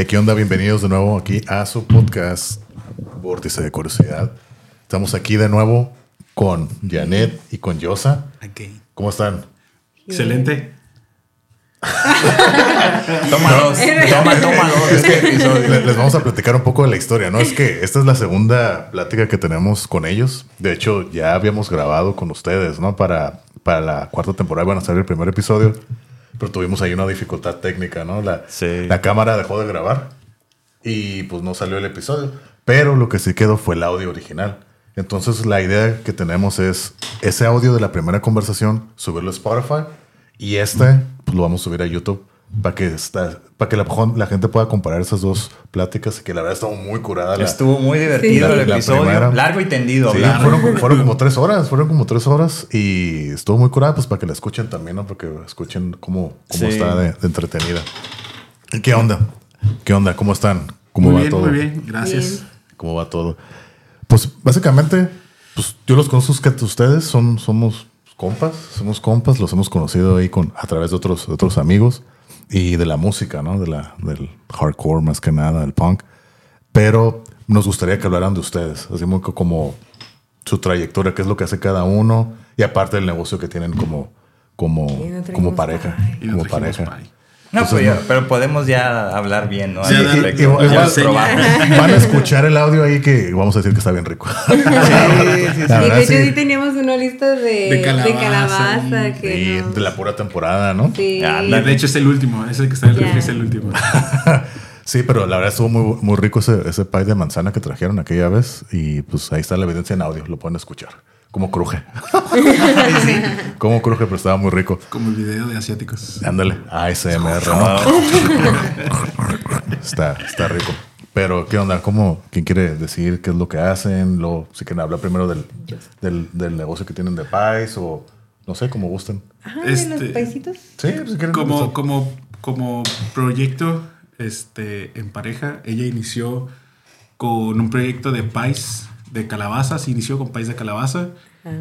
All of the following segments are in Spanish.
Hey, ¿Qué onda? Bienvenidos de nuevo aquí a su podcast Vórtice de Curiosidad. Estamos aquí de nuevo con Janet y con Yosa. ¿Cómo están? Excelente. Toma dos. Toma, toma dos. Es que le- les vamos a platicar un poco de la historia, ¿no? Es que esta es la segunda plática que tenemos con ellos. De hecho, ya habíamos grabado con ustedes, ¿no? Para, para la cuarta temporada van a salir el primer episodio. Pero tuvimos ahí una dificultad técnica, ¿no? La, Sí. la cámara dejó de grabar y pues no salió el episodio. Pero lo que sí quedó fue el audio original. Entonces la idea que tenemos es ese audio de la primera conversación, subirlo a Spotify y este pues lo vamos a subir a YouTube para que, está, para que la, la gente pueda comparar esas dos pláticas que la verdad estuvo muy curada. la- Estuvo muy divertido Sí. el La episodio. primera. Largo y tendido. Sí, fueron, fueron como tres horas, fueron como tres horas y estuvo muy curada, pues para que la escuchen también, ¿no? Porque escuchen cómo, cómo Sí. está de, de entretenida. ¿Y ¿Qué onda? ¿Qué onda? ¿Cómo están? ¿Cómo Muy va bien, todo? muy bien. Gracias. Bien. ¿Cómo va todo? Pues básicamente, pues yo los conozco que ustedes son, somos compas, somos compas, los hemos conocido ahí con, a través de otros, de otros amigos y de la música, ¿no? De la, del hardcore más que nada, del punk. Pero nos gustaría que hablaran de ustedes, así muy co- como su trayectoria, qué es lo que hace cada uno y aparte del negocio que tienen como, como, como pareja. Como pareja. No, pues no. ya, pero podemos ya hablar bien, ¿no? Sí, Al y- respecto. igual- Ya igual- lo probamos. Van a escuchar el audio ahí que vamos a decir que está bien rico. Sí, sí, sí. Y verdad, de hecho sí. sí teníamos una lista de, De de calabaza, calabaza, sí. que Sí, nos- de la pura temporada, ¿no? Sí. De hecho es el último. Es el que está en el refri, es el último. Sí, pero la verdad estuvo muy, muy rico ese, ese pie de manzana que trajeron aquella vez. Y pues ahí está la evidencia en audio, lo pueden escuchar. Como cruje. Como cruje, pero estaba muy rico. Como el video de asiáticos. Ándale, ASMR, ¿no? Ah, Está, está rico. Pero, ¿qué onda? ¿Cómo? ¿Quién quiere decir qué es lo que hacen? Lo, si quieren hablar primero del, del, del negocio que tienen de pies o no sé, como gusten. Ajá, de Este- los paisitos. Sí, pues, si quieren. Como, empezar. como, como proyecto este, en pareja, ella inició con un proyecto de pies de calabazas. Inició con pies de calabaza.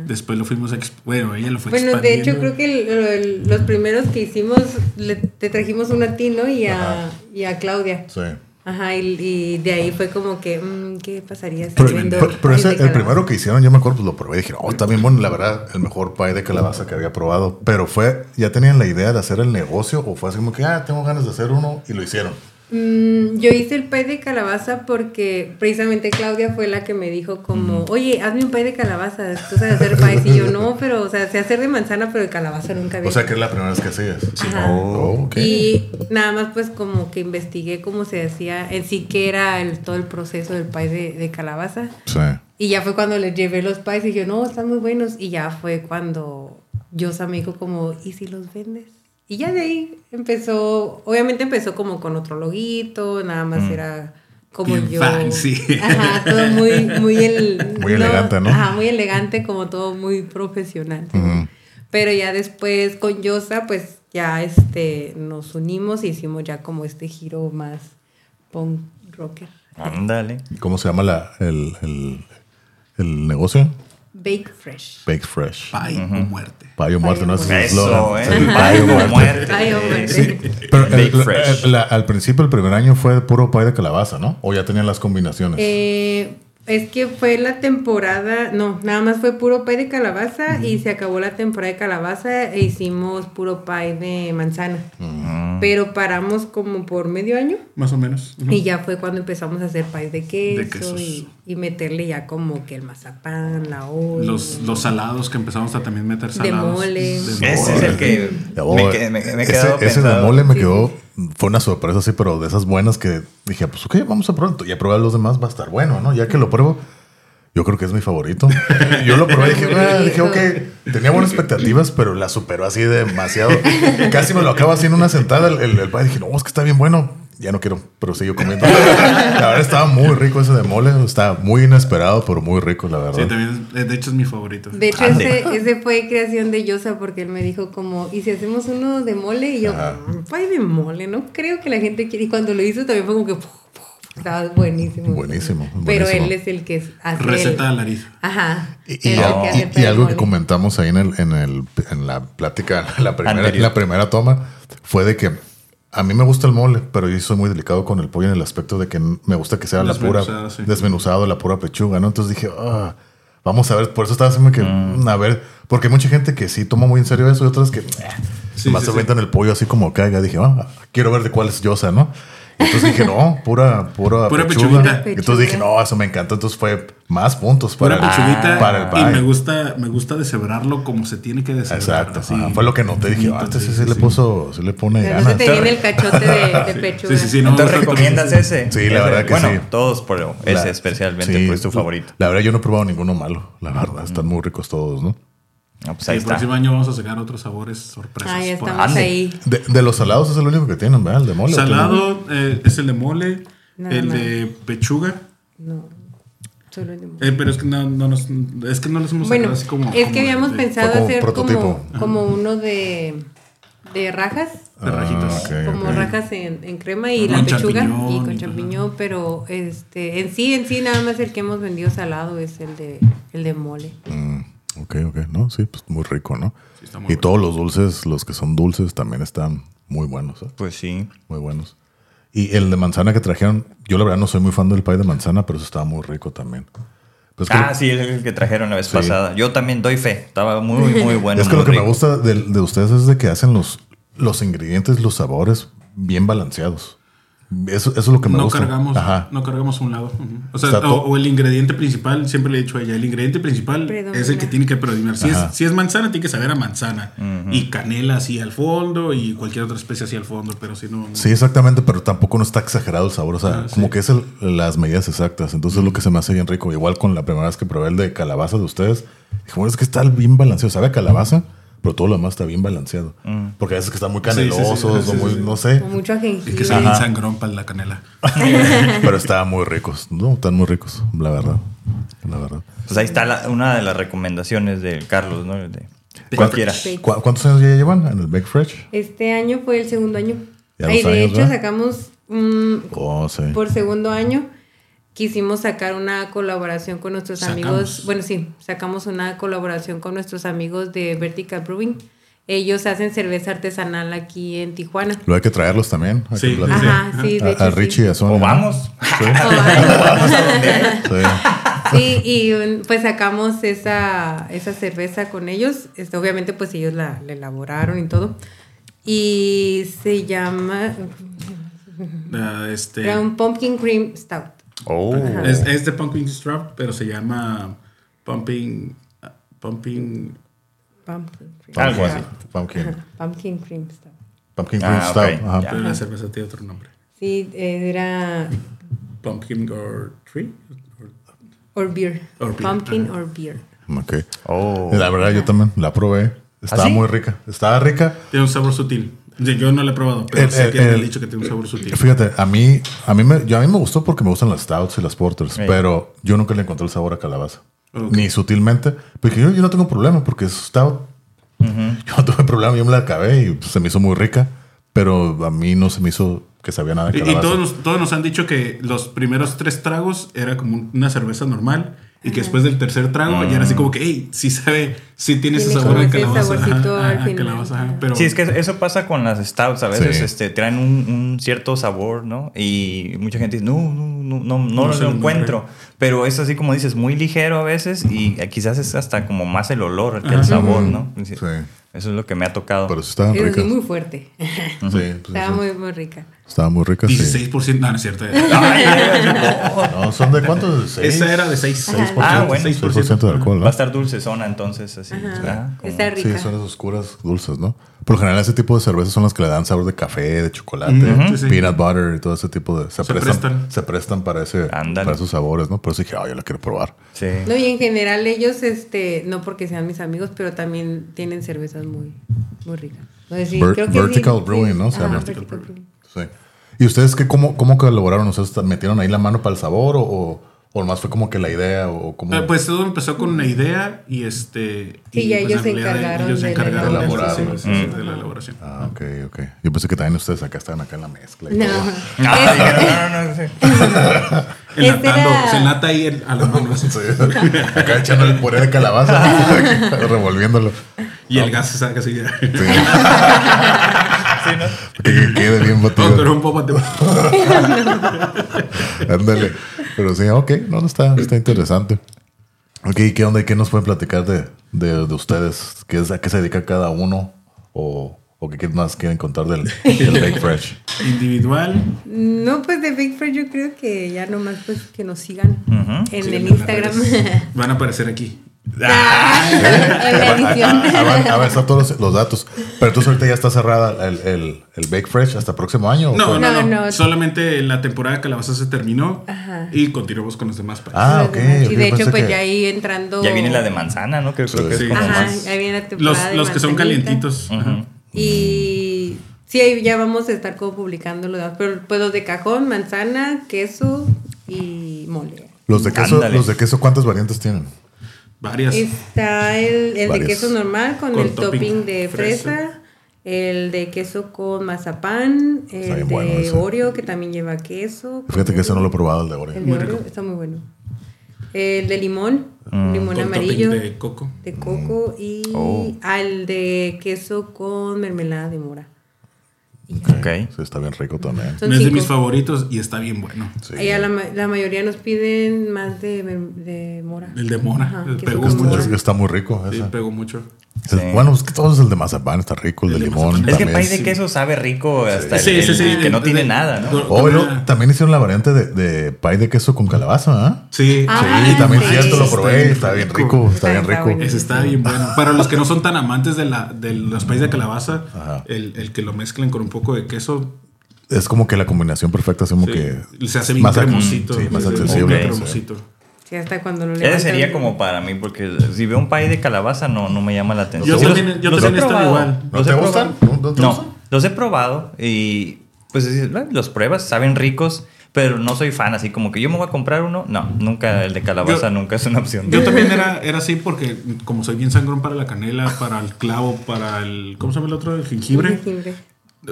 Después lo fuimos a... Bueno, ella lo fue Bueno, de hecho creo que el- el- los primeros que hicimos, le- te trajimos una a ti, ¿no? Y a, y a Claudia. Sí. Ajá, y, y de ahí fue como que, mm, ¿qué pasaría si Pero, pero- pero ese, el primero que hicieron, yo me acuerdo, pues lo probé y dije, oh, está bien bueno, la verdad, el mejor pie de calabaza que había probado. Pero fue, ¿ya tenían la idea de hacer el negocio o fue así como que, ah, tengo ganas de hacer uno y lo hicieron? Mm, yo hice el pie de calabaza porque precisamente Claudia fue la que me dijo como, oye, hazme un pie de calabaza, tú sabes hacer pies. Y yo, no, pero, o sea, sé hacer de manzana, pero de calabaza nunca había O sea, hecho". que es la primera vez que hacías. Ajá. Oh, ok. Y nada más pues como que investigué cómo se hacía, en sí que era el, todo el proceso del pie de, de calabaza. Sí. Y ya fue cuando les llevé los pies y yo, no, están muy buenos. Y ya fue cuando Yosa me dijo como, ¿y si los vendes? Y ya de ahí empezó, obviamente empezó como con otro loguito, nada más Mm. era como Bien yo. fancy. Ajá, todo muy, muy, el- Muy elegante, ¿no? Ajá, muy elegante, como todo muy profesional. Pero ya después con Yosa, pues ya este, nos unimos y hicimos ya como este giro más punk rocker. Ándale. ¿Cómo se llama la, el, el, el negocio? Bake Fresh. Bake Fresh. Pie o muerte. Payo muerto, no es Eso, eslogan. ¿eh? Payo muerto. Sí. Pero el- el- la- al principio, el primer año fue puro pie de calabaza, ¿no? O ya tenían las combinaciones. Eh, es que fue la temporada, no, nada más fue puro pie de calabaza y se acabó la temporada de calabaza e hicimos puro pie de manzana. Pero paramos como por medio año Más o menos. Y ya fue cuando empezamos a hacer pies de queso De quesos. y, y meterle ya como que el mazapán, la olla. Los, los salados que empezamos a también meter salados. mole. De Ese es mole. el que me, me, me ese, ese de mole me Sí. quedó. Fue una sorpresa así, pero de esas buenas que dije, pues ok, vamos a probar. Ya probé los demás, va a estar bueno, ¿no? Ya que lo pruebo, yo creo que es mi favorito. Yo lo probé y dije, "Ah", dije, ok, tenía buenas expectativas, pero la superó así demasiado. Casi me lo acabo así en una sentada el, el, el pan. Dije, no, es que está bien bueno. Ya no quiero, pero sigo comiendo. La verdad estaba muy rico ese de mole. Está muy inesperado, pero muy rico, la verdad. Sí, también, es- de hecho es mi favorito. De hecho, ese, ese fue creación de Yosa porque él me dijo como, ¿y si hacemos uno de mole? Y yo. "Mm, pay de mole, no creo que la gente quiera. Y cuando lo hizo también fue como que, estaba buenísimo. Buenísimo, Pero buenísimo. él es el que hace Receta de el- nariz. Ajá. Y, y- algo que comentamos ahí en, el, en, el, en la plática, la primera, la primera toma, fue de que a mí me gusta el mole, pero yo soy muy delicado con el pollo en el aspecto de que me gusta que sea la pura Desmenuzado, sí. desmenuzado, la pura pechuga, ¿no? Entonces dije, ah, vamos a ver, por eso estaba haciendo que, Mm. a ver, porque hay mucha gente que sí toma muy en serio eso y otras que eh, Sí, más sí, se sí. aventan el pollo así como caiga. Dije, ah, quiero ver de cuál es Yosa, ¿no? Entonces dije, no, pura, pura, Pura pechuga. pechuguita. Entonces dije, no, eso me encantó. Entonces fue más puntos Pura para, pechuguita. para el y pie. me gusta, me gusta deshebrarlo como se tiene que deshebrar. Exacto. así. fue lo que noté. Dije, ah, este sí, sí le puso, sí le pone Pero no se te viene el cachote de, de pechuga. Sí, sí, sí. no, Entonces recomiendas ese. Sí, la verdad que bueno, sí. todos por ese La- especialmente, sí, pues es tu favorito. La verdad, yo no he probado ninguno malo. La verdad, están muy ricos todos, ¿no? No, pues Sí, ahí el está. próximo año vamos a sacar otros sabores sorpresas. Ah, ya por estamos ahí. De, de los salados es el único que tienen, ¿verdad? El de mole. Salado eh, es el de mole, el de pechuga. No, solo el de mole. eh, pero es que no, no nos, es que no los hemos Bueno, sacado así como. es como que habíamos de- pensado como hacer prototipo. como, como uno de, de rajas, de rajitas. Ah, como rajas en, en crema y Con la pechuga champiñón y con champiñón, pero este en sí, en sí nada más el que hemos vendido salado es el de el de mole. Mm, ok, ok. No, sí, pues muy rico, ¿no? Sí, está muy y bueno. todos los dulces, los que son dulces, también están muy buenos, ¿eh? Pues sí. Muy buenos. Y el de manzana que trajeron, yo la verdad no soy muy fan del pie de manzana, pero eso estaba muy rico también. Pues que Ah, lo- sí, es el que trajeron la vez Sí. pasada. Yo también doy fe. Estaba muy, muy bueno. es que lo que rico. me gusta de, de ustedes es de que hacen los, los ingredientes, los sabores bien balanceados. Eso, eso es lo que me no gusta. cargamos, Ajá. no cargamos un lado. O sea, o, el ingrediente principal, siempre le he dicho a ella, el ingrediente principal Predomina. es el que tiene que predominar. Si es, si es manzana, tiene que saber a manzana. Y canela así al fondo y cualquier otra especie así al fondo, pero si no... Sí, exactamente, pero tampoco no está exagerado el sabor. O sea, Ah, sí. como que es el- las medidas exactas. Entonces es lo que se me hace bien rico. Igual con la primera vez que probé el de calabaza de ustedes, dije, bueno, es que está bien balanceado. Sabe a calabaza, pero todo lo demás está bien balanceado. Porque a veces que están muy Sí, sí, sí. canelosos Sí, o muy, sí, sí. no sé. Con mucho Es jengibre. que se sangrón para la canela. pero estaban muy ricos. No, están muy ricos, la verdad. La verdad. Pues ahí está la- una de las recomendaciones de Carlos, ¿no? De cualquiera. Fresh. ¿Cu- ¿Cuántos años ya llevan en el Bake Fresh? Este año fue el segundo año. Y dos de años, hecho ¿verdad? sacamos mm, Oh, sí. por segundo año quisimos sacar una colaboración con nuestros Sacamos. amigos. Bueno, sí, sacamos una colaboración con nuestros amigos de Vertical Brewing. Ellos hacen cerveza artesanal aquí en Tijuana. Lo hay que traerlos también. hay Sí. que platicar. Ajá, sí, de A, hecho. a. Richie y a Sonia. O vamos. Sí. Ay. sí. Sí, y um, pues sacamos esa, esa cerveza con ellos. Este, obviamente, pues ellos la, la elaboraron y todo. Y se llama. Ah, este, Era un Pumpkin Cream Stout. Oh. es, es de Pumpkin Strap, pero se llama Pumping... Pumping... Pumpkin Cream. Algo así. Pumpkin. Ajá, Pumpkin Cream Stout. Pumpkin Ah, Cream ok, Stout. Ajá. ya. Pero la cerveza tiene otro nombre. Sí, eh, era. Pumpkin or Tree. Or beer. Or beer, Pumpkin ajá. or beer. Ok. Oh. La verdad, yo también la probé. Estaba sí? muy rica. Estaba rica. Tiene un sabor sutil. Yo- no la he probado, pero El- sé el- que me el- dicho que tiene un sabor sutil. Fíjate, a mí, a mí me, yo, a mí me gustó porque me gustan las stouts y las porters, Sí. pero yo nunca le encontré el sabor a calabaza. Ok. Ni sutilmente. Porque yo, yo no tengo problema porque es stout. Yo no tuve problema, yo me la acabé y pues, se me hizo muy rica, pero a mí no se me hizo que sabía nada de Y, y calabaza. todos, nos, todos nos han dicho que los primeros tres tragos era como una cerveza normal y que después del tercer trago ya era así como que, hey, sí sabe, sí tiene ese Tiene sabor como a ese calabaza. ajá, calabaza, pero Sí, es que eso pasa con las stouts. A veces Sí. este, traen un, un cierto sabor, ¿no? Y mucha gente dice, no, no, no, no, no, No lo lo encuentro. Pero es así como dices, muy ligero a veces y quizás es hasta como más el olor que el sabor, ¿no? Sí. Eso es lo que me ha tocado. Pero sí estaban sí, muy fuerte. Sí, pues, Estaba sí. muy, muy rica. Estaban muy ricas. sí. 16%, no, no es cierto. Ay, No, ¿son de cuánto? ¿De seis? Esa era de 6. Ajá. Ah, bueno. 6% de alcohol, Va a ¿no? estar dulce zona entonces, así. Ajá. ah, como- Está Sí, rica. son esas oscuras dulces, ¿no? Por lo general, ese tipo de cervezas son las que le dan sabor de café, de chocolate, sí, sí. peanut butter y todo ese tipo de. Se, Se prestan, prestan. Se prestan para, ese, Ándale. para esos sabores, ¿no? Por eso dije, ay, yo la quiero probar. Sí. No, y en general ellos, este, no porque sean mis amigos, pero también tienen cervezas muy, muy ricas. No si- Ver- creo que sí, Vertical sí. Brewing, ¿no? Se Ajá, llama. Vertical Brewing. Sí. ¿Y ustedes qué, cómo, cómo colaboraron? ¿Ustedes metieron ahí la mano para el sabor o, o, o nomás fue como que la idea o cómo? Eh, pues todo empezó con una idea y este. Sí, y, ya pues, ellos se encargaron ellos se de la encargaron de, sí, la elaboración. Ah, ok, ok. Yo pensé que también ustedes acá estaban acá en la mezcla. y No. todo. Ah, dijeron, no, no, no, sí. Enlatando, Este era- se lata ahí en- a la mano. Sí. Acá echando el puré de calabaza, revolviéndolo. Y el gas se saca así. ya. Sí. Sí, Sí, ¿no? Que quede bien No, batido. pero un poco. Ándale. Pero sí, ok, no, no está, está interesante. Ok, ¿y ¿qué onda? ¿Y ¿Qué nos pueden platicar de, de, de ustedes? ¿Qué es, ¿A qué se dedica cada uno? ¿O, o qué más quieren contar del, del Bake Fresh? Individual. No, pues de Big Fresh yo creo que ya nomás pues que nos sigan en Sí, el Instagram. Van a aparecer aquí. En la edición. A, a- a- a ver, están todos los, los datos. Pero entonces ahorita ya está cerrada el, el, el Bake Fresh hasta el próximo año. ¿o No, no, no, No, no. Solamente la temporada de calabaza se terminó Ajá. y continuamos con los demás países. Ah, ok. Y de hecho, pues que- ya ahí entrando. Ya viene la de manzana, ¿no? Que creo que Sí. es como Ajá, más. ya viene la los temporada de los que son calientitos. ajá. Y sí, ahí ya vamos a estar como publicando los demás. Pero pues los de cajón, manzana, queso y mole. Los de queso, Ándale. los de queso, ¿cuántas variantes tienen? Varias. Está el, el de queso normal con, Con el topping topping de fresa. fresa. El de queso con mazapán, Está el bien de bueno ese. Oreo que también lleva queso. Fíjate que ese no lo he probado, el de Oreo. El de Muy Oreo rico. está muy bueno. El de limón, limón con amarillo, de, de coco. coco y Oh. al de queso con mermelada de mora. Ok. Sí, está bien rico también. Son No es de mis favoritos y está bien bueno. Sí. La, ma- la mayoría nos piden más de, de mora. El de mora. Ajá, queso pegó mucho. mora. Es que está muy rico. Sí, ese. pegó mucho. Sí. Bueno, es que todo es el de mazapán, está rico, el, El de limón. Es que también. pay de queso sabe rico hasta el, Sí, sí, el sí, que no de- tiene de- nada, ¿no? Oh, también hicieron la variante de, de pay de queso con calabaza, ¿ah? Sí, Ah, sí, también sí. cierto, lo probé, está bien rico. rico, está bien rico. Ese está bien bueno. Para los que no son tan amantes de, la, de los países de calabaza, el, el que lo mezclen con un poco de queso, Es como que la combinación perfecta, es como sí, que se hace bien más cremosito. Sí, más accesible. Sí, hasta cuando lo Ese levantan. sería como para mí, porque si veo un pay de calabaza no, no me llama la atención. Yo Sí, también- yo también estoy igual. ¿No los te he gustan? probado. ¿No- no te No, gustan? los he probado y pues dices, "Ah, los pruebas, saben ricos, pero no soy fan, así como que yo me voy a comprar uno. No, nunca, el de calabaza Yo- nunca es una opción. Yo también era, era así porque como soy bien sangrón para la canela, para el clavo, para el... ¿Cómo se llama el otro? El jengibre. Jengibre.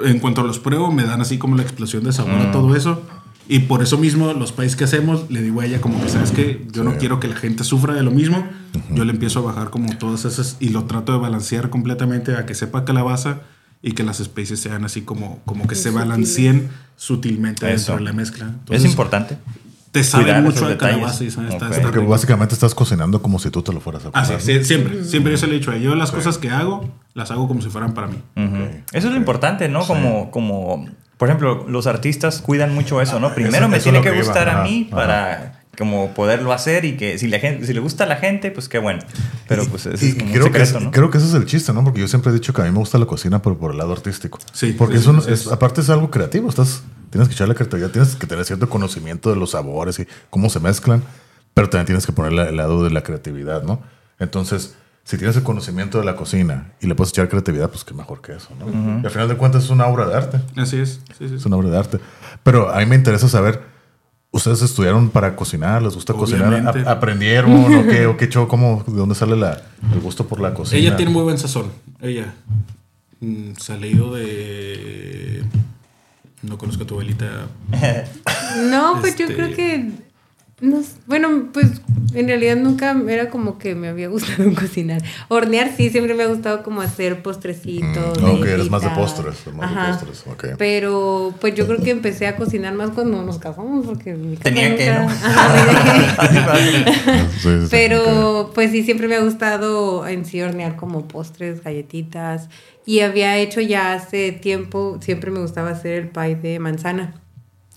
En cuanto los pruebo, me dan así como la explosión de sabor a todo eso. Y por eso mismo, los países que hacemos, le digo a ella como que, ¿sabes qué? Yo no quiero que la gente sufra de lo mismo. Yo le empiezo a bajar como todas esas y lo trato de balancear completamente a que sepa calabaza y que las especies sean así como, como que se Sutiles. balanceen sutilmente Eso. dentro de la mezcla. es Entonces, importante. Te sabe mucho de calabaza y sabe- está, Ok. está Porque rico. básicamente estás cocinando como si tú te lo fueras a comer. sí, sí, siempre. Siempre yo se le he dicho a ella, yo las cosas que hago, las hago como si fueran para mí. Ujú. Eso es lo importante, ¿no? Como, como, por ejemplo, los artistas cuidan mucho eso, ¿no? Primero Eso- me eso tiene es que iba, gustar a ajá, mí ajá. para como poderlo hacer y que si la gente, si le gusta a la gente, pues qué bueno. Pero pues ese Y es como un creo, que, secreto, ¿no? creo que ese es el chiste, ¿no? Porque yo siempre he dicho que a mí me gusta la cocina, pero por el lado artístico. Sí, Porque sí, es un- sí, es- sí. aparte es algo creativo. Estás, tienes que echarle creatividad, tienes que tener cierto conocimiento de los sabores y cómo se mezclan, pero también tienes que ponerle el lado de la creatividad, ¿no? Entonces, si tienes el conocimiento de la cocina y le puedes echar creatividad, pues qué mejor que eso, ¿no? Y al final de cuentas es una obra de arte. Así es. Sí, sí, Es una obra de arte. Pero a mí me interesa saber, ¿ustedes estudiaron para cocinar? ¿Les gusta cocinar? Obviamente. ¿A- ¿Aprendieron o qué? ¿O qué show? ¿Cómo? ¿De dónde sale la, el gusto por la cocina? Ella tiene muy buen sazón. Ella. Mm, leído de. No conozco a tu abuelita. No, pues yo Este- creo que. No, bueno, pues en realidad nunca era como que me había gustado cocinar. Hornear sí, siempre me ha gustado como hacer postrecitos. Mm, ok, eres más de postres, más de postres. Pero pues yo creo que empecé a cocinar más cuando nos casamos, porque mi casa Tenía que, nunca- ¿no? Ajá, que. Sí, sí, sí, Pero pues sí, siempre me ha gustado en sí hornear como postres, galletitas. Y había hecho ya hace tiempo, siempre me gustaba hacer el pie de manzana.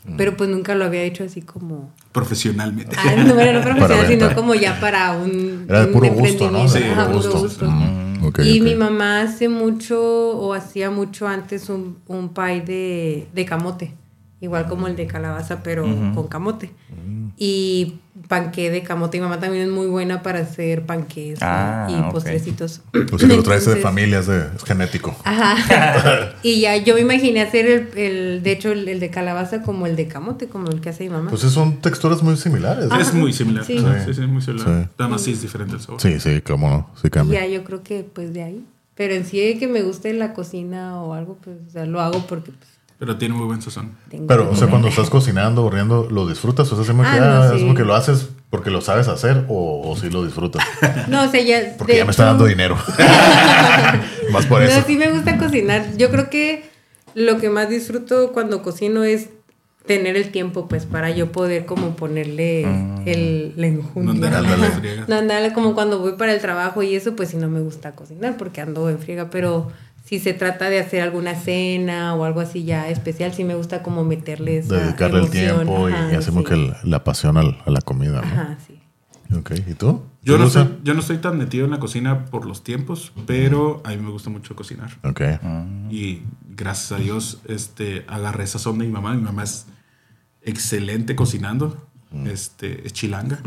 Mm. Pero pues nunca lo había hecho así como... Profesionalmente. Ah, no, bueno, no profesional, sino como ya para un, Era de un puro gusto, ¿no? Sí, Ajá, puro gusto. gusto. Mm, ok, y ok. mi mamá hace mucho o hacía mucho antes un, un pie de, de camote, igual como el de calabaza, pero con camote. Mm. Y panqué de camote. Mi mamá también es muy buena para hacer panqués y- Ah, y ok. postrecitos. Sea, que lo traes de Entonces- familia, es, de, es genético. Ajá. y ya yo me imaginé hacer el, el de hecho, el, el de calabaza como el de camote, como el que hace mi mamá. Pues son texturas muy similares. ¿no? Es muy similar. Sí. Sí, sí, sí, muy similar. Sí. Nada más sí es diferente el sabor. Sí, sí, cómo no. Sí y cambia. ya yo creo que pues de ahí. Pero en sí de que me guste la cocina o algo, pues o sea, lo hago porque pues, Pero tiene muy buen sazón. tengo Pero, o sea, cuando estás cocinando, horneando, ¿lo disfrutas? O sea, es como que, Ah, no, ah, sí. es como que lo haces porque lo sabes hacer o, o sí lo disfrutas. No, o sea, ya. Porque ya me está dando dinero. Más por eso. No, sí me gusta cocinar. Yo creo que lo que más disfruto cuando cocino es tener el tiempo, pues, para yo poder como ponerle Mm. el, la enjundia. No andarle a la friega. No andarle como cuando voy para el trabajo y eso, pues, sí no me gusta cocinar porque ando en friega, pero si se trata de hacer alguna cena o algo así ya especial, sí me gusta como meterle esa Dedicarle el tiempo y Ajá, hacemos sí. que la pasión al- a la comida, ¿no? Ajá, sí. Ok, ¿y tú? Yo no, soy, yo no estoy tan metido en la cocina por los tiempos, pero a mí me gusta mucho cocinar. Ok. Y gracias a Dios este, agarré esa sonda de mi mamá. Mi mamá es excelente cocinando. Este, es chilanga.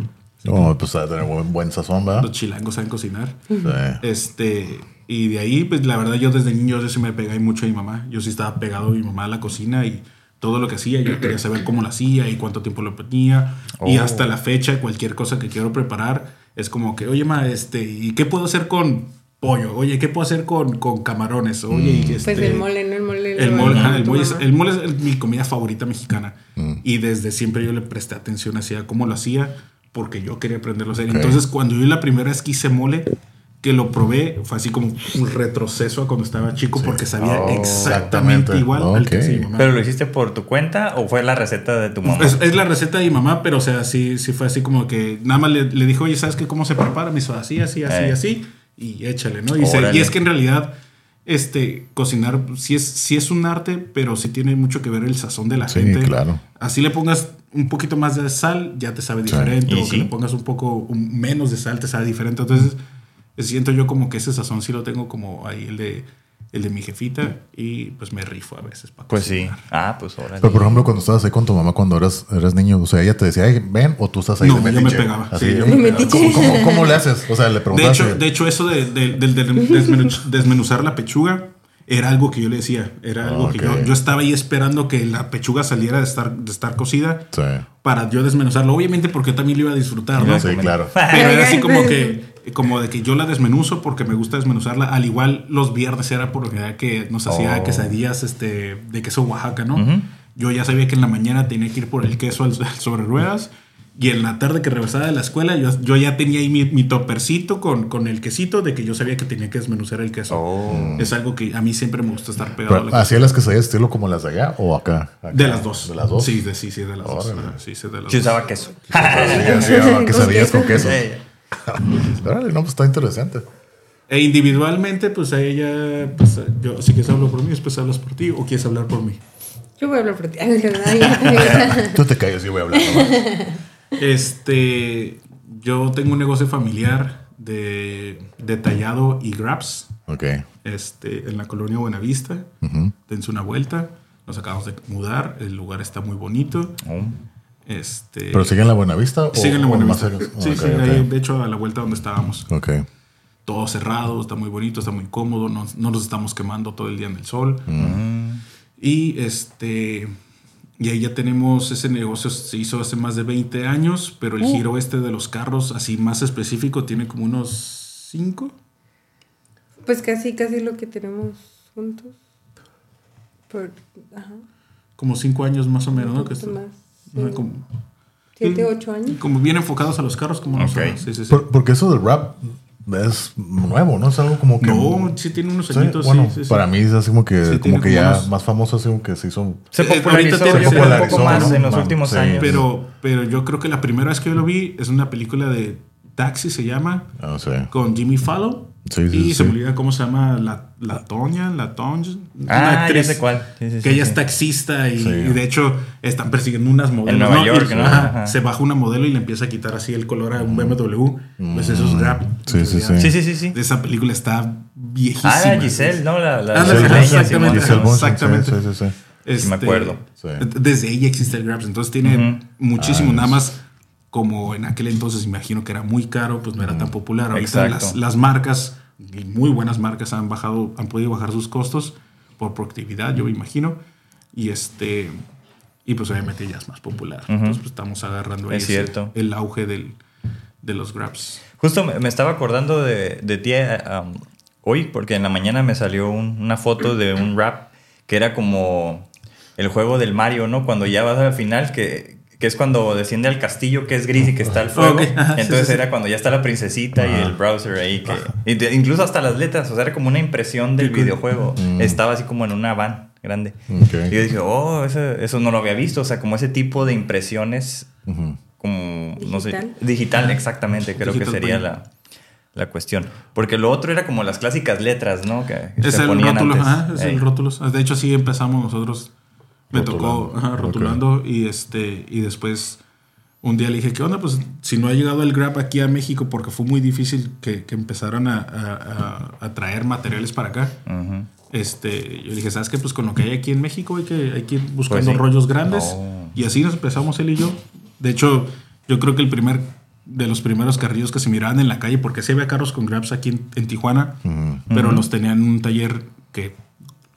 No, pues a tener buen, buen sazón, ¿verdad? Los chilangos saben cocinar. Sí. Este, y de ahí, pues la verdad, yo desde niño yo sí me pegué mucho a mi mamá. Yo sí estaba pegado a mi mamá a la cocina y todo lo que hacía, yo quería saber cómo lo hacía y cuánto tiempo lo ponía. Y Oh. hasta la fecha, cualquier cosa que quiero preparar, es como que, oye, ma, este, ¿y qué puedo hacer con pollo? Oye, ¿qué puedo hacer con, con camarones? Oye, y Pues este, el mole, ¿no? El mole. el mole, ajá, el mole es, el mole es el- mi comida favorita mexicana. Y desde siempre yo le presté atención hacia cómo lo hacía, porque yo quería aprenderlo a hacer. Ok. Entonces, cuando yo la primera vez que hice mole, que lo probé, fue así como un retroceso a cuando estaba chico, porque sabía Oh. exactamente Exactamente. igual al que Ok. hacía mi mamá. ¿Pero lo hiciste por tu cuenta o fue la receta de tu mamá? Es, es la receta de mi mamá, pero o sea, sí, sí fue así como que nada más le, le dijo, oye, ¿sabes qué? ¿Cómo se prepara? Me hizo así, así, así, Eh. así, y échale, ¿no? Y, se- y es que en realidad, este, cocinar sí es, sí es un arte, pero sí tiene mucho que ver el sazón de la Sí, gente. claro. Así le pongas un poquito más de sal, ya te sabe diferente, o que le pongas un poco un- menos de sal, te sabe diferente. Entonces, siento yo como que ese sazón sí lo tengo como ahí el de, el de mi jefita, y pues me rifo a veces para Pues sí. Ah, pues órale. Pero por ejemplo, cuando estabas ahí con tu mamá cuando eras, eras niño, o sea, ella te decía, "Ay, ven, o tú estás ahí No, de yo me pegaba. Así, Sí, yo ¿cómo- me pegaba. ¿cómo, cómo, cómo le haces? O sea, le De preguntabas. hecho, de hecho, eso de, de- desmenuzar la pechuga era algo que yo le decía. Era algo que yo, yo estaba ahí esperando que la pechuga saliera de estar, de estar cocida Sí. para yo desmenuzarlo. Obviamente porque yo también lo iba a disfrutar, ¿no? Sí, claro. Pero era así como que, como de que yo la desmenuzo porque me gusta desmenuzarla. Al igual los viernes era por lo general que nos hacía Oh. quesadillas este, de queso Oaxaca, ¿no? Yo ya sabía que en la mañana tenía que ir por el queso al- sobre ruedas. Y en la tarde que regresaba de la escuela, yo, yo ya tenía ahí mi, mi topercito con, con el quesito de que yo sabía que tenía que desmenuzar el queso. Oh. Es algo que a mí siempre me gusta estar pegado a Pero, la ¿Hacía las quesadillas estilo como las de allá o acá? Acá. De las dos. ¿De las dos? Sí, de, sí, sí, de las dos. Órale. Ah, Sí, sí, de las dos. usaba queso. Sí, ah, quesadillas con queso. No, pues está interesante. E individualmente, pues a ella, pues yo, si quieres hablo por mí, después hablas por ti, o quieres hablar por mí. Yo voy a hablar por ti. Tú te calles, yo voy a hablar. nomás. Este, yo tengo un negocio familiar de detallado y grabs, Ok. este, en la colonia Buenavista. Ujú. Dense una vuelta. Nos acabamos de mudar, el lugar está muy bonito. Oh. Este, ¿Pero siguen la Buenavista? siguen la o Buenavista. Sí, Ok, sí, ahí, de hecho, a la vuelta donde estábamos. Ok. Todo cerrado, está muy bonito, está muy cómodo, no, no nos estamos quemando todo el día en el sol. Y este. Y ahí ya tenemos ese negocio, se hizo hace más de 20 años, pero el giro este de los carros, así más específico, tiene como unos 5. Pues casi, casi lo que tenemos juntos. Por, ajá. Como 5 años más o menos, ¿no? Que más. Como, Siete, ocho años. como bien enfocados a los carros, como no Ok. sé. Sí, sí, sí. Por- porque eso del rap es nuevo, ¿no? Es algo como que. No, sí tiene unos Sí, añitos. bueno, sí, sí, sí. para mí es así como que, Sí, como que como ya unos- más famoso, así como que se hizo. Se Eh, popularizó, se creo, un popularizó, poco más ¿no? en los Man, últimos sí. años. Pero, pero yo creo que la primera vez que yo lo vi es una película de Taxi, se llama, sé. con Jimmy Fallon. Sí, sí, y sí. se me olvida cómo se llama la, la Toña, la Tonja. Ah, ya sé cuál. Sí, sí, que sí, ella sí. es taxista y, Sí. y de hecho están persiguiendo unas modelos. Nueva ¿no? York, Y- ¿no? ajá, Ajá. Se baja una modelo y le empieza a quitar así el color a un BMW. Pues eso es rap. Mm. Sí, sí, En. Sí, sí, sí, sí. Esa película está viejísima. Ah, era Giselle, ¿no? La, la Ah, Giselle brasileña, Giselle, exactamente. Giselle exactamente. Sí, sí, sí. Este, me acuerdo. Sí. Desde ella existe el Grabs, entonces tiene Ujú. muchísimo, Ah, nada más como en aquel entonces imagino que era muy caro, pues no era tan popular. Ahorita las, las marcas, y muy buenas marcas, han bajado, han podido bajar sus costos por productividad, yo me imagino. Y este y pues obviamente ya es más popular. Entonces pues, estamos agarrando ahí Es ese- cierto. el auge del, de los Grabs. Justo me, estaba acordando de, de ti eh, um, hoy, porque en la mañana me salió un- una foto de un rap que era como el juego del Mario, ¿no? Cuando ya vas al final, que, que es cuando desciende al castillo que es gris y que está el fuego. Sí, Entonces sí, sí. era cuando ya está la princesita y el browser ahí. Que, de- incluso hasta las letras, o sea, era como una impresión del videojuego. Mm. Estaba así como en una van. grande. Y yo dije, oh, eso, eso no lo había visto. O sea, como ese tipo de impresiones, como, no sé, Digital. digital, exactamente, creo Digital que sería la, la cuestión. Porque lo otro era como las clásicas letras, ¿no? Que Es se el ponían rótulo, antes. es Ey. el rótulo. De hecho, sí empezamos nosotros. Me Rotulando. tocó ajá, rotulando y este y después un día le dije, ¿qué onda? Pues si no ha llegado el Grab aquí a México porque fue muy difícil que, que empezaran a, a- a- a traer materiales para acá. Este, yo le dije, ¿sabes qué? Pues con lo que hay aquí en México hay que, hay que ir buscando Pues sí. rollos grandes. Oh. Y así nos empezamos él y yo. De hecho, yo creo que el primer, de los primeros carrillos que se miraban en la calle, porque sí había carros con Grabs aquí en, en Tijuana, pero los tenían en un taller que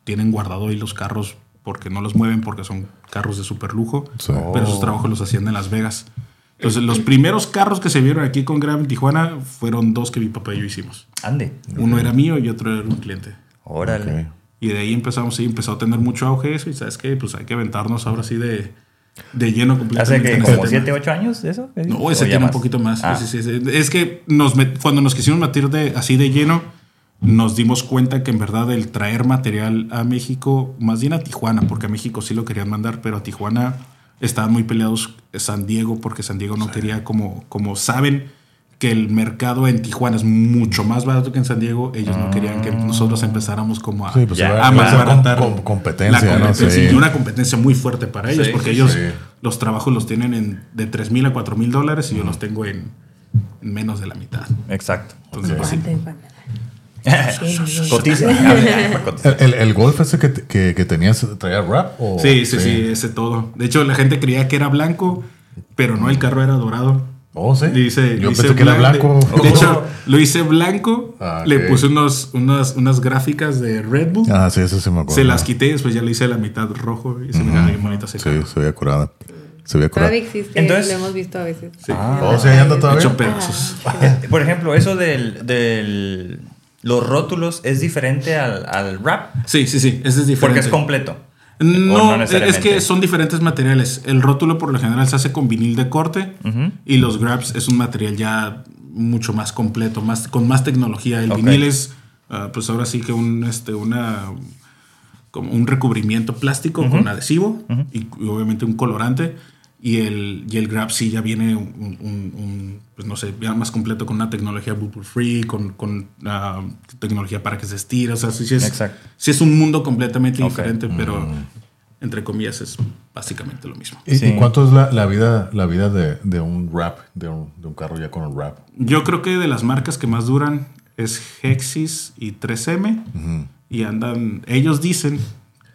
tienen guardado ahí los carros porque no los mueven, porque son carros de super lujo. Sí. Pero esos Oh. trabajos los hacían en Las Vegas. Entonces, los primeros carros que se vieron aquí con Grab en Tijuana fueron dos que mi papá y yo hicimos. Ande. Uno era mío y otro era un cliente. Órale. Ok. Y de ahí empezamos, sí, empezó a tener mucho auge eso. Y sabes qué, pues hay que aventarnos ahora sí de, de lleno ¿Hace completamente. que en este como tema. 7, 8 años de eso? No, ¿O ese tiene un poquito más. Ah. Sí, sí, sí. Es que nos met- cuando nos quisimos meter de, así de lleno, nos dimos cuenta que en verdad el traer material a México, más bien a Tijuana, porque a México sí lo querían mandar, pero a Tijuana estaban muy peleados San Diego, porque San Diego no quería, como, como saben que el mercado en Tijuana es mucho más barato que en San Diego, ellos no querían que nosotros empezáramos como a, Sí, pues Ya. a malbaratar com- com- competencia, la ¿no? competencia, Sí. y una competencia muy fuerte para ellos, Sí, porque sí, ellos sí. los trabajos los tienen en, de 3 mil a 4 mil dólares y yo los tengo en, en menos de la mitad. Exacto. Entonces, pues, sí. Aguanta, aguanta. Cotiza. Ah, cotiza. ¿El, el, golf ese que, que, que tenías traía rap? O, sí, sí, sí, ese todo. De hecho, la gente creía que era blanco, pero no, el carro era dorado. Oh, sí. Dice, Yo pensé que era blanco. De hecho, lo hice blanco, Ah, le puse unos, unas, unas gráficas de Red Bull, Ah, sí, eso sí me acuerdo. se las quité y después ya le hice la mitad rojo y se me quedaba bien bonito ese Sí, se veía curada. Se veía curada. Existe, Entonces- lo hemos visto a veces. Sí. Ah. Oh, sí, ahí anda todavía. Hecho pedazos. Por ejemplo, eso del, del- los rótulos es diferente al, al wrap Sí, sí, sí, ese es diferente. porque es completo. ¿O No, no es que son diferentes materiales. El rótulo por lo general se hace con vinil de corte y los grabs es un material ya mucho más completo, más, con más tecnología. El vinil es, ah, pues ahora sí que un, este, una, como un recubrimiento plástico con adhesivo y, y obviamente un colorante. Y el, y el grab sí ya viene un, un- un, pues no sé, ya más completo con una tecnología bubble free, con, con ah, tecnología para que se estire. O sea, sí, sí es, sí es un mundo completamente diferente, pero entre comillas es básicamente lo mismo. ¿Y, Sí. y cuánto es la, la vida, la vida de, de un rap, de un, de un carro ya con el rap? Yo creo que de las marcas que más duran es Hexis y 3M. Y andan, ellos dicen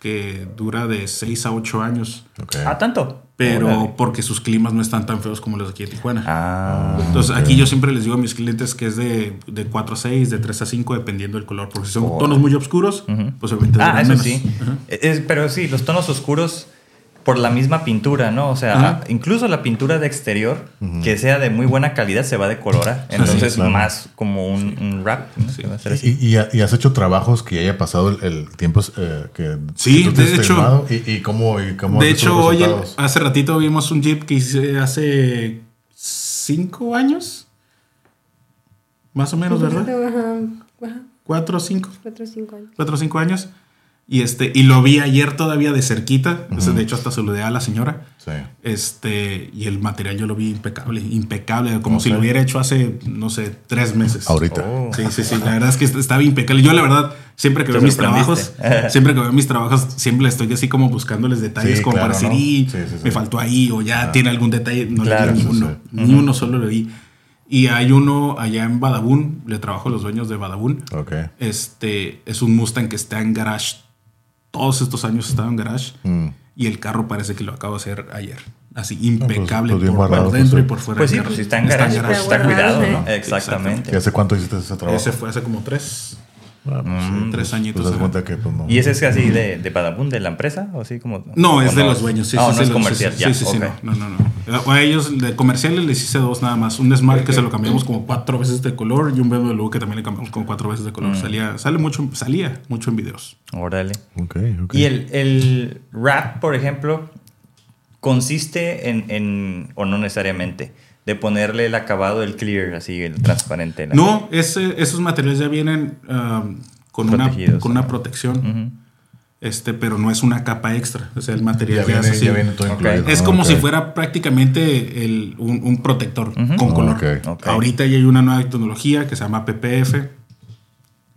que dura de 6 a 8 años, Ok. Ah, tanto. pero Órale. porque sus climas no están tan feos como los de aquí en Tijuana. Ah, Entonces aquí yo siempre les digo a mis clientes que es de, de 4 a 6, de 3 a 5, dependiendo del color. Porque si son tonos muy oscuros, pues obviamente ah eso menos. sí. Es- pero sí, los tonos oscuros por la misma pintura, ¿no? O sea, Ajá. incluso la pintura de exterior, que sea de muy buena calidad, se va a decolorar. Entonces, claro. más como un, un wrap. ¿no? Que va a ser así. ¿Y, y, y has hecho trabajos que ya haya pasado el, el tiempo eh, que Sí, que tú te de has hecho-? ¿Y, y cómo, y cómo De hecho, los hoy, hace ratito vimos un Jeep que hice hace 5 años. Más o menos, ¿verdad? Ajá, ajá, 4 o 5. cuatro o cinco años. 4 o 5 años. Y, este, y lo vi ayer todavía de cerquita. O sea, De hecho, hasta saludé a la señora. Sí. Este, y el material yo lo vi impecable, impecable, como si lo hubiera hecho hace, no sé, tres meses. Ahorita. Oh. Sí, sí, sí, la verdad es que estaba impecable. Yo, la verdad, siempre que veo mis trabajos, siempre que veo mis trabajos, siempre estoy así como buscándoles detalles, Sí, como claro, para decir, ¿no? "Y, Sí, sí, sí. me faltó ahí, o ya tiene algún detalle. No Claro. le di Sí, ni uno, ni uno solo le di. Y hay uno allá en Badabun, le trabajo a los dueños de Badabun. Ok. Este es un Mustang que está en garage. Todos estos años estaba en garage. Mm. Y el carro parece que lo acabo de hacer ayer. Así, impecable pues por, guardado, por pues, dentro y por fuera. Pues sí, carro. pues si está en garage, Está pues está cuidado, ¿no? ¿eh? Exactamente. ¿Y hace cuánto hiciste ese trabajo? Ese fue hace como tres. Ah, pues, sí, tres pues, añitos, Pues das ajá. cuenta que pues no. ¿Y ese es así de, de Badabun, de la empresa? ¿O así como? No, o es de los dueños. Sí, Ah, sí, no sí, es los- comercial, sí, ya. Sí, sí, no, no, no. no. A ellos de comerciales les hice dos nada más. Un Smart que se lo cambiamos como cuatro veces de color y un BMW que también le cambiamos como cuatro veces de Mm. color. Salía, sale mucho, salía mucho en videos. Órale. Y el, el wrap, por ejemplo, consiste en, en, o no necesariamente, de ponerle el acabado, el clear, así, el transparente. la- No, ese, esos materiales ya vienen um, con, una, protección. Este, pero no es una capa extra. O sea, el material Ya ya, viene, es así. ya viene todo Ok. incluido. Es como si fuera prácticamente el- un, un protector con color. Ahorita ya hay una nueva tecnología que se llama PPF,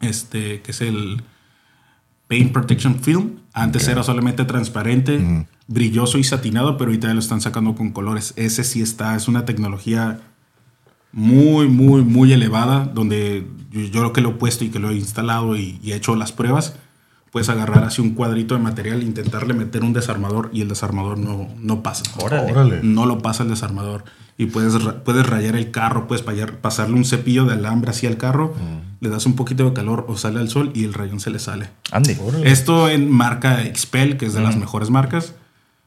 este, que es el Paint Protection Film. Antes era solamente transparente, brilloso y satinado, pero ahorita ya lo están sacando con colores. Ese sí está, es una tecnología muy, muy, muy elevada, donde yo, yo lo que lo he puesto y que lo he instalado y, y he hecho las pruebas, puedes agarrar así un cuadrito de material, intentarle meter un desarmador y el desarmador no, no pasa. Órale. Órale. No lo pasa el desarmador. Y puedes, puedes rayar el carro, puedes payar- pasarle un cepillo de alambre así al carro, le das un poquito de calor o sale al sol y el rayón se le sale. Ande. Órale. Esto en marca Expel, que es de las mejores marcas,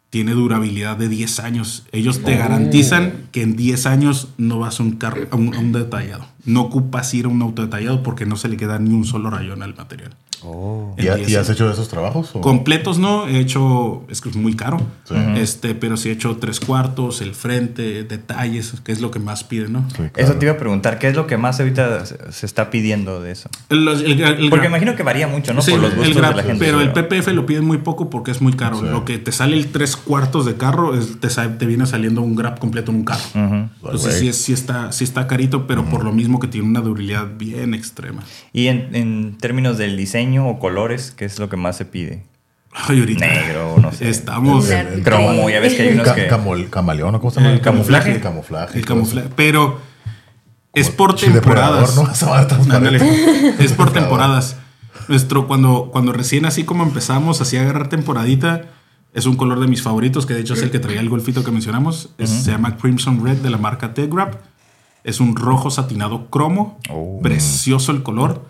tiene durabilidad de 10 años. Ellos te garantizan que en 10 años no vas a un carro a un, a un detallado. No ocupas ir a un auto detallado porque no se le queda ni un solo rayón al material. Oh. ¿Y, En ha- 10 y has hecho esos trabajos? o? Completos no, he hecho, es que es muy caro, Sí. este, pero sí he hecho tres cuartos, el frente, detalles, que es lo que más piden, ¿no? Sí, claro. Eso te iba a preguntar, ¿qué es lo que más ahorita se está pidiendo de eso? El- el- el- Porque imagino que varía mucho, ¿no? Sí, Por los el gustos de la gente. Pero el PPF lo piden muy poco porque es muy caro. Sí. Lo que te sale el tres cuartos de carro es- te, te viene saliendo un grab completo en un carro. Entonces sí está, sí está carito, pero por lo mismo que tiene una durabilidad bien extrema. Y en, en términos del diseño o colores, ¿qué es lo que más se pide? Ay, ahorita. Negro, no sé. Estamos. El- el- Cromo, ya ves que hay unos Ca- que... camol- camaleón, ¿o ¿cómo se llama? El camuflaje. El camuflaje. El camuflaje. Pero es por temporadas. ¿no? Transparente. Ándale. Es por temporadas. Nuestro, cuando, cuando recién así como empezamos así a agarrar temporadita, es un color de mis favoritos, que de hecho es el que traía el golfito que mencionamos. Es- Se llama Crimson Red de la marca Tegrap. Es un rojo satinado cromo. Oh. Precioso el color.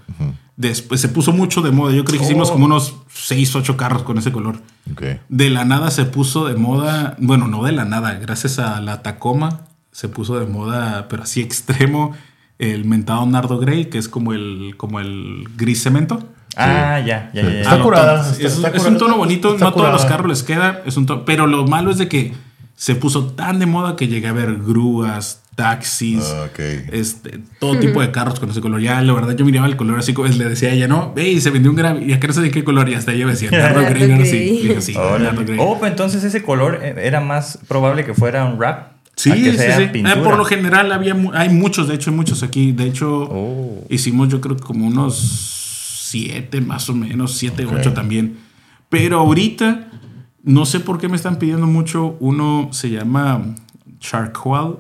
Después se puso mucho de moda. Yo creo que hicimos Oh. como unos 6, 8 carros con ese color. Ok. De la nada se puso de moda, bueno, no de la nada, gracias a la Tacoma se puso de moda, pero así extremo, el mentado Nardo Grey, que es como el, como el gris cemento. Ah, ya, ya, Sí. ya, ya. Está curada, está- es, está es curada, un tono bonito, está no a todos los carros les queda, es un tono, pero lo malo es de que se puso tan de moda que llegué a ver grúas, taxis, Ah, ok. este, todo tipo de carros con ese color. Ya, la verdad, yo miraba el color así como le decía a ella, no, ve, y se vendió un gran, y acá no sé de qué color, y hasta ella me decía, Nardo Grey, ahora sí. Dije, sí. Oh, pues entonces ese color eh, era más probable que fuera un rap. Sí, que sí, sea sí. pintura. Eh, por lo general había mu- hay muchos, de hecho, hay muchos aquí. De hecho, Oh. hicimos yo creo que como unos siete más o menos, siete, Ok. ocho también. Pero ahorita, no sé por qué me están pidiendo mucho. Uno se llama charcoal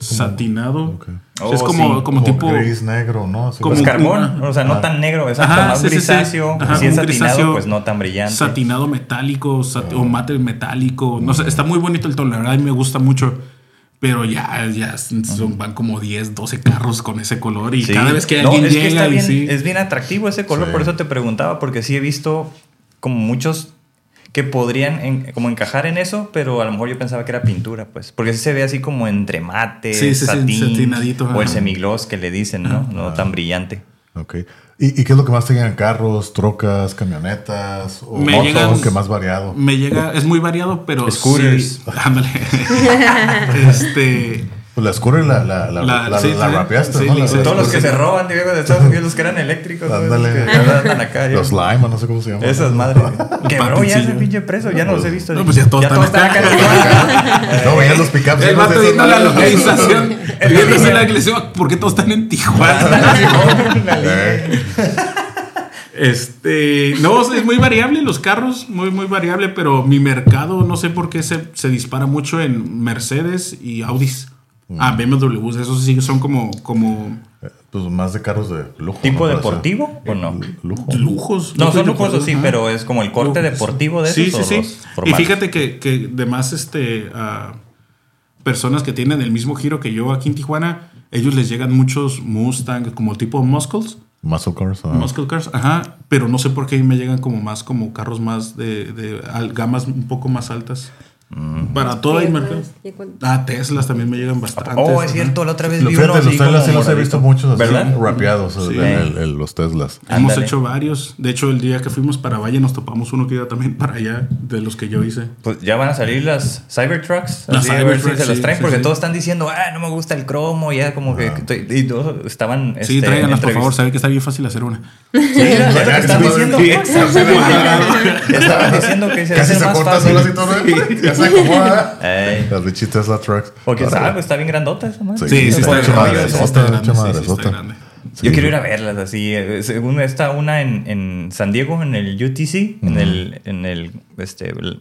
satinado. Ok. Oh, es como, sí. como, tipo... gris negro, ¿no? Así como Pues como- carbón, o sea, no Ah. tan negro, exacto, Ajá, más sí, grisáceo. Ajá, si es satinado, grisáceo pues no tan brillante. Satinado metálico sat- o mate metálico. No sé, está muy bonito el tono, la verdad, y me gusta mucho. Pero ya, ya son, van como 10, 12 carros con ese color. Y Sí. cada vez que No, alguien es que llega está y bien, sí. es bien atractivo ese color, Sí. por eso te preguntaba, porque sí he visto como muchos que podrían en- como encajar en eso, pero a lo mejor yo pensaba que era pintura, pues, porque sí se ve así como entre mate, Sí, satín, o el semigloss que le dicen, ¿no? No tan brillante. Ok. ¿Y, y qué es lo que más te llegan? ¿Carros, trocas, camionetas? ¿O Me motos? llegan- ¿Qué más variado? Me llega, es muy variado, pero. Scooters. sí- ándale. este. Pues la Scooter la, la, la, La- la, sí, la sí. rapeaste, Sí, ¿no? Todos los que sí. se roban de de Estados Unidos, los que eran eléctricos. Ándale. Los Lime, no sé cómo se llaman. Esas madres. Quebró ya ese pinche preso, ya no los he visto. No, pues ya todos están acá. en Tijuana. No, veías los pickups. El vato viendo la localización. Viendo así la iglesia, ¿por qué todos están en Tijuana? Eh, Este, no, es muy variable los carros, muy, muy variable, pero mi mercado no sé por qué se, se dispara mucho en Mercedes y Audis. Mm. Ah, BMWs, esos sí son como, como Pues más de carros de lujo. ¿Tipo deportivo o no? Lujo. lujos. No, son lujos lujosos, sí, pero es como el corte Lujos. deportivo de esos Sí, sí, o sí. los Y fíjate que, que además este, personas que tienen el mismo giro que yo aquí en Tijuana, ellos les llegan muchos Mustang como tipo Muscles. Muscle cars. ah. Muscle cars, ajá, pero no sé por qué me llegan como más como carros más de, de al- gamas un poco más altas. Para todo el Teslas, mercado. Ah, Teslas también me llegan bastantes. Oh, es cierto, la otra vez vi los Teslas sí los he visto muchos así ¿Verdad? rapeados, Sí. el- el- el- los Teslas. Hemos hecho varios. De hecho, el día que fuimos para Valle nos topamos uno que iba también para allá, de los que yo hice. Pues ya van a salir las Cybertrucks. Las así, a ver si Cybertrucks, se las traen, sí, porque sí. todos están diciendo, ah, no me gusta el cromo, ya como que. estoy- y todos estaban. Sí, este, tráiganlas, por favor. Sabe que está bien fácil hacer una. Sí, están diciendo. Estaban diciendo que se Casi hace se más fácil. Se acomoda. Ey. Las bichis Tesla Trucks. Órale. sabe, está bien grandota esa madre. Sí, sí, está sí. grande, sí, sí. Sí. Yo quiero ir a verlas así. eh, Según está una en, en San Diego, en el UTC, en el, en el, este, el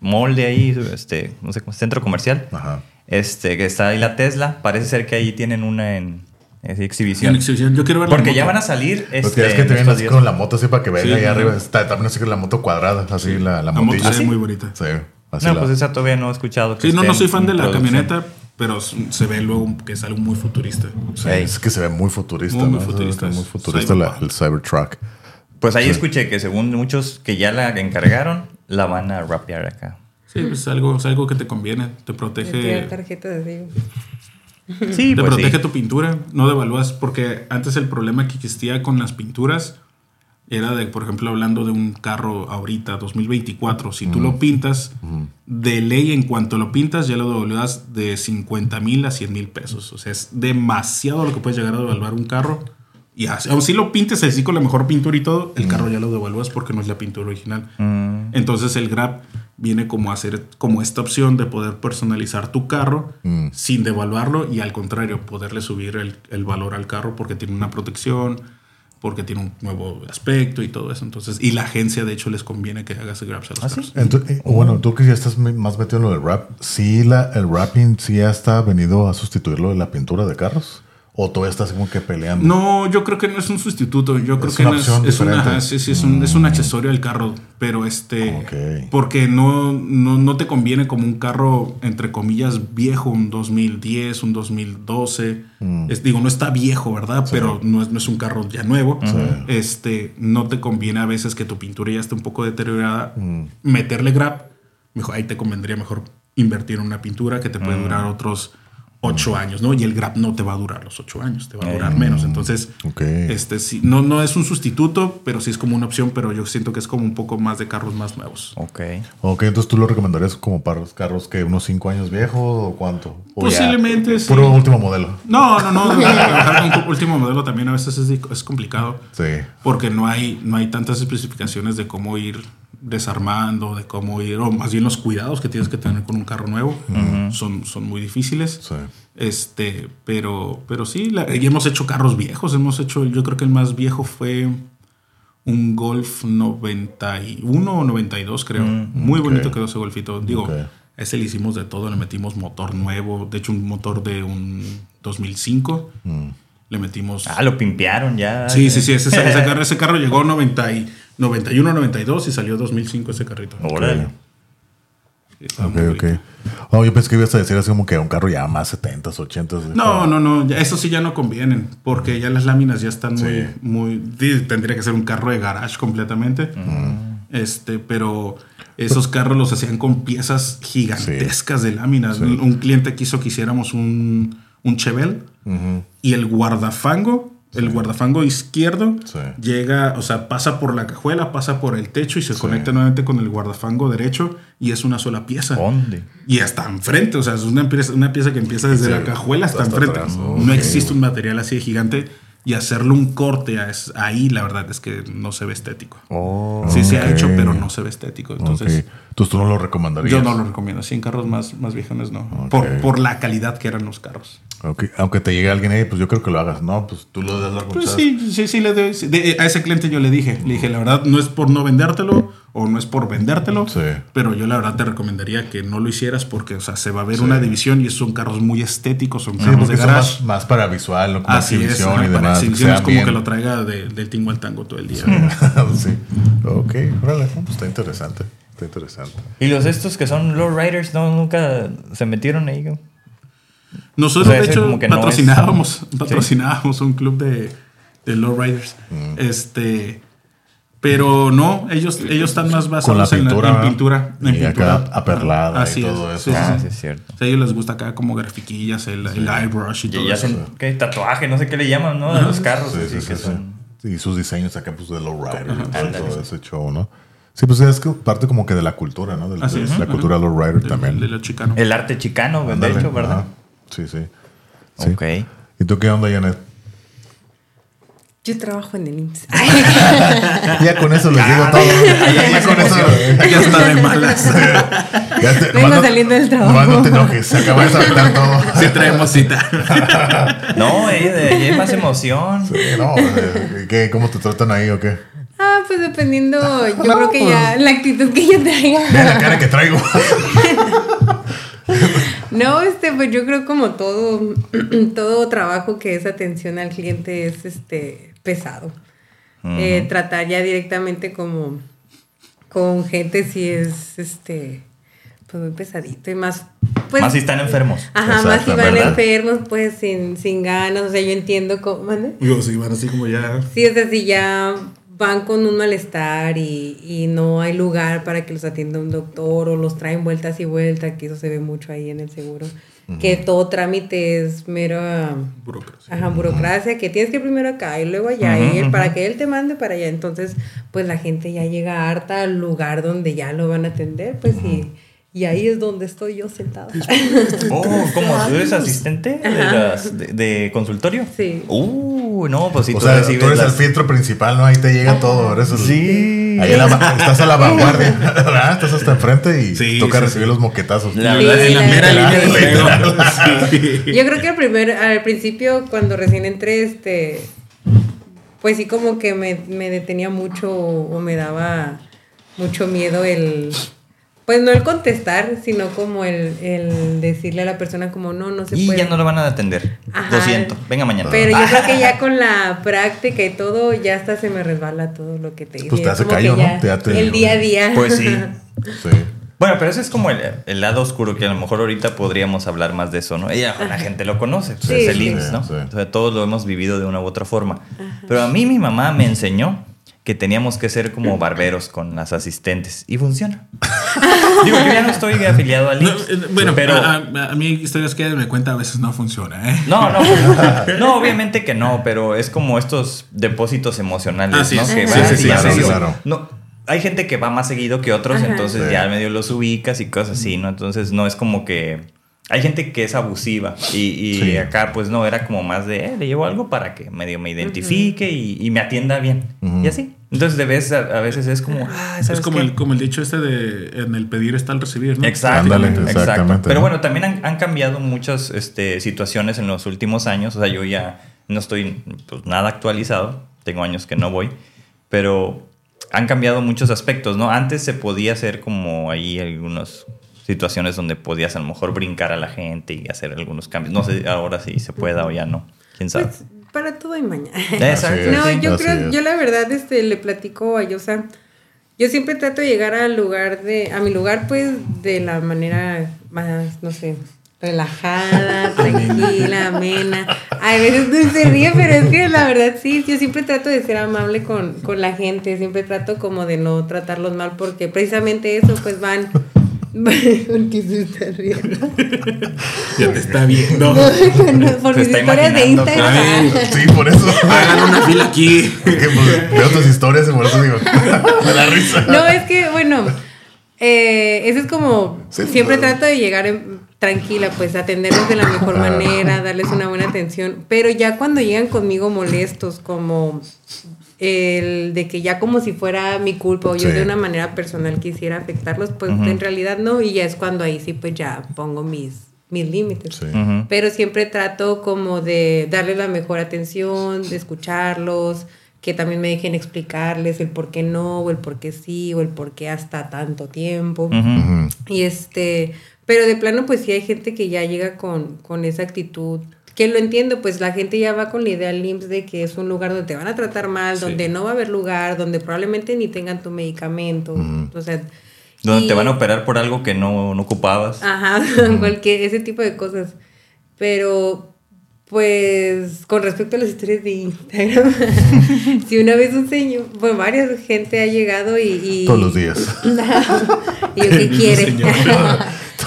mall de ahí, este, no sé cómo, centro comercial. Ajá. Este, que está ahí la Tesla. Parece ser que ahí tienen una en, Sí, exhibición. en exhibición. Yo quiero ver la Porque moto. ya van a salir. Este, Porque es que te en vienen así días. con la moto así para que venga Sí, ahí arriba. Está también así con la moto cuadrada, así la, la La moto motilla. ¿Ah, muy bonita. Sí, así No, la- pues esa todavía no he escuchado. que Sí, no, no soy fan de la producción. camioneta, pero se ve luego que es algo muy futurista. Sí, Ey. es que se ve muy futurista. Muy, muy ¿no? Ve futurista, Muy es futurista la- el Cybertruck. Pues ahí escuché que según muchos que ya la encargaron, la van a rapear acá. Sí, pues es algo, es algo que te conviene. Te protege, tarjetas así. Sí, te pues protege sí. tu pintura. No devalúas, porque antes el problema que existía con las pinturas era de, por ejemplo, hablando de un carro ahorita, 2024. Si tú lo pintas, de ley, en cuanto lo pintas, ya lo devaluas de 50 mil a 100 mil pesos. O sea, es demasiado lo que puedes llegar a devaluar un carro. Y así, aun si lo pintes así con la mejor pintura y todo, el carro ya lo devalúas porque no es la pintura original. Mm, Entonces el Grab viene como a hacer como esta opción de poder personalizar tu carro Mm. sin devaluarlo y al contrario, poderle subir el, el valor al carro porque tiene una protección, porque tiene un nuevo aspecto y todo eso. Entonces, y la agencia de hecho les conviene que hagas Grabs a los ¿Ah, sí? carros. Entonces, eh, bueno, tú que ya estás más metido en lo del rap, ¿sí la, el rapping sí ya está venido a sustituir lo de la pintura de carros? ¿O todavía estás como que peleando? No, yo creo que no es un sustituto. Yo creo Es que una no es, es una, sí, sí, es, un, es un accesorio al carro. Pero este. Ok. Porque no, no, no te conviene como un carro, entre comillas, viejo, un 2010, un 2012. Mm. Es, digo, no está viejo, ¿verdad? Pero no es, no es un carro ya nuevo. Sí. Este, no te conviene a veces que tu pintura ya esté un poco deteriorada. Mm. Meterle grab, mejor, ahí te convendría mejor invertir en una pintura que te Mm. puede durar otros ocho años, ¿no? Y el grab no te va a durar los ocho años, te va a durar Eh. menos. Entonces, este sí, no, no es un sustituto, pero sí es como una opción, pero yo siento que es como un poco más de carros más nuevos. Ok. Ok, entonces tú lo recomendarías como para los carros que unos 5 años viejos o cuánto? O ya Posiblemente, sí. Puro último modelo. No, no, no. Trabajar con último modelo también a veces es, es complicado. Sí. Porque no hay, no hay tantas especificaciones de cómo ir desarmando, de cómo ir, o más bien los cuidados que tienes que tener con un carro nuevo son, son muy difíciles. Sí. Este, pero, pero sí, la- y hemos hecho carros viejos. Hemos hecho, yo creo que el más viejo fue un Golf 91 o 92, creo. Muy bonito quedó ese golfito. Digo, Ok. a ese le hicimos de todo. Le metimos motor nuevo. De hecho, un motor de un 2005. Mm. Le metimos. Ah, lo pimpearon ya. Sí, sí, sí. Ese, ese carro, ese carro llegó 90 y 91, 92 y salió 2005 ese carrito. Órale. Ok, ok. Oh, yo pensé que ibas a decir así como que un carro ya más 70s, 80s. No, no, no. Eso sí ya no convienen. Porque ya las láminas ya están muy, Sí. muy. Tendría que ser un carro de garage completamente. Este, pero esos carros los hacían con piezas gigantescas de láminas. Sí. Un, cliente quiso que hiciéramos un, un Chevelle Ujú. y el guardafango, el guardafango izquierdo, llega, o sea, pasa por la cajuela, pasa por el techo y se conecta nuevamente con el guardafango derecho y es una sola pieza. ¿Dónde? Y hasta enfrente, o sea, es una pieza, una pieza que empieza desde la cajuela hasta, hasta enfrente. atrás. No existe un material así de gigante y hacerle un corte a es- ahí, la verdad es que no se ve estético. Oh. Sí se ha hecho, pero no se ve estético. Entonces, Ok. Entonces tú no lo recomendarías. yo no lo recomiendo. Sí, en carros más, más viejones no. Por, por la calidad que eran los carros. Aunque te llegue alguien ahí, pues yo creo que lo hagas. No, pues tú lo das la Pues sí, sí, sí, le doy. sí. De- a ese cliente yo le dije, le dije, la verdad, no es por no vendértelo o no es por vendértelo, Sí. pero yo la verdad te recomendaría que no lo hicieras porque, o sea, se va a ver una división y son carros muy estéticos, son Sí, carros de porque son garage. más, más para visual, ¿no? Como Así es, exhibición y para demás. exhibición es como bien. que lo traiga de- del tingo al tango todo el día. sí. Ok, órale. Pues está interesante. Está interesante. ¿Y los estos que son low riders no nunca se metieron ahí? güey? Nosotros, O sea, de hecho, como que no patrocinábamos, es- patrocinábamos un club de, de lowriders. Mm. Este. Pero no, ellos, ellos están más Con la basados en, la- pintura. en pintura. En y pintura. acá aperlada Así y es, todo eso. sí, sí, Ah, sí. sí, es cierto. O sea, a ellos les gusta acá como grafiquillas, el, el airbrush y todo Y eso. hacen, ¿qué? Tatuaje, no sé qué le llaman, ¿no? De los carros. Sí, así sí, que sí, son- sí. Y sus diseños acá, pues, de lowrider y todo, todo sí. ese show, ¿no? Sí, pues es que parte como que de la cultura, ¿no? De, Así de es. la Ajá. cultura lowrider De- también. De lo chicano. El arte chicano, de Ándale, hecho, ¿verdad? ajá. Sí, sí. Sí. Ok. ¿Y tú qué onda, Janet? Yo trabajo en el IMSS. Ya con eso les digo todo. Ya con eso. Ya está de malas. Ya te- Vengo no- saliendo del trabajo. nomás no te enojes, se acaba de saltar todo. Sí traemos cita. No, eh, de ahí hay más emoción. Sí, no, eh, ¿qué? ¿Cómo te tratan ahí o qué? Ah, pues dependiendo, yo No, creo que pues- ya la actitud que yo traiga. Ve la cara que traigo. No, este, pues yo creo como todo, todo trabajo que es atención al cliente es este pesado. Eh, tratar ya directamente como con gente si es este pues muy pesadito y más pues más si están enfermos. ajá, más si van ¿verdad? enfermos, pues sin, sin ganas, o sea, yo entiendo cómo, ¿mande? Digo, sí, van así como ya. Sí, o sea, si ya van con un malestar y, y no hay lugar para que los atienda un doctor o los traen vueltas y vueltas, que eso se ve mucho ahí en el seguro, que todo trámite es mera Burocracia. ajá, burocracia, que tienes que ir primero acá y luego allá, Ujú, y él- para que él te mande para allá. Entonces, pues la gente ya llega harta al lugar donde ya lo van a atender, pues y, y ahí es donde estoy yo sentada. Oh, ¿cómo? ¿Tú eres asistente de, las- de- de consultorio? Sí. Uh, no, pues si o tú sea, recibes tú eres las- el filtro principal, ¿no? Ahí te llega todo. Eres el- Sí. Ahí la estás a la vanguardia. ¿verdad? Estás hasta enfrente y Sí, toca sí, recibir sí. los moquetazos. La Sí, verdad, en la la mera verdad. línea de fuego. Sí. Yo creo que al primer, al principio, cuando recién entré, este, pues sí como que me, me detenía mucho o me daba mucho miedo el, pues no el contestar, sino como el, el decirle a la persona como no, no se Y puede. ya no lo van a atender. Ajá. Lo siento. Venga mañana. Pero yo creo que ya con la práctica y todo, ya hasta se me resbala todo lo que te dice. Pues te hace callo, ¿no? Te- el día a día. Pues sí. Sí. Bueno, pero ese es como el, el lado oscuro que a lo mejor ahorita podríamos hablar más de eso, ¿no? Ella, la gente lo conoce, pues Sí, es el sí. IMSS, ¿no? Sí. O sea, todos lo hemos vivido de una u otra forma. Pero a mí mi mamá me enseñó que teníamos que ser como barberos con las asistentes y funciona. Digo, yo ya no estoy afiliado al IMSS, eh, bueno, pero a, a- a mí historias que me cuenta a veces no funciona, ¿eh? no, no, pues, no, obviamente que no, pero es como estos depósitos emocionales, Ah, sí, ¿no? sí, que sí, vas sí, sí, claro. no, hay gente que va más seguido que otros, Ajá. entonces Sí. ya medio los ubicas y cosas así, ¿no? Entonces no es como que hay gente que es abusiva y, y Sí. acá pues no, era como más de, eh, le llevo algo para que medio me identifique y, y me atienda bien. Y así. Entonces de a, a veces es como, ah, ¿sabes Es como qué? el, como el dicho este de en el pedir está el recibir, ¿no? Exacto, Ándale, exacto. exactamente, Pero ¿no? bueno, también han, han cambiado muchas este, situaciones en los últimos años. O sea, yo ya no estoy pues, nada actualizado. Tengo años que no voy. Pero han cambiado muchos aspectos, ¿no? Antes se podía hacer como ahí algunas situaciones donde podías a lo mejor brincar a la gente y hacer algunos cambios. No sé ahora si se pueda o ya no. ¿Quién sabe? Pues, para todo hay mañana. Es. No, yo Así creo, es. yo la verdad este, le platico a Yosa. Yo siempre trato de llegar al lugar de, a mi lugar pues de la manera más, no sé, relajada, tranquila, amena. A veces no se ríe, pero es que la verdad sí, yo siempre trato de ser amable con, con la gente, siempre trato como de no tratarlos mal porque precisamente eso pues van... porque se está riendo. Ya te está viendo. Por Se mis está historias de Instagram. Ay, Sí, por eso. Hagan una fila aquí. Pues, veo tus historias y por eso digo, me da risa. No, es que, bueno, eh, eso es como, Sí, siempre pues. trato de llegar en- tranquila, pues atenderlos de la mejor manera, darles una buena atención, pero ya cuando llegan conmigo molestos, como el de que ya como si fuera mi culpa o yo Sí. de una manera personal quisiera afectarlos, pues en realidad no, y ya es cuando ahí sí pues ya pongo mis, mis límites. Sí. Pero siempre trato como de darles la mejor atención, de escucharlos, que también me dejen explicarles el por qué no, o el por qué sí, o el por qué hasta tanto tiempo. Y este, pero de plano, pues sí hay gente que ya llega con, con esa actitud. Que lo entiendo, pues la gente ya va con la idea al IMSS de que es un lugar donde te van a tratar mal, Sí. donde no va a haber lugar, donde probablemente ni tengan tu medicamento. O sea, Donde y- te van a operar por algo que no, no ocupabas. Ajá, cualquier, ese tipo de cosas. Pero Pues con respecto a las historias de Instagram, si una vez un señor, pues varias gente ha llegado y... y- Todos los días. y yo, ¿qué quiere?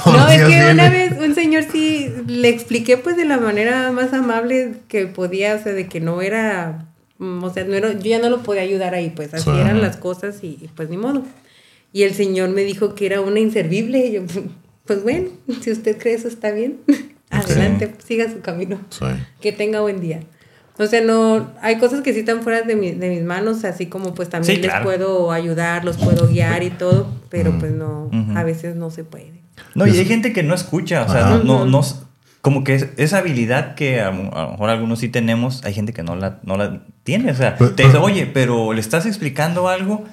Todos no, los es que una vez un señor sí le expliqué pues de la manera más amable que podía, o sea, de que no era, mm, o sea, no era, yo ya no lo podía ayudar ahí, pues así Sí. eran las cosas y, pues ni modo. Y el señor me dijo que era una inservible y yo, pues bueno, si usted cree eso está bien, adelante, siga su camino. Sí. Que tenga buen día. O sea, no, hay cosas que sí están fuera de, mi- de mis manos, así como pues también Sí, les claro. puedo ayudar, los puedo guiar y todo, pero pues no, a veces no se puede. No, y hay gente que no escucha, o sea, no, no, no- como que es- esa habilidad que a, lo a lo mejor algunos sí tenemos, hay gente que no la, no la tiene, o sea, te dice, oye, pero le estás explicando algo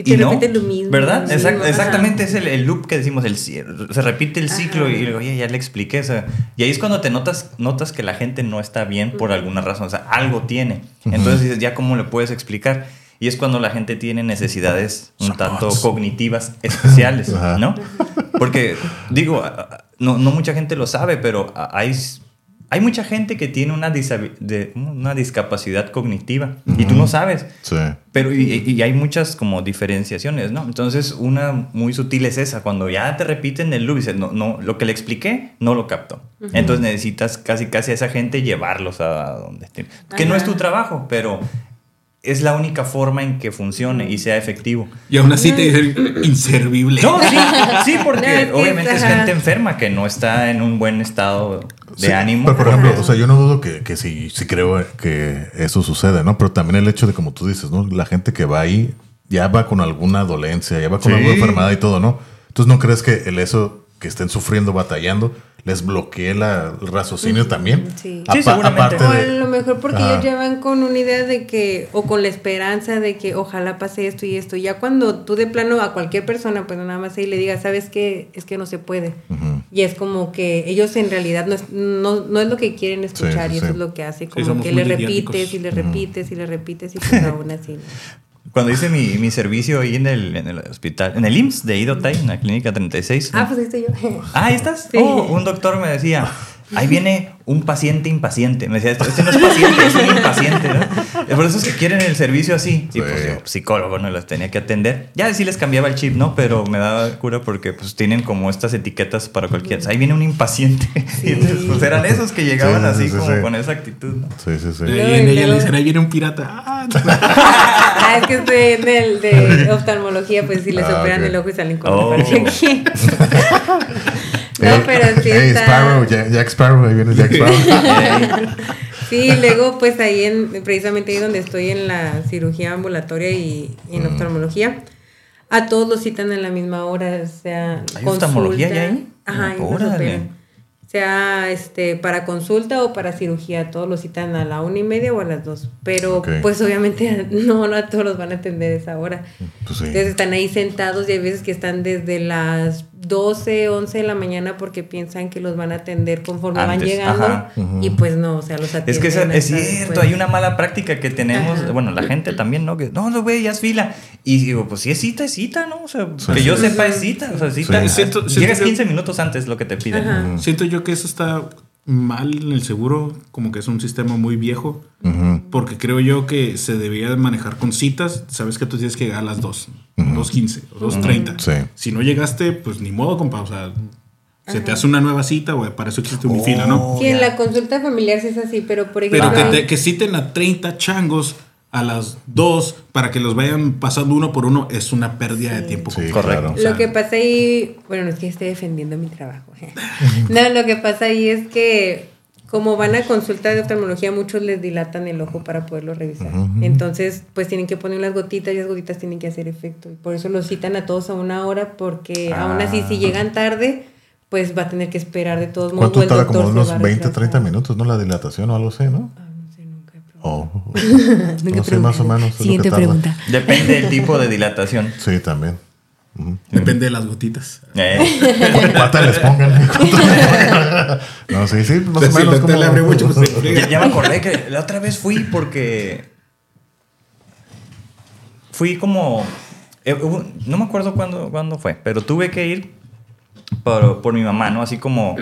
Y te no, repiten lo mismo. ¿Verdad? lo Exact- mismo, exactamente, ajá. es el, el loop que decimos, el, se repite el ciclo Ajá. y digo, oye, ya le expliqué. o sea, y ahí es cuando te notas, notas que la gente no está bien por alguna razón, o sea, algo tiene. Entonces dices, ¿ya cómo le puedes explicar? Y es cuando la gente tiene necesidades un tanto cognitivas especiales, Ajá. ¿no? Porque, digo, no, no mucha gente lo sabe, pero hay, hay mucha gente que tiene una, de- una discapacidad cognitiva y tú no sabes. Sí. Pero y, y hay muchas como diferenciaciones, ¿no? Entonces una muy sutil es esa, cuando ya te repiten el loop y dices, no, no, lo que le expliqué no lo captó. Entonces necesitas casi casi a esa gente llevarlos a donde estén. Que no es tu trabajo, pero es la única forma en que funcione y sea efectivo. Y aún así te dicen inservible. No, sí, sí, porque No, obviamente es gente enferma que no está en un buen estado de Sí, ánimo. Pero por ejemplo, o sea, yo no dudo que, que sí, sí creo que eso sucede, ¿no? Pero también el hecho de, como tú dices, ¿no? La gente que va ahí ya va con alguna dolencia, ya va con Sí. alguna enfermedad y todo, ¿no? Entonces, ¿no crees que el eso que estén sufriendo, batallando, les bloquee la, el raciocinio también? Sí. Sí, seguramente. O a lo mejor porque Ajá. ellos llevan con una idea de que, o con la esperanza de que ojalá pase esto y esto. Ya cuando tú de plano a cualquier persona, pues nada más ahí le digas, ¿sabes qué? Es que no se puede. Y es como que ellos en realidad no es, no, no es lo que quieren escuchar Sí, y eso sí. es lo que hace, como que le mediáticos. repites y le repites y le repites y pues aún así. Cuando hice mi, mi servicio ahí en el, en el hospital, en el IMSS de Idotay, en la clínica 36. Ah, pues ahí estoy yo. Ah, ¿ahí estás? Sí. Oh, un doctor me decía, ahí viene un paciente impaciente. Me decía, este no es paciente, es un impaciente, ¿no? Por eso es que quieren el servicio así. Y Sí. pues yo, psicólogo, no los tenía que atender. Ya sí les cambiaba el chip, ¿no? Pero me daba cura porque pues tienen como estas etiquetas para cualquiera. Ahí viene un impaciente. Y entonces, pues eran esos que llegaban Sí, sí, así sí, como sí. con esa actitud, ¿no? Sí, sí, sí. Y y en ella le dicen, ahí viene un pirata. Ah, no. Ah, es que estoy en el de oftalmología, pues si les Ah, operan el ojo y salen con Oh. la. No, Ey, pero sí ey, está... Sparrow, Jack, Jack Sparrow, ahí viene Jack Sparrow. Sí, luego pues ahí en, precisamente ahí donde estoy en la cirugía ambulatoria y, y en oftalmología, a todos los citan en la misma hora, o sea, ¿Hay oftalmología ya ahí? Ajá, ahí. Sea este para consulta o para cirugía, todos los citan a la una y media o a las dos. Pero pues obviamente no, no a todos los van a atender esa hora. Pues sí. Entonces están ahí sentados y hay veces que están desde las 12, 11 de la mañana porque piensan que los van a atender conforme van llegando. ajá. Y pues no, o sea, los atienden. Es que esa- es cierto, después. hay una mala práctica que tenemos, Ajá. bueno, la gente también, ¿no? Que no, no, güey, ya es fila. Y digo, pues si es cita, es cita, ¿no? O sea, Sí. que yo Sí. sepa es cita. O sea, cita. Sí. Siento- siento Llegas que- 15 minutos antes lo que te piden. Siento yo que eso está mal en el seguro, como que es un sistema muy viejo, Ujú. porque creo yo que se debía de manejar con citas. Sabes que tú tienes que llegar a las 2, 2.15 o 2.30. Sí. Si no llegaste, pues ni modo, compa. O sea, se te hace una nueva cita, o para eso existe mi fila, ¿no? Sí, en la consulta familiar sí es así, pero por Pero ejemplo. que, te- que citen a 30 changos a las 2 para que los vayan pasando uno por uno es una pérdida de tiempo. Sí, Correcto. claro. Lo que pasa ahí, bueno, no es que esté defendiendo mi trabajo. no, lo que pasa ahí es que como van a consulta de oftalmología, muchos les dilatan el ojo para poderlo revisar. Entonces, pues tienen que poner unas gotitas y las gotitas tienen que hacer efecto. Y por eso los citan a todos a una hora, porque aún así, si llegan tarde, pues va a tener que esperar de todos modos. ¿Cuánto tarda? Como unos va a 20, retrasar. 30 minutos, ¿no? La dilatación o algo así, ¿no? Ah, no sé, nunca he probado. Oh, no sé, más o menos. es lo que Siguiente tarda. pregunta. Depende del tipo de dilatación. Sí, también. Depende de las gotitas. Eh, ¿Cuánto pata les pongan? No, sí, sí, más o Si menos. doctor le abre mucho, pues ya, ya me acordé que la otra vez fui porque. Fui como. eh, no me acuerdo cuándo, cuándo fue, pero tuve que ir por, por mi mamá, ¿no? Así como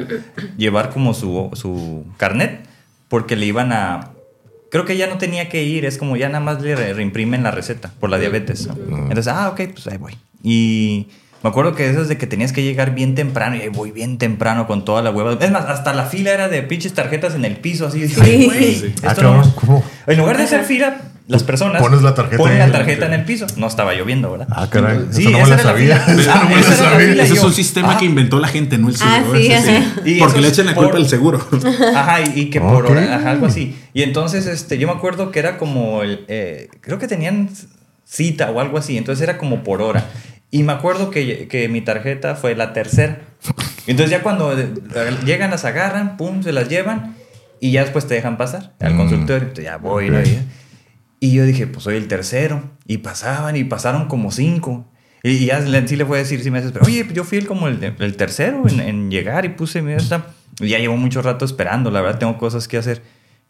llevar como su, su carnet porque le iban a... Creo que ya no tenía que ir, es como ya nada más le re- reimprimen la receta por la diabetes. ¿no? Entonces, ah, ok, pues ahí voy. Y me acuerdo que eso es de que tenías que llegar bien temprano y ahí voy bien temprano con toda la hueva. Es más, hasta la fila era de pinches tarjetas en el piso, así. Sí. Esto Ah, no- ¿cómo? En lugar de hacer fila, las personas Pones la tarjeta ponen la en el- tarjeta en el piso. No estaba lloviendo, ¿verdad? Ah, caray. Sí, eso no me la sabía. Ah. Ese es un sistema que inventó la gente, no el Ah, seguro. sí, sí. Porque le echan la por- culpa al seguro. Ajá, y, y que por Ok. hora, ajá, algo así. Y entonces, este, yo me acuerdo que era como, el, eh, creo que tenían cita o algo así, entonces era como por hora. Y me acuerdo que, que mi tarjeta fue la tercera. Entonces ya cuando eh, llegan, las agarran, pum, se las llevan y ya después te dejan pasar al Mm. consultorio. Entonces, ya voy, ¿no? Ok. Y- yo dije, pues soy el tercero. Y pasaban y pasaron como cinco. Y y ya sí le voy a decir, sí me haces, pero oye, yo fui el como el, el tercero en, en llegar y puse mi ya llevo mucho rato esperando, la verdad tengo cosas que hacer.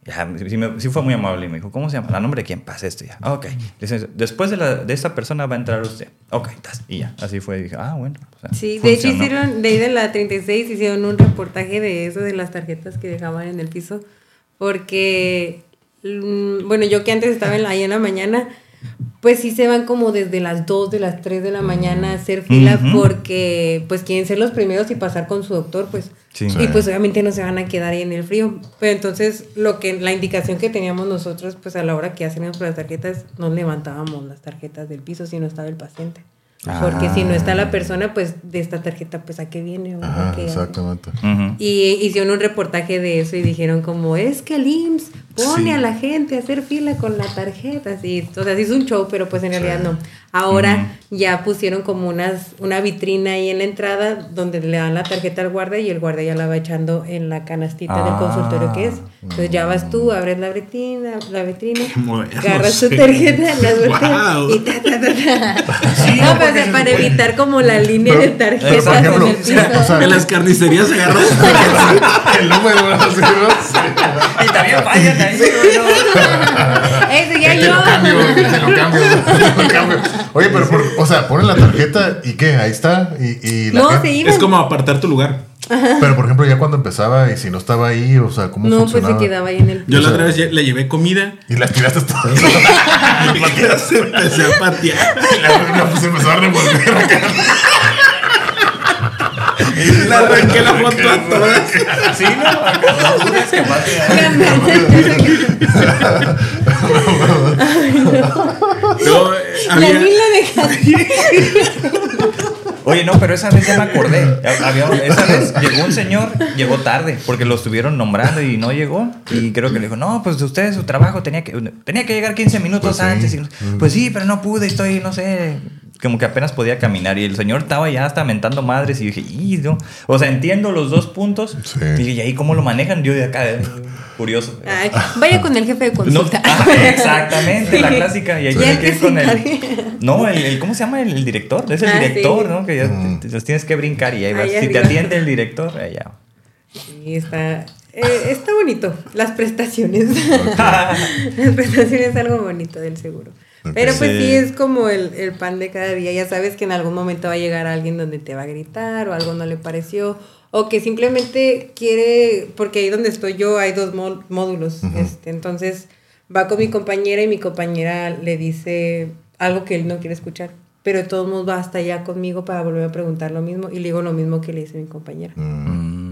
Ya, sí, me- sí fue muy amable y me dijo, ¿cómo se llama? ¿A nombre de quién pasa esto? Ya, "Ah, ok. Dice, Después de, la, de esta persona va a entrar usted. Ok, tas. y ya, así fue. Y dije, ah, bueno. o sea, Sí, de hecho hicieron, de ahí de la 36 hicieron un reportaje de eso, de las tarjetas que dejaban en el piso, porque, mm, bueno, yo que antes estaba en la, ahí en la mañana, pues sí se van como desde las 2 de las 3 de la mañana a hacer fila porque pues quieren ser los primeros y pasar con su doctor, pues. Sí. Y pues obviamente no se van a quedar ahí en el frío. Pero entonces lo que la indicación que teníamos nosotros pues a la hora que hacíamos las tarjetas no levantábamos las tarjetas del piso si no estaba el paciente. Porque si no está la persona, pues de esta tarjeta, pues a qué viene. o Ajá, a qué- exactamente. Y hicieron un reportaje de eso y dijeron como, es que el IMSS pone Sí. a la gente a hacer fila con la tarjeta. Así, o sea, sí es un show, pero pues en realidad no. Ahora ya pusieron como unas, una vitrina ahí en la entrada donde le dan la tarjeta al guardia y el guardia ya la va echando en la canastita del Ah. consultorio que es. Entonces ya vas tú, abres la vitrina, la vitrina, agarras tu tarjeta, la Wow. y ta, ta, ta, ta. Sí, no, pues, se para evitar como la línea Pero- de tarjetas por ejemplo, en el piso. o sea, En las carnicerías se agarró. el número así, ¿no? Y también vayan ahí. ¿No? Ese ya Te yo. lo cambio, te lo cambio, te lo cambio. Oye, pero, por- o sea, ponen la tarjeta y qué, ahí está. Y, y la No, gente- se iban. es como apartar tu lugar. Pero por ejemplo, ya cuando empezaba y si no estaba ahí, o sea, ¿cómo No, pues funcionaba? se quedaba ahí en el Yo O la otra vez ya le llevé comida Y las tiraste todas. y ya se empecé a patear. Y la, la, pues empezó a revolver acá. Le arranqué la foto a todas. Sí, ¿no? Acá no dudes que pase ahí. No, eh, La había- Lila de Oye, no, pero esa vez ya me acordé. Había- esa vez llegó un señor, llegó tarde, porque lo estuvieron nombrando y no llegó. Y creo que le dijo, no, pues usted, su trabajo tenía que, tenía que llegar 15 minutos Pues sí. antes. Y pues sí, pero no pude, estoy, no sé, como que apenas podía caminar. Y el señor estaba ya hasta mentando madres. Y dije, y no. O sea, entiendo los dos puntos. Sí. Y dije, ¿y ahí cómo lo manejan? Yo de acá, eh, curioso. Ay, vaya con el jefe de No, consulta. ah, exactamente, la clásica. Y ahí Sí. que ir con el. No, el, el- ¿cómo se llama? El, el director. Es el Ah, director, sí. ¿no? Que ya Mm. te- tienes que brincar y ahí vas. Ahí si te atiende el director, ahí ya. Sí, está, eh, está bonito. Las prestaciones. Las prestaciones es algo bonito del seguro. Pero pues Sí. es como el, el pan de cada día. Ya sabes que en algún momento va a llegar alguien donde te va a gritar o algo no le pareció. O que simplemente quiere, porque ahí donde estoy yo hay dos mó- módulos. este, entonces va con mi compañera y mi compañera le dice algo que él no quiere escuchar. Pero de todos modos va hasta allá conmigo para volver a preguntar lo mismo. Y le digo lo mismo que le dice mi compañera.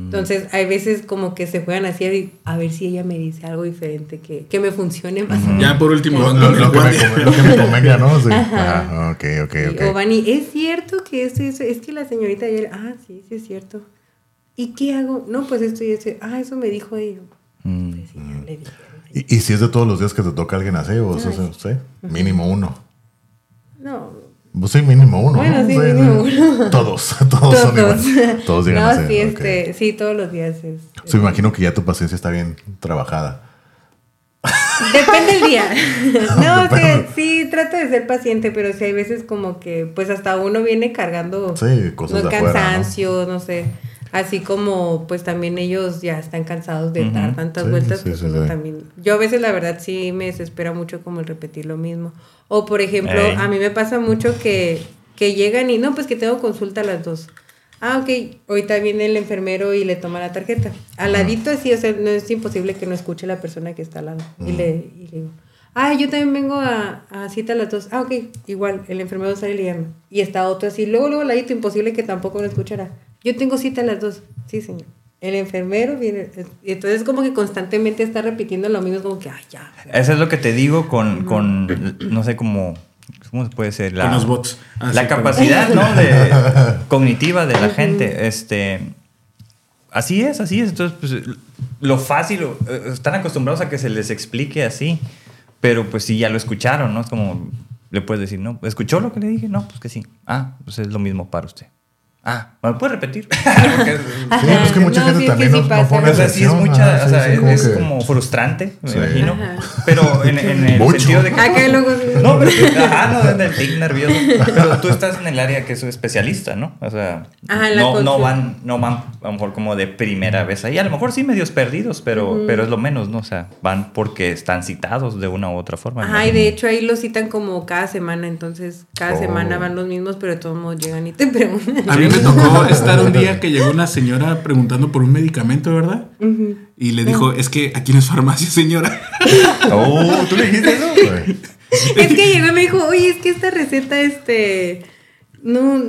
Entonces, hay veces como que se juegan así a ver si ella me dice algo diferente que, que me funcione más. Ya por último Lo, el lo que me, lo que me convenga, ¿no? Sí. Ajá. Ah, ok, ok. O es cierto que esto y eso, es que la señorita ayer, ah, sí, sí es cierto. ¿Y qué hago? No, pues esto y eso, ah, eso me dijo ella. Mm. Pues sí, ya le dije. ¿Y, y si es de todos los días que te toca alguien así, o sí, mínimo uno. No, Pues sí, mínimo uno. Bueno, ¿no? sí, mínimo uno. Todos, todos, son todos. iguales. Todos llegan no, así. sí, ok. este, sí, todos los días es. Me imagino que ya tu paciencia está bien trabajada. Depende del día. No, Depende. sí, trato de ser paciente, pero sí hay veces como que, pues hasta uno viene cargando Sí, cosas no, de afuera, ¿no? cansancio, ¿no? sé. Así como, pues también ellos ya están cansados de dar tantas Sí, vueltas, sí, pues sí, uno sí. también. Yo a veces la verdad sí me desespera mucho como el repetir lo mismo. O por ejemplo, a mí me pasa mucho que, que llegan y no, pues que tengo consulta a las dos. Ah, ok. Ahorita viene el enfermero y le toma la tarjeta. Al ladito así, o sea, no es imposible que no escuche la persona que está al lado. Y, le, y le digo, ah, yo también vengo a, a cita a las dos. Ah, ok. Igual, el enfermero sale y le llama. Y está otro así, luego, luego al ladito, imposible que tampoco lo escuchara. Yo tengo cita a las dos. Sí, señor. El enfermero viene. y Entonces, como que constantemente está repitiendo lo mismo, es como que, ay, ya. Eso es lo que te digo con, con no sé cómo, ¿cómo se puede ser? La, Con los bots. Ah, la sí, capacidad, ¿no? De, cognitiva de la gente. Este, así es, así es. Entonces, pues, lo fácil, eh, están acostumbrados a que se les explique así, pero pues sí, ya lo escucharon, ¿no? Es como, le puedes decir, ¿no? ¿Escuchó lo que le dije? No, pues que sí. Ah, pues es lo mismo para usted. Ah, ¿me lo puede repetir? Porque- Sí, pues que mucha No, gente sí, es que también sí no, no pone o sea, sí es atención, mucha, ajá, o sea, sí, es, como es que- como frustrante, me Sí. imagino. Ajá. Pero en, en el Mucho. sentido de que. Acá luego. No, pero ajá, no, del tic nervioso. Pero tú estás en el área que es especialista, ¿no? O sea, Ajá, en la no, no van, no van a lo mejor como de primera vez ahí. A lo mejor sí medios perdidos, pero, pero es lo menos, ¿no? O sea, van porque están citados de una u otra forma. Ajá, y de hecho ahí lo citan como cada semana, entonces cada Oh. semana van los mismos, pero de todos modos llegan y te preguntan. Me tocó estar un día que llegó una señora preguntando por un medicamento, ¿verdad? Y le dijo, es que aquí no es farmacia, señora. Oh, ¿tú le dijiste eso? Es que llegó y me dijo, oye, es que esta receta, este, no,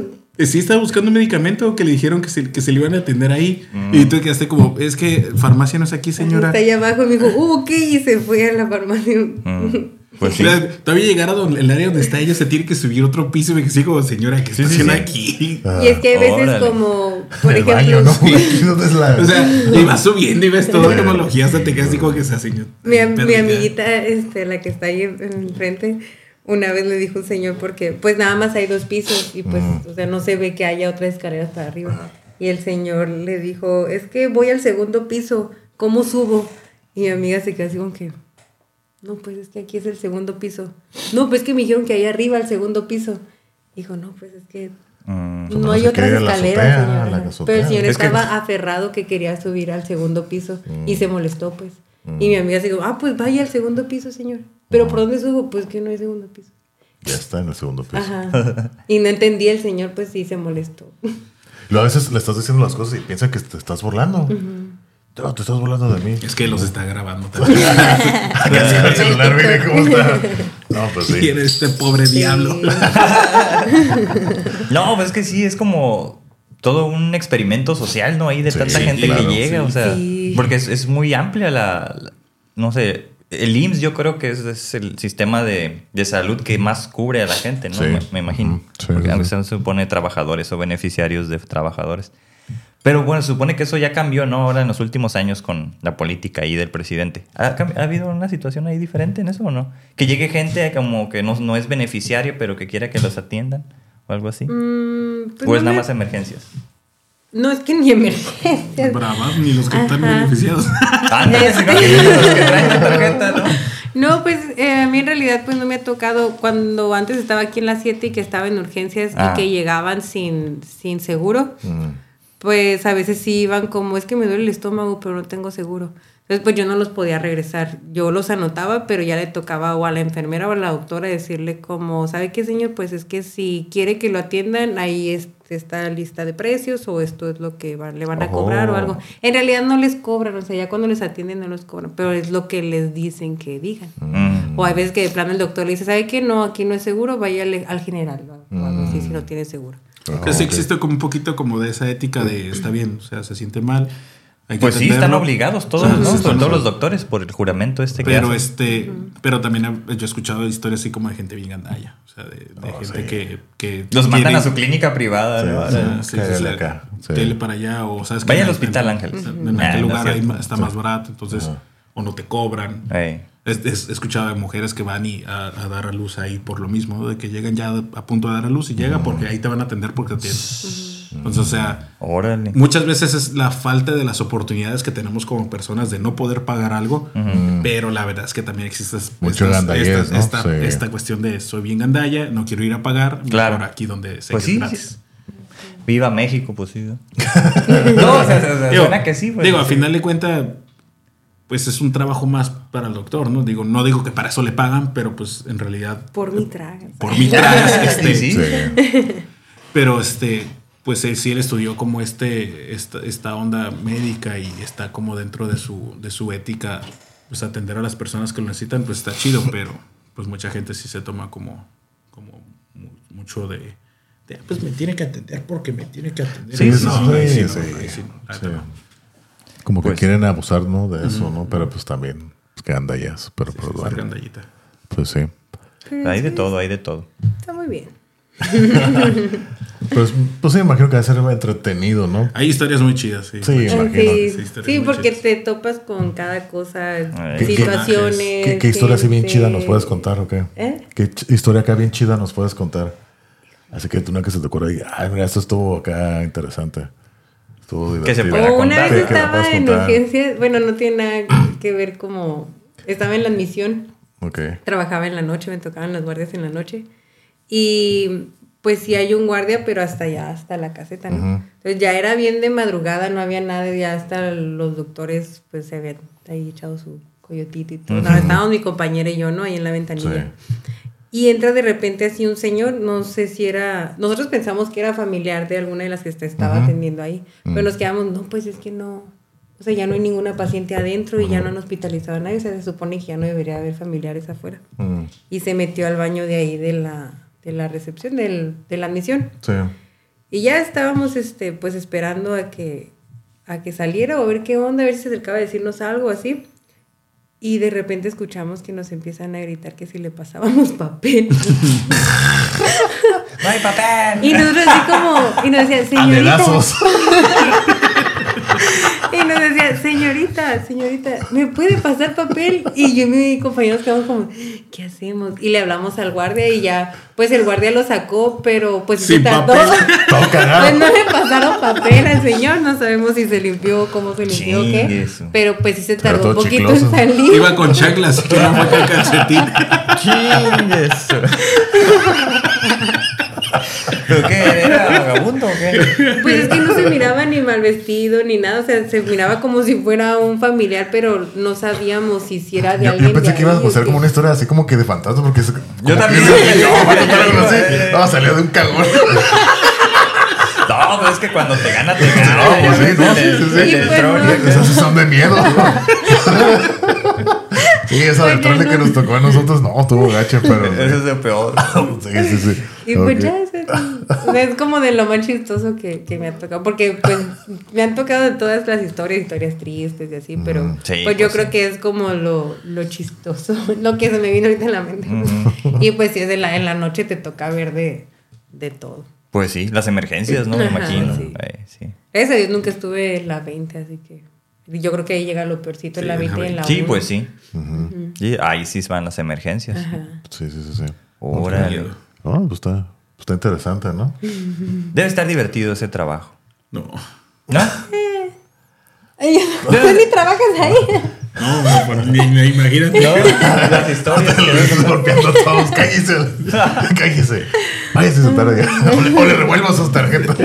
Sí, estaba buscando un medicamento que le dijeron que se, que se le iban a atender ahí. Y tú quedaste como, es que farmacia no es aquí, señora. está allá abajo, y me dijo, uh, ok, y se fue a la farmacia. Mm, Pues sí. Todavía llegar a donde, el área donde está ella se tiene que subir otro piso y me quedé como, señora, ¿qué Sí, sí, haciendo sí. aquí? Ah, Y es que hay veces Órale. como, por el ejemplo, baño, ¿no? Donde es la- O sea, y vas subiendo y ves toda la tecnología hasta te quedas así como que esa señora. mi, mi amiguita, este, la que está ahí en- enfrente, una vez le dijo un señor, porque pues nada más hay dos pisos y pues, o sea, no se ve que haya otras escaleras para arriba. Y el señor le dijo, es que voy al segundo piso, ¿cómo subo? Y mi amiga se quedó así como que, no, pues es que aquí es el segundo piso. No, pues es que me dijeron que ahí arriba al segundo piso. Dijo, no, pues es que Mm. no no hay otras la escaleras, azotea, señora. la. Pero el señor Es que- estaba aferrado que quería subir al segundo piso y se molestó, pues. Y mi amiga se dijo, ah, pues vaya al segundo piso, señor. ¿Pero por dónde subo? Pues que no hay segundo piso. Ya está en el segundo piso. Ajá. Y no entendía el señor, pues sí se molestó. Y luego a veces le estás diciendo las cosas y piensa que te estás burlando. No, te estás burlando de mí. Es que los está grabando también. Acá así en el celular, mire cómo está. No, pues sí. eres este pobre diablo. No, pues es que sí, es como todo un experimento social, ¿no? Ahí de Sí, tanta gente claro, que llega, sí. o sea, Sí. porque es, es muy amplia la, la- no sé, el IMSS yo creo que es, es el sistema de, de salud que más cubre a la gente, ¿no? Sí. Me, me imagino. Sí, Porque sí, aunque sí. se supone trabajadores o beneficiarios de trabajadores. Pero bueno, se supone que eso ya cambió, ¿no? Ahora en los últimos años con la política ahí del presidente. ¿Ha, habido una situación ahí diferente en eso o no? Que llegue gente como que no, no es beneficiario, pero que quiera que los atiendan o algo así. Mm, pues ¿O es no, nada me- más emergencias? no, es que ni emergencia. Bravas, ni los que están beneficiados. Creo que los que traen la tarjeta, ¿no? No, pues eh, a mí en realidad pues no me ha tocado cuando antes estaba aquí en las 7 y que estaba en urgencias Ah. y que llegaban sin, sin seguro. Mm. Pues a veces sí iban como, es que me duele el estómago, pero no tengo seguro. Entonces, pues yo no los podía regresar. Yo los anotaba, pero ya le tocaba o a la enfermera o a la doctora decirle como, ¿sabe qué, señor? Pues es que si quiere que lo atiendan, ahí es- está la lista de precios o esto es lo que le van a cobrar o Oh. algo. En realidad no les cobran, o sea, ya cuando les atienden no les cobran, pero es lo que les dicen que digan. Mm. O hay veces que de plano el doctor le dice, ¿sabe qué? No, aquí no es seguro, vaya al, al general si no tiene seguro. Ah, Que sí ok. existe como un poquito como de esa ética de está bien, o sea, se siente mal. Hay que Pues sí, están obligados todos, ¿no? sí, Sobre todo los doctores por el juramento este que Pero hacen. este, pero también he- yo he escuchado historias así como de gente bien gandalla, o sea, de, de Oh, gente sí. que, que Los mandan a su clínica privada, dele para allá o sabes que Vaya al hospital, en- Ángeles. En Nah, aquel lugar ahí está más barato, entonces o no te cobran. Ey. Es- es- He escuchado de mujeres que van y a, a dar a luz ahí por lo mismo, de que llegan ya a punto de dar a luz y llega porque ahí te van a atender porque te atienden. Entonces, o sea, Órale. muchas veces es la falta de las oportunidades que tenemos como personas de no poder pagar algo, pero la verdad es que también existe es- Mucho estas- gandallez, estas- ¿no? esta, Sí. esta cuestión de soy bien gandalla, no quiero ir a pagar, Claro. mejor aquí donde sé Pues que es sí, gratis. sí. Viva México, pues sí. ¿no? no, o sea, o sea, Digo, suena que sí, pues. digo, a final de cuentas, pues es un trabajo más para el doctor, ¿no? Digo, no digo que para eso le pagan, pero pues en realidad Por mi traga. por mí tragas, este, Sí, sí. Sí. pero este, pues él sí él estudió como este esta, esta onda médica y está como dentro de su de su ética pues atender a las personas que lo necesitan pues está chido pero pues mucha gente sí se toma como como mu- mucho de, de, pues me tiene que atender porque me tiene que atender Sí, sí, no, sí, ahí sí, no, sí. ahí sí no, la Sí. neta no. Como que Pues- quieren abusar, ¿no? De eso, ¿no? Pero pues también, pues que anda ya, pero pues Esa bueno. Pues sí. Hay de todo, hay de todo. Está muy bien. Pues, pues sí, imagino que va a ser entretenido, ¿no? hay historias muy chidas sí, Sí, Muy imagino. Sí, Sí, sí, muy porque chidas. te topas con cada cosa, ¿Qué- qué- situaciones. ¿Qué, qué historia así bien chida nos puedes contar o qué? ¿Eh? ¿Qué historia acá bien chida nos puedes contar? Así que tú una que se te ocurra y, ay, mira, esto estuvo acá interesante. Estuvo Que se pueda O una contar. vez Sí, que estaba en urgencias, bueno, no tiene nada que ver como... Estaba en la admisión, Ok. trabajaba en la noche, me tocaban las guardias en la noche. Y pues sí hay un guardia, pero hasta allá, hasta la caseta, ¿no? Entonces ya era bien de madrugada, no había nada, ya hasta los doctores pues se habían ahí echado su coyotito y todo. No, estábamos mi compañera y yo, ¿no? Ahí en la ventanilla. Y entra de repente así un señor, no sé si era, nosotros pensamos que era familiar de alguna de las que estaba atendiendo ahí, Mm. pero nos quedamos, no, pues es que no, o sea, ya no hay ninguna paciente adentro y ya no han hospitalizado a nadie, o sea, se supone que ya no debería haber familiares afuera. Mm, Y se metió al baño de ahí de la, de la recepción, del, de la admisión. sí. Y ya estábamos, este, pues esperando a que, a que saliera o a ver qué onda, a ver si se acercaba a decirnos algo así. Y de repente escuchamos que nos empiezan a gritar que si le pasábamos papel. ¡No hay papel! y nosotros así como, y nos decía, A señorita. Y nos decía, señorita, señorita, ¿me puede pasar papel? Y yo y mi compañero quedamos como, ¿qué hacemos? Y le hablamos al guardia y ya, pues el guardia lo sacó, pero pues Sin se tardó. Pues no le pasaron papel al señor, no sabemos si se limpió, cómo se limpió o qué. Pero pues sí se tardó un poquito en salir. iba con chanclas que no fue calcetín ¡Chingues! ¿Pero qué? ¿Era vagabundo o qué? Pues es que no se miraba ni mal vestido ni nada, o sea, se miraba como si fuera un familiar, pero no sabíamos si si era de Yo, alguien yo pensé de que ibas a hacer como una historia así como que de fantasma, porque es, como también. que- No. No, salió de un cagón. No, pero es que cuando te gana, te gana. No, pues sí, no, sí, sí, pues. Esas son de miedo. Sí, esa del trole que no. nos tocó a nosotros, no, estuvo gacha, pero. Eso es lo peor. Sí, sí, sí. Y pues ya, es, es como de lo más chistoso que, que me ha tocado, porque pues me han tocado de todas las historias, historias tristes y así, pero Mm, sí, pues yo pues creo sí. que es como lo, lo chistoso, lo que se me vino ahorita en la mente. Ujú. Y pues sí, es de la, en la noche te toca ver de, de todo. Pues sí, las emergencias, ¿no? Me Ajá, imagino. sí. Eh, sí. Gracias a Dios nunca estuve en la 20, así que yo creo que ahí llega lo peorcito, en Sí, la en la 20 y en la Sí, 1. pues sí. Y ahí sí van las emergencias. Sí, sí, sí. sí. Órale. No, pues está, pues está interesante, ¿no? Debe estar divertido ese trabajo. no ¿No? ¿Tú ni trabajas ahí? no, pues, ni, ni imagínate No, las historias Le que estás golpeando a todos. Cállese. Cállese. Váyase a sentar allá. O le, o le revuelvo sus tarjetas.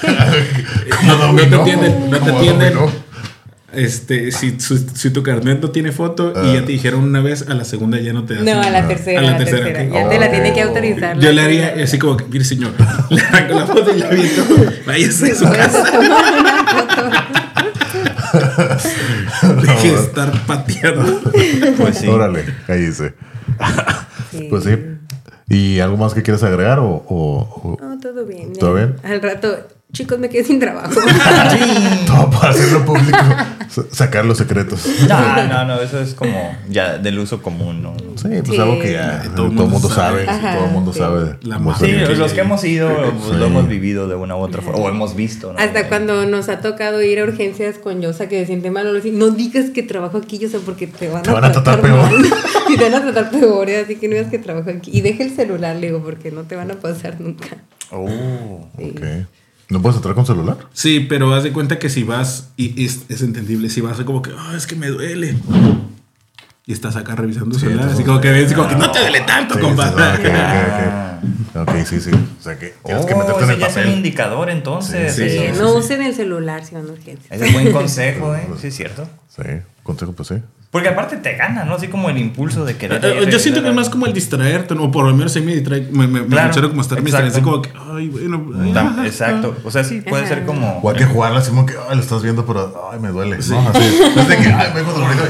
Como No, no te dominó. atienden, no te atienden. dominó. Este, si, su- si tu carnet no tiene foto y ya te dijeron una vez, a la segunda ya no te hacen. No, a la tercera, a la tercera. ok. Ya te la tiene que Oh. autorizar. Yo la le haría tercera. así como que, mire señor, le arranco la foto y le aviento, váyase a su casa, deje de estar pateando. Pues sí. Órale, cállese. Sí. Pues sí. ¿Y algo más que quieres agregar o, o- o- No, todo bien. ¿Todo bien? Al rato, chicos, me quedé sin trabajo. todo para hacerlo público? Sa- Sacar los secretos. No, no, no, eso es como ya del uso común, ¿no? Sí, pues Sí. algo que ya todo el mundo sabe. Ajá, todo el mundo sí. sabe. La. Sí, salir. los que hemos ido pues, Sí. lo hemos vivido de una u otra forma, o hemos visto, ¿no? Hasta cuando nos ha tocado ir a urgencias con Yosa que se siente mal, o no digas que trabajo aquí, Yosa, porque te van, Te van a tratar peor. y te van a tratar peor, ¿eh? así que no digas que trabajo aquí. Y deja el celular, le digo, porque no te van a pasar nunca. Oh. Sí. Ok. ¿No puedes entrar con celular? Sí, pero haz de cuenta que si vas, y es, es entendible, si vas como que, ah, es que me duele. Y estás acá revisando el celular, así como que ves, como que no te duele tanto, Sí, compa. sí, no, ok, Ah. ok, ok. Ok, sí, sí. O sea que tienes que Oh, meterte en el ya es un indicador entonces. Sí, Sí, eso es- no usen el celular si van a urgencias. Ese es buen consejo, ¿eh? Sí, es cierto. Sí. Consejo, pues sí. Porque aparte te gana, ¿no? Así como el impulso de querer. Eh, ir, Yo siento que es más como el distraerte, ¿no? o por lo menos a mí me distrae, me, me, me Claro, funciona como estar distraído, así como que, ay, bueno, ajá, Exacto. O sea, sí, puede ser como. O hay que jugarla así como que, ay, lo estás viendo, pero, ay, me duele. No, así. Es de que, ay, vengo dolorido.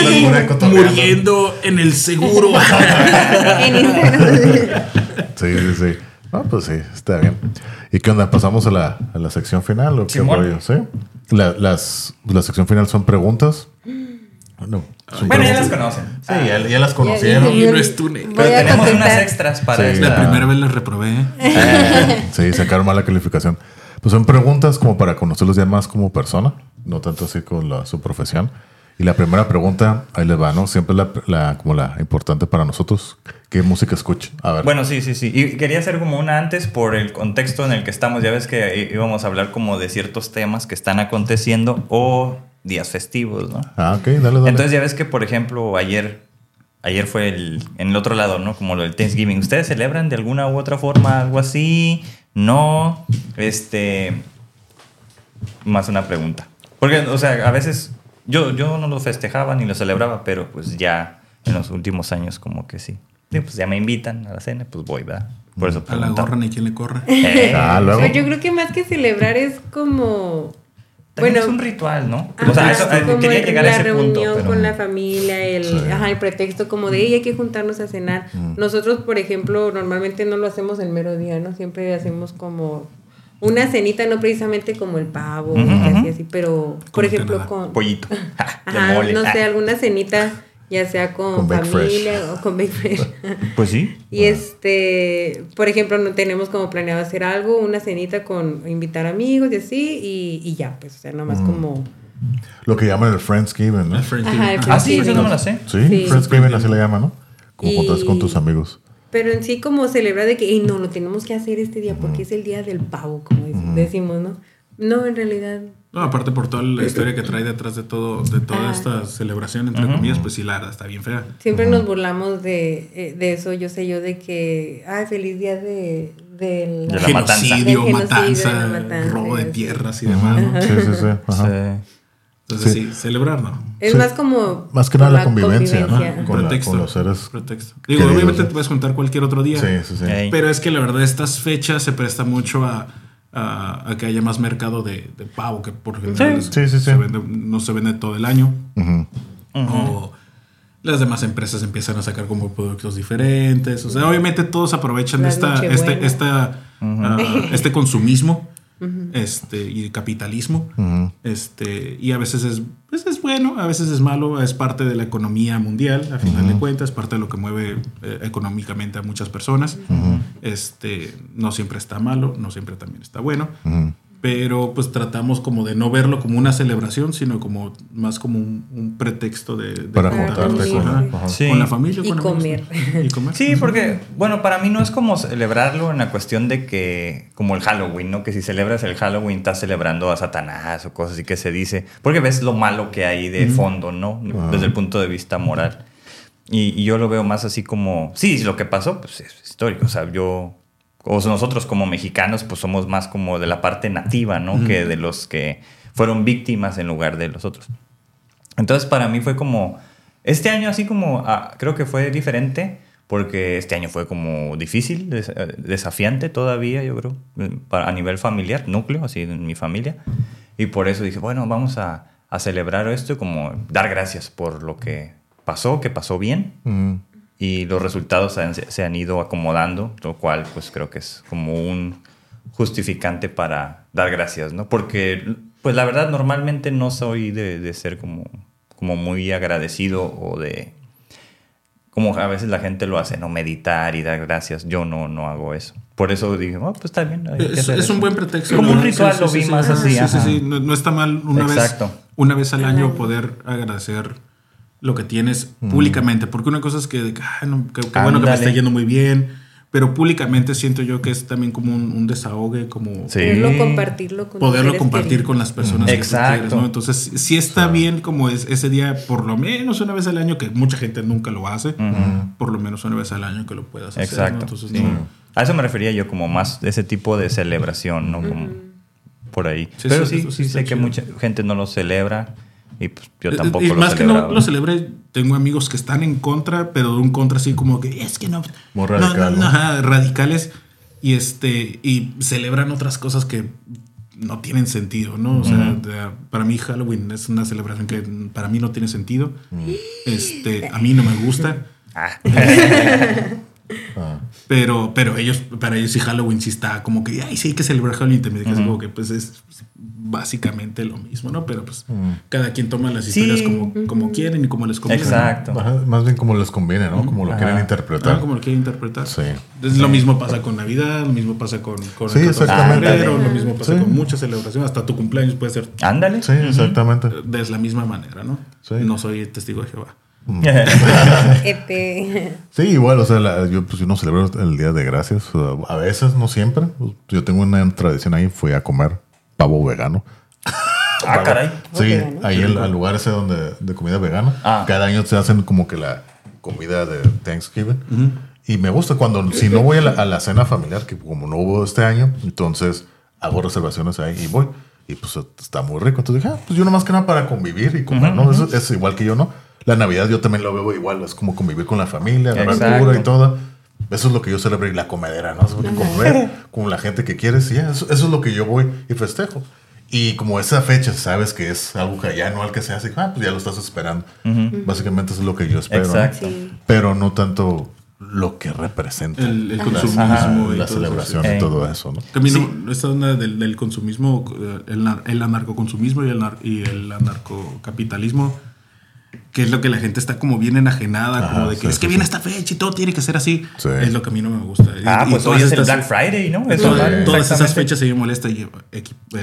Ahí muriendo en el seguro. En Instagram. Sí, sí, sí. Ah, pues sí, está bien. ¿Y qué onda? ¿Pasamos a la, a la sección final o qué rollo? ¿Sí? La, las, la sección final son preguntas. No, son Bueno, ya las preguntas. conocen. Sí, ya, ya las Ya- conocieron. Y no es túnel. Pero tenemos unas extras para Sí. esta. La primera vez les reprobé. Sí, sacaron mala calificación. Pues son preguntas como para conocerlos ya más como persona, no tanto así con la, su profesión. Y la primera pregunta, ahí les va, ¿no? Siempre la, la- como la importante para nosotros. ¿Qué música escuchan? A ver. Bueno, sí, sí, sí. Y quería hacer como una antes por el contexto en el que estamos. Ya ves que íbamos a hablar como de ciertos temas que están aconteciendo o días festivos, ¿no? Ah, ok, dale, dale. Entonces ya ves que, por ejemplo, ayer, ayer fue el, en el otro lado, ¿no? Como lo del Thanksgiving. ¿Ustedes celebran de alguna u otra forma algo así? No. Este. Más una pregunta. Porque, o sea, a veces yo, yo no lo festejaba ni lo celebraba, pero pues ya en los últimos años como que sí. Sí, pues ya me invitan a la cena, pues voy, ¿verdad? Por eso A la gorra ni quien le corra. Eh, Ah, luego. Yo creo que más que celebrar es como. también Bueno, es un ritual, ¿no? Ajá, o sea, eso, eh, como quería el- llegar la a ese reunión punto. pero- con la familia, el, Sí. ajá, el pretexto como de, "Ey, hay que juntarnos a cenar. Nosotros, por ejemplo, normalmente no lo hacemos el mero día, ¿no? Siempre hacemos como una cenita, no precisamente como el pavo, Ujú, y así, así, pero, por ejemplo, nada. con... Pollito. Ajá, mole. no sé, Ah, alguna cenita, ya sea con, Con Bake familia o con Bake Fresh. Pues sí. Y este, por ejemplo, no tenemos como planeado hacer algo, una cenita con invitar amigos y así, y, y ya, pues, o sea, nomás como... Lo que llaman el Friendsgiving, ¿no? El Friends Ajá, el Giving. Ah, sí, Sí, yo no me la sé. Sí, Sí. Friendsgiving así le llaman, ¿no? Como Y- juntarse con tus amigos. Pero en sí como celebrar de que, "Ey, no, lo tenemos que hacer este día porque es el día del pavo, como dec- decimos, ¿no? No, en realidad... No, aparte por toda la historia que trae detrás de todo, de toda Ajá. esta celebración, entre Ujú. comillas, pues sí, la está bien fea. Siempre nos burlamos de, eh, de eso, yo sé yo, de que, ay, feliz día de, del... De matanza. Genocidio, matanza, robo de tierras y demás, ¿no? Sí, sí, sí. Ajá. Sí. Entonces Sí. sí, celebrar, ¿no? Es Sí. más como... Más que nada la convivencia, ¿no? convivencia. Con, la- Pretexto. con los seres. Pretexto. Digo, Queridos, obviamente ¿no? te puedes juntar cualquier otro día. Sí, sí, sí. Pero es que la verdad estas fechas se presta mucho a, a, a que haya más mercado de, de pavo, que por general Sí, sí, sí, se sí. vende- no se vende todo el año. O las demás empresas empiezan a sacar como productos diferentes. O sea, obviamente todos aprovechan esta, este, esta, ah, este consumismo este, y capitalismo. Este, y a veces es, pues es bueno, a veces es malo, es parte de la economía mundial, a final de cuentas, parte de lo que mueve eh, económicamente a muchas personas. Este, no siempre está malo, no siempre también está bueno. Pero pues tratamos como de no verlo como una celebración, sino como más como un, un pretexto de, de Para juntarte con. Sí. con la familia. Y con comer. Y comer. Sí, porque, bueno, para mí no es como celebrarlo en la cuestión de que, como el Halloween, ¿no? Que si celebras el Halloween estás celebrando a Satanás o cosas así que se dice. Porque ves lo malo que hay de fondo, ¿no? Desde el punto de vista moral. Y, y yo lo veo más así como, sí, lo que pasó, pues es histórico. O sea, yo, o nosotros como mexicanos, pues somos más como de la parte nativa, ¿no? Que de los que fueron víctimas en lugar de los otros. Entonces para mí fue como, este año así como, ah, creo que fue diferente porque este año fue como difícil, des- eh, desafiante todavía, yo creo, para, a nivel familiar, núcleo, así en mi familia. Y por eso dije, bueno, vamos a, a celebrar esto y como dar gracias por lo que pasó, que pasó bien Ujú. Y los resultados han- se, han ido acomodando, lo cual pues creo que es como un justificante para dar gracias, ¿no? Porque pues la verdad normalmente no soy de, de ser como, como muy agradecido o de... Como a veces la gente lo hace, ¿no? Meditar y dar gracias. Yo no, no hago eso. Por eso dije, oh, pues está bien. hay que Es, hacer es eso". un buen pretexto. Como ¿no? un ritual Sí, lo sí, vi sí, más sí. así. Sí, sí, ajá. sí. No, no está mal una Exacto. vez, una vez al año. poder agradecer lo que tienes públicamente. Porque una cosa es que, "Ay, no, bueno que me está yendo muy bien. Pero públicamente siento yo que es también como un, un desahogue, como Sí. Poderlo compartirlo con poderlo compartir con las personas que tú Exacto. quieres, ¿no? Entonces, sí está bien como es ese día, por lo menos una vez al año, que mucha gente nunca lo hace, por lo menos una vez al año que lo puedas hacer. ¿no? Exacto. Entonces, sí. no- A eso me refería yo como más de ese tipo de celebración, ¿no? Como por ahí. Sí, Pero sí, sí, sé que mucha gente no lo celebra. Y pues yo Eh, tampoco y lo más que no lo celebré, tengo amigos que están en contra, pero de un contra así como que es que no. Muy no, radical, no, ¿no? ajá, radicales. Y este, y celebran otras cosas que no tienen sentido, ¿no? O sea, para mí Halloween es una celebración que para mí no tiene sentido. Este, a mí no me gusta. Ah. Ah. Pero, pero ellos, para ellos sí Halloween sí está como que, ay, sí hay que celebrar Halloween. Te me dices como que pues es básicamente lo mismo, ¿no? Pero pues cada quien toma las historias Sí. como, como quieren y como les conviene. Exacto. Ajá, más bien como les conviene, ¿no? Como lo Ajá. quieren Ah, interpretar. como lo quieren interpretar. Sí. Es Lo mismo pasa con Navidad, lo mismo pasa con, con Sí, el 14 de exactamente. febrero, lo mismo pasa Sí. con muchas celebraciones, hasta tu cumpleaños puede ser Ándale. Sí, exactamente. de la misma manera, ¿no? Sí. No soy testigo de Jehová. Este, Sí, igual, o sea, la- yo, pues, yo no celebro el Día de Gracias. o sea, a veces, no siempre. Pues, Yo tengo una tradición ahí, fui a comer pavo vegano. ah, caray. Sí, vegano. ahí en al lugar ese donde de comida vegana. Ah. Cada año se hacen como que la comida de Thanksgiving. Y me gusta cuando, si no voy a la, a la cena familiar, que como no hubo este año, entonces hago reservaciones ahí y voy. Y pues está muy rico. Entonces dije, ah, pues yo nomás que nada para convivir y comer, ¿no? Eso es igual que yo, ¿no? La Navidad yo también lo veo igual, es como convivir con la familia, Exacto. cura y todo. Eso es lo que yo celebro y la comedera, ¿no? Es comer con la gente que quieres y eso, eso es lo que yo voy y festejo. Y como esa fecha sabes que es algo que ya no al que se hace, ah, pues ya lo estás esperando. Básicamente eso es lo que yo espero. ¿no? Exacto. sí. Pero no tanto lo que representa El, el consumismo ajá, y la celebración eso, sí. y todo eso, ¿no? a mí no- esta onda del, del consumismo, eh, el, el anarcoconsumismo y el, y el anarcocapitalismo, que es lo que la gente está como bien enajenada, Ajá, como de que sí, es que sí, viene sí. esta fecha y todo tiene que ser así. Sí. Es lo que a mí no me gusta. Ah, Y- y pues hoy es el Black Friday, ¿no? Eso, Todas, todas esas fechas se me molesta y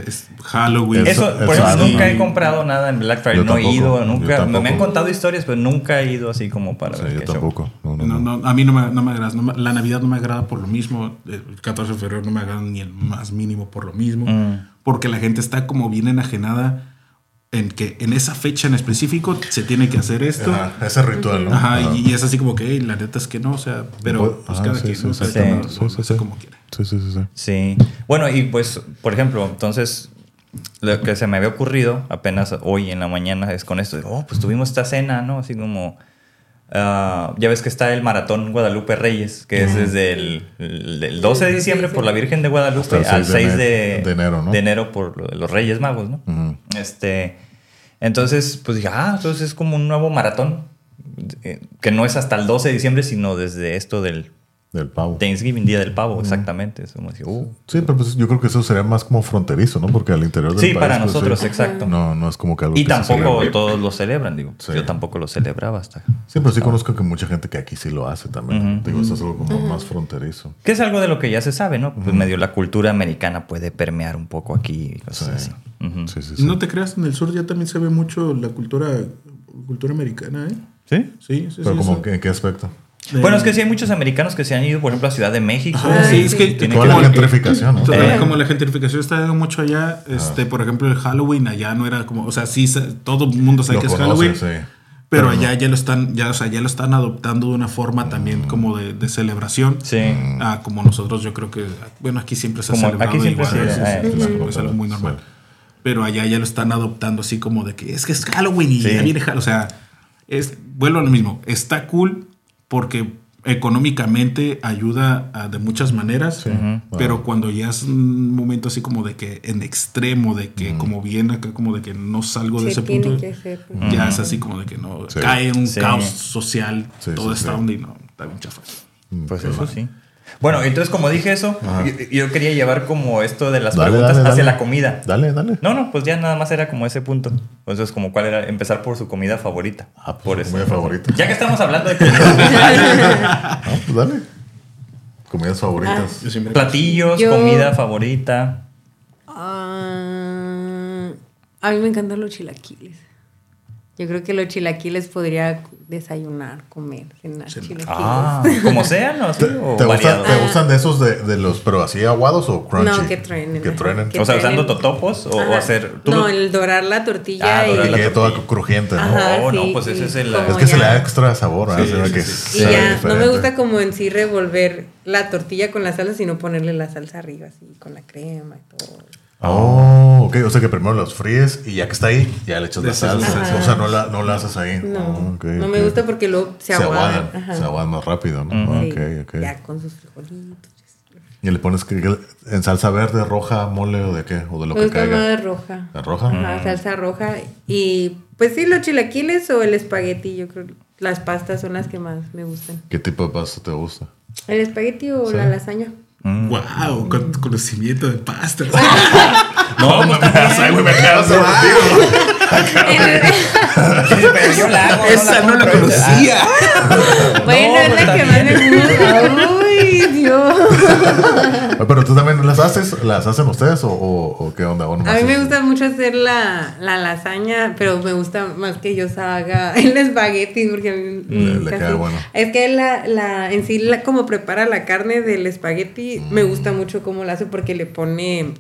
es Halloween. Eso, Eso- por eso nunca he comprado nada en Black Friday. Yo no he tampoco, ido, yo nunca. Me, han contado historias, pero nunca he ido así como para Sí, ver yo qué show. tampoco. No, no, No, no. no, a mí no me, no me agrada. no me- la Navidad no me agrada por lo mismo. El 14 de febrero no me agrada ni el más mínimo por lo mismo. Mm. Porque la gente está como bien enajenada en que en esa fecha en específico se tiene que hacer esto. Ajá, ese ritual, ¿no? Ajá, Ajá. y, y es así como que "Ey, la neta es que no, o sea, pero pues Ajá, cada sí, quien sí, ¿no? Cada sí. como quiere. Sí, sí, sí, sí. Sí. Bueno, y pues, por ejemplo, entonces, lo que se me había ocurrido apenas hoy en la mañana es con esto. de, Oh, pues tuvimos esta cena, ¿no? Así como. Ah, ya ves que está el maratón Guadalupe Reyes, que es desde el, el- el 12 de diciembre por la Virgen de Guadalupe Hasta el al 6 de 6 de, ene- de enero, ¿no? de enero por los Reyes Magos, ¿no? Este, entonces, pues dije, ah, entonces es como un nuevo maratón, eh, que no es hasta el 12 de diciembre, sino desde esto del Del pavo. Thanksgiving, Día del Pavo, exactamente. Es como decir, uh. Sí, pero pues yo creo que eso sería más como fronterizo, ¿no? Porque al interior del Sí, país, para pues, nosotros, sí. exacto. No, no es como que algo Y que se tampoco celebre. todos lo celebran, digo. Sí. Yo tampoco lo celebraba hasta. Sí, pero sí conozco que mucha gente que aquí sí lo hace también. Ujú. Digo, eso es algo como más fronterizo. Que es algo de lo que ya se sabe, ¿no? Pues medio la cultura americana puede permear un poco aquí cosas Sí. así. Sí, sí, sí. No te creas, en el sur ya también se ve mucho la cultura, cultura americana, ¿eh? ¿Sí? Sí, sí, pero sí. como ¿en qué aspecto? De- Bueno, es que sí hay muchos americanos que se han ido, por ejemplo, a Ciudad de México. Ajá, sí, es que Toda la como- gentrificación, ¿no? Eh. Como la gentrificación está dando mucho allá, este, por ejemplo, el Halloween allá no era como, o sea, sí, todo el mundo sabe Lo que es conoce, Halloween, sí. pero no. allá ya lo están, ya, o sea, ya lo están adoptando de una forma también como de, de celebración. Sí. Ah, como nosotros, yo creo que, bueno, aquí siempre se ha celebrado aquí siempre igual, se- es- eh, es, es ujú. algo- es algo muy normal. Sí. Pero allá ya lo están adoptando así como de que es que es Halloween y Sí. ya viene Halloween. O sea, es, vuelvo a lo mismo. Está cool porque económicamente ayuda a- de muchas maneras, pero cuando ya es un momento así como de que en extremo, de que como bien acá, como de que no salgo de Se ese tiene punto, pues. ya es así como de que no, Sí. cae en un Sí. caos social, Sí, toda sí, esta sí. onda y no, está bien chafa. Pues eso sí. Bueno, entonces como dije eso, yo, yo quería llevar como esto de las Dale, preguntas dale, hacia dale. la comida. Dale, dale. No, no, pues ya nada más era como ese punto. Entonces, como cuál era, empezar por su comida favorita. Ah, pues, por su eso. comida favorita. Ya que estamos hablando de comida, Ah, pues dale. Comidas favoritas. Yo siempre- platillos, Yo- comida favorita. Ah, a mí me encantan los chilaquiles. Yo creo que los chilaquiles podría desayunar, comer, cenar chilaquiles. Ah, como sean, ¿no? ¿Sí? ¿Te, o te gustan, te gustan de esos de, de los, pero así aguados o crunchy? No, que truenen. Que truenen. O sea, usando totopos o, hacer. ¿tú No, lo- el dorar la tortilla Ah, y, Que la quede toda crujiente, ¿no? Ajá, No, no, pues sí, ese es el- Es que se le da extra sabor, ¿eh? Que Y ya, no me gusta como en sí revolver la tortilla con la salsa, sino ponerle la salsa arriba, así, con la crema y todo. Oh, ok. O sea que primero los fríes y ya que está ahí, ya le echas la salsa. O sea, no la, no la haces ahí. No, Oh, no me gusta porque luego se, Se aguadan. Se aguadan más rápido, ¿no? Sí, Ok, ok. Ya con sus frijolitos. ¿Y le pones en salsa verde, roja, mole o de qué? ¿O de lo Me que gusta caiga? más roja. ¿La roja? Ajá, salsa roja. Y pues sí, los chilaquiles o el espagueti, yo creo. Las pastas son las que más me gustan. ¿Qué tipo de pasta te gusta? ¿El espagueti o Sí. la lasaña? Mm. Wow, con conocimiento de pastas. No, pues Ay, güey, me pero yo la hago. Esa no la conocía. bueno, es pues la que está más me gusta. Uy, Dios. Ay, Pero tú también las haces, las hacen ustedes o, o- o qué onda? ¿O A mí me gusta mucho hacer la, la lasaña, pero me gusta más que yo haga el espagueti porque a mí Le- mm, le queda bueno. Es que la, la, en sí, la, como prepara la carne del espagueti, me gusta mucho cómo la hace porque le pone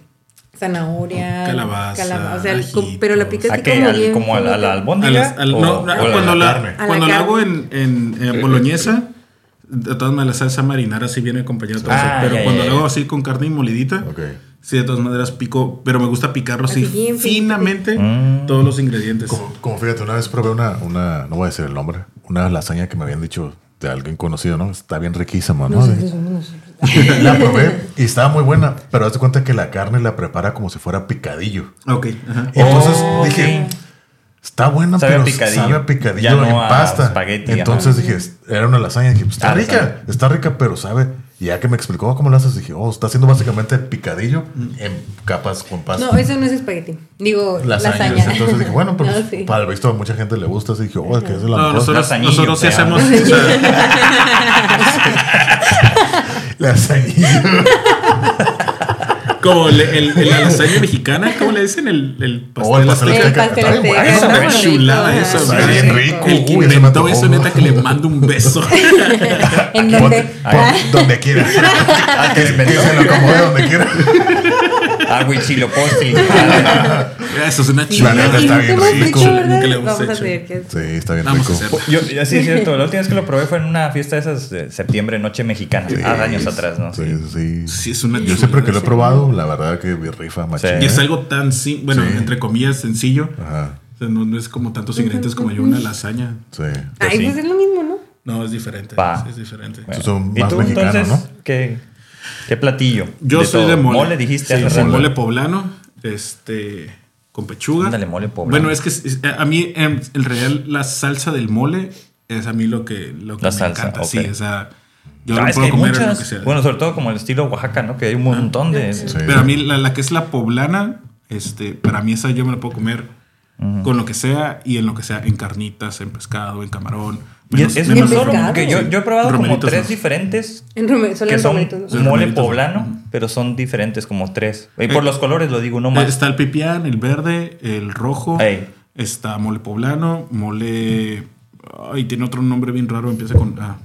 zanahoria, Calabaza, calaba- o sea, el- ajitos. pero la pica ¿A así qué? como ¿Al- bien ¿Como a la, a la finita. A albóndiga? las- al- O- no, cuando la carne. Cuando hago en, en, en boloñesa, de todas maneras la salsa marinara sí viene acompañada de todo eso. Ah, Pero cuando la ya. hago así con carne y molidita, sí, de todas maneras pico, pero me gusta picarlo así, Así bien finamente Mm. todos los ingredientes. Como, como fíjate, una vez probé una, una, no voy a decir el nombre, una lasaña que me habían dicho de alguien conocido, ¿no? Está bien riquísima, ¿no? la probé y estaba muy buena, pero haz de cuenta que la carne la prepara como si fuera picadillo. Ok, ajá. Y entonces Oh, dije. Está buena, Sabe a pero picadillo. sabe a picadillo Ya no en a pasta. entonces dije, era una lasaña. Dije, pues, está Ah, rica, lasaña. está rica, pero sabe. Y ya que me explicó cómo lo haces, dije, oh, está haciendo básicamente picadillo en capas con pasta. No, eso no es espagueti. Digo, Lasañas. lasaña. Entonces dije, bueno, pues No, sí. para el visto a mucha gente le gusta. Así dije, oh, es que es de la No, mejor. nosotros, Lasañillo, nosotros sí hacemos. o sea, Lasañillo. Como el, el- el- la lasaña mexicana, ¿cómo le dicen? El, el pastel, Oh, el pastel azteca. El pastel azteca. Está chulada eso. Está bien rico. El que inventó eso, neta, que le mando un beso. ¿En dónde? donde quiera. Ah, que se lo acomode donde quiera. Ah, huichilopochtli. Eso es una Sí, La chulada. neta y está bien rico. Nunca le hemos Vamos a hecho. Sí, está bien Vamos a rico. Yo, sí, es cierto. La última vez que lo probé fue en una fiesta de esas de septiembre, noche mexicana. Sí, hace años atrás, ¿no? Sí, sí. Sí, es una Yo siempre que lo he chulada. La verdad que mi rifa machín. Sí. Y es algo tan simple, bueno, Sí. entre comillas, sencillo. Ajá, O sea, no, no es como tantos ingredientes como yo, una lasaña. sí. Ay, sí. pues es lo mismo, ¿no? No, es diferente. Sí, es diferente. Bueno. son ¿Y tú entonces ¿no? qué, qué platillo? Yo soy todo. de mole. dijiste Sí, hace mole poblano, este, con pechuga. Ándale, mole poblano. Bueno, es que es- a mí, en, en realidad, la salsa del mole es a mí lo que, lo que La me salsa, encanta. Sí, o sea, yo Ah, no puedo comer muchas, lo que sea. Bueno, sobre todo como el estilo Oaxaca, ¿no? Que hay un montón de... Sí. Pero a mí, la, la que es la poblana, este, para mí esa yo me la puedo comer con lo que sea y en lo que sea, en carnitas, en pescado, en camarón. Menos- es, es menos- solo porque yo, yo he probado como tres ¿no? diferentes En Rome, solo que son romeritos, ¿no? Son mole poblano, pero son diferentes como tres. Y Eh, por los colores lo digo, no Eh, más. Está el pipián, el verde, el rojo. Ey. Está mole poblano, mole. Ay, tiene otro nombre bien raro, empieza con. Ah.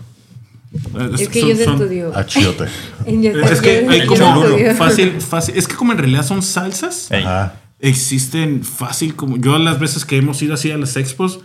Es que Son- yo son- estudio. Achiote. Es que hay como fácil, fácil. Es que como en realidad son salsas. Ajá. existen fácil como. Yo las veces que hemos ido así a las expos.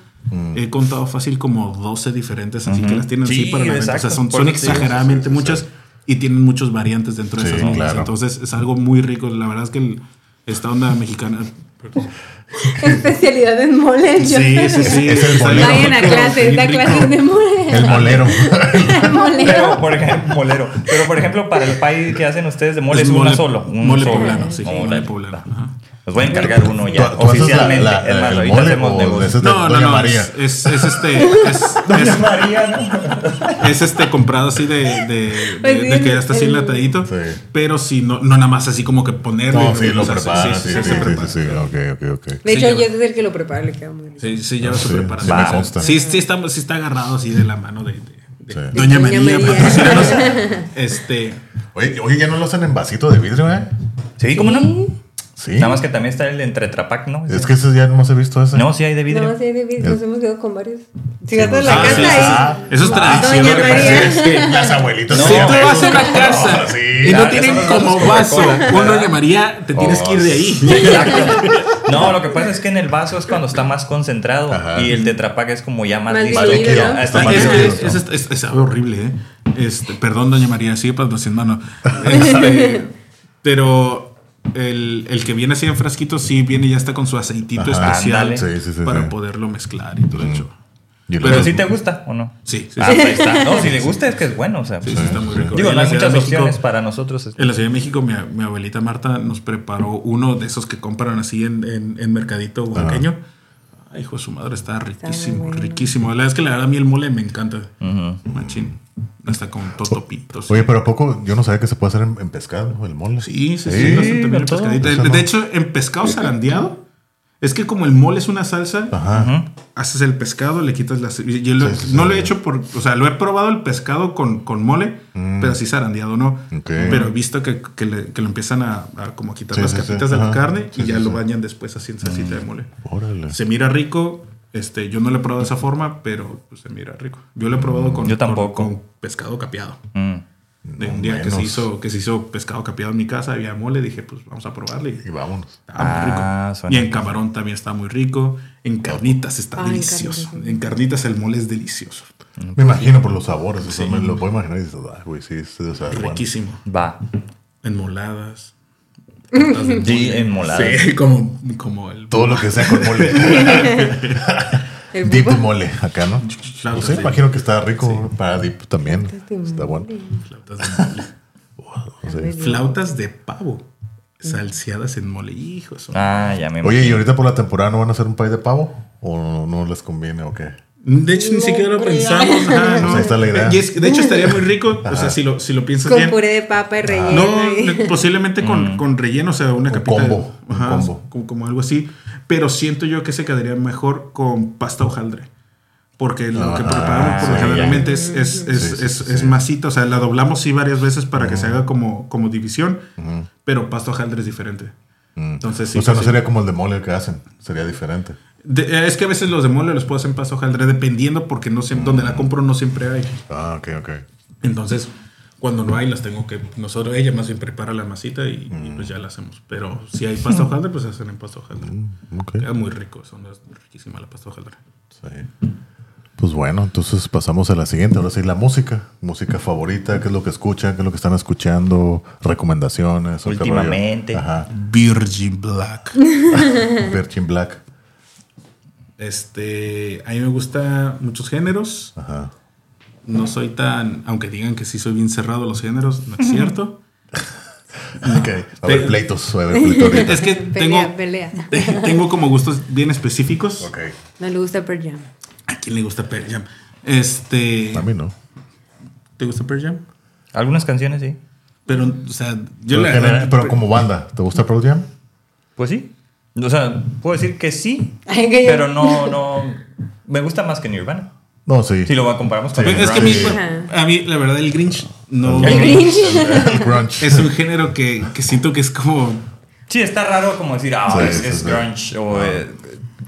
He contado fácil como 12 diferentes, así que las tienen así Sí, para la venta. O sea, exacto. son, exageradamente sí, sí, muchas y tienen muchos variantes dentro de Sí, esas claro. Entonces es algo muy rico. La verdad es que el- esta onda mexicana. Especialidad en mole. Sí, sí, sí. Es el bolero. Vayan a clases, da clases de mole. El molero. Molero. Pero por ejemplo, molero. Pero por ejemplo, para el pay que hacen ustedes de mole es, Es uno mole- solo. un mole solo. poblano, sí, Mole mole poblano, ajá. Los voy a encargar uno ¿Tú- ya, tú oficialmente. la- la- es más, el ahorita mole hacemos o negocio. ese es de No, no, Doña no. María? Es, es, es este. Es, es, María, ¿no? es este comprado así de, de, de- Pues de que ya está así enlatadito. Sí. Pero sí, no, no nada más así como que ponerle. No, sí, lo prepara. Sí, sí, sí, se sí, prepara. sí, Ok, ok, ok. De hecho, yo es el que lo prepara, le queda muy bien. Sí, sí, lleva su Sí, preparación. sí me O sea, consta. Sí, sí, está, sí está agarrado así de la mano de, de- de Sí. Doña María. Doña María. Este. Oye, oye, ya no lo hacen en vasito de vidrio, ¿eh? Sí, ¿cómo no? Sí. Nada más que también está el entre Trapac, ¿no? Es que ese ya no se he visto ese. No, sí hay de vidrio. No, sí, de vidrio, nos hemos quedado con varios. Si a pues, la ah, casa sí, sí, ahí. sí. Eso es tradición. Doña lo que pasa es que Las abuelitas. No, si tú vas a una casa sí. y no Ah, tienen eso como vaso un Doña María, te tienes que ir de ahí. Exacto. No, lo que pasa es que en el vaso es cuando está más concentrado Ajá. y el tetrapac es como ya más Más listo. está Es, algo horrible, ¿eh? Este, perdón, doña María, sigue patrocinando. Este, pero el, el que viene así en frasquito sí viene y ya está con su aceitito Ajá. especial Ándale. Sí, sí, sí, para sí. poderlo mezclar y todo eso. Y Pero Pero si te gusta o no. Sí, sí, Ah, está. No, si le gusta es que es bueno. O sea, Sí, sí, está muy rico. Digo, En no la hay Ciudad muchas de México- opciones para nosotros. este. En la Ciudad de México, mi, mi abuelita Marta nos preparó uno de esos que compran así en, en, en Mercadito oaxaqueño. Ay, hijo de su madre, está riquísimo, riquísimo. La verdad es que la verdad a mí el mole me encanta. Machín. Está con totopitos. Oye, pero ¿a poco yo no sabía que se puede hacer en, en pescado el mole. Sí, sí, sí, Sí, también en pescadito. De, no. de hecho, en pescado zarandeado, es que como el mole es una salsa, Ajá. haces el pescado, le quitas las... y Yo lo- Sí, sí, no sí. lo he hecho por... O sea, lo he probado el pescado con, con mole, pero así zarandeado no. Mm. Pero he visto que, que, le- que lo empiezan a, a como quitar Sí, las sí, sí. capitas de la carne Sí, y ya sí, lo bañan después así en salsita de mole. Órale. Se mira rico. Este, yo no lo he probado de esa forma, pero pues, se mira rico. Yo lo he probado con, Yo tampoco. con, con pescado capeado. Mm. De No un día que se, hizo, que se hizo pescado capeado en mi casa, había mole, dije, pues vamos a probarle. Y vámonos. Ah, rico. Y en camarón también está muy rico. En carnitas está Ah, en delicioso. carnitas. En carnitas el mole es delicioso. Me imagino por los sabores. o sea, me lo puedo imaginar y dices, ay, güey, sí, sí, o sea, bueno. Riquísimo. Va. En moladas. tortas de Sí, mole. en moladas. Sí, como, como el. Todo lo que sea con mole. El dip mole acá, ¿no? No sé, imagino que está rico para dip también. de Está bueno. Flautas de mole. Flautas de pavo. Salseadas en mole. Hijo, eso. Ah, ya me Oye, ¿y ahorita por la temporada no van a hacer un pay de pavo? ¿O no, no les conviene o qué? De hecho, ni siquiera lo pensamos. ajá, no. Pues ahí está la idea. Y es- de hecho, estaría muy rico. O sea, si lo, si lo piensas Con bien. puré de papa y relleno. No, y- le- posiblemente con, con relleno, o sea, una Un capita. de- combo, un ajá, combo. Como, como algo así. Pero siento yo que se quedaría mejor con pasta hojaldre. Porque lo que Ah, preparamos por sí, generalmente es, es, es, Sí, sí, es, sí, es sí. masita. O sea, la doblamos sí varias veces para que se haga como, como división. Pero pasta hojaldre es diferente. Mm. Entonces, sí, o sea, no sí. sería como el de mole que hacen. Sería diferente. De- eh, es que a veces los de mole los puedo hacer en pasta hojaldre dependiendo porque no siempre, donde la compro no siempre hay. Ah, ok, ok. Entonces, cuando no hay, las tengo que. Nosotros, ella más bien prepara la masita y, y, pues ya la hacemos. Pero si hay pasta hojaldre, pues se hacen en pasta hojaldre. Ok. Queda muy rico, son es riquísima la pasta hojaldre. Sí. Pues bueno, entonces pasamos a la siguiente. Ahora sí, la música. Música favorita, qué es lo que escuchan, qué es lo que están escuchando, recomendaciones. Últimamente. Ajá. Virgin Black. Virgin Black. Este, a mí me gusta muchos géneros. Ajá. No soy tan, aunque digan que sí soy bien cerrado a los géneros, no es cierto. Ok. A ver, pleitos. A ver, pleitos es que Pelea, tengo, pelea. tengo como gustos bien específicos. Ok. No le gusta Pearl Jam. ¿A quién le gusta Pearl Jam? Este, A mí no. ¿te gusta Pearl Jam? Algunas canciones sí. Pero, o sea, yo Pero, la verdad- pero como banda, ¿te gusta Pearl Jam? Pues sí. O sea, puedo decir que sí, pero no, no. Me gusta más que Nirvana. No, sí. Si lo comparamos con Sí. es que a mí, a la verdad, el Grinch no. El Grinch. El grunge. Es un género que, que siento que es como. Sí, está raro como decir, ah, Sí, es, es grunge. O eh,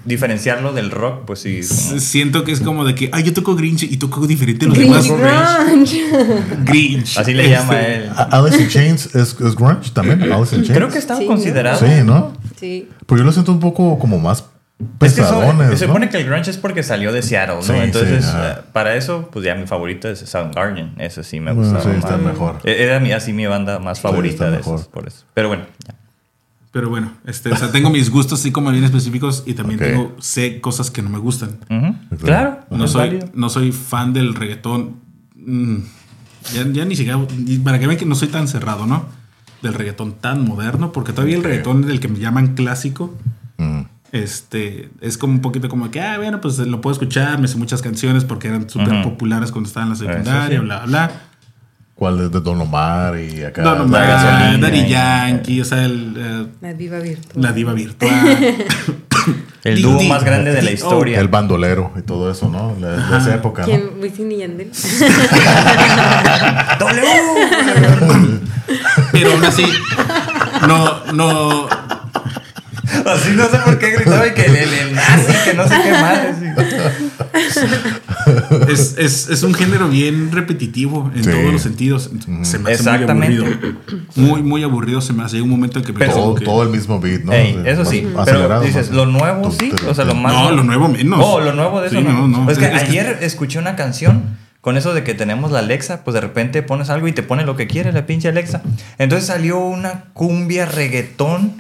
diferenciarlo del rock, pues sí. como- Siento que es como de que, ay, yo toco Grinch y toco diferente a los demás. Grinch Grunge. Grinch. Así le Este, llama él. A- Alice in Chains es, es grunge también. Alice in Chains. Creo que estaba Sí, considerado. Sí, ¿no? Sí. Pero yo lo siento un poco como más Es que eso- pesadones. se ¿no? supone que el grunge es porque salió de Seattle, ¿no? Sí, sí, Entonces, ajá. eh, para eso, pues ya mi favorito es Soundgarden. Eso sí me Bueno, gustaba sí, está mejor. E- Era mi, así mi banda más favorita de esos, por eso. Pero bueno, ya. Pero bueno, este, o sea, tengo mis gustos así como bien específicos y también tengo, sé cosas que no me gustan. Claro, No soy, válido. no soy fan del reggaetón. Mm, ya, ya ni siquiera. Para que vean que no soy tan cerrado, ¿no? Del reggaetón tan moderno, porque todavía el reggaetón del que me llaman clásico. Mm. Este es como un poquito como que, ah, bueno, pues lo puedo escuchar, me sé muchas canciones porque eran súper populares cuando estaba en la secundaria, sí. bla, bla. ¿Cuál es de Don Omar y acá? Don la Omar, gasolina Daddy y- Yankee, o sea, el, eh, La diva virtual. la diva virtual. El dúo más grande de la di- historia. El bandolero y todo eso, ¿no? La- de esa época, ¿no? ¿Quién? Wisin y Yandel. Pero aún así, no, no, Así no sé por qué gritaba y que el, el, el nazi, que no sé qué sí. es, es, es un género bien repetitivo en Sí. todos los sentidos. Se me hace muy aburrido. Muy, muy aburrido se me hace. Llega un momento en que me Pero- Todo, que- todo el mismo beat, ¿no? Ey, Sí, eso más sí, pero acelerado, dices, más- lo nuevo sí, o sea, lo más... No, lo nuevo menos. Oh, lo nuevo de eso Sí, no. no, no. Es que Es que- ayer escuché una canción con eso de que tenemos la Alexa, pues de repente pones algo y te pone lo que quiere la pinche Alexa. Entonces salió una cumbia reggaetón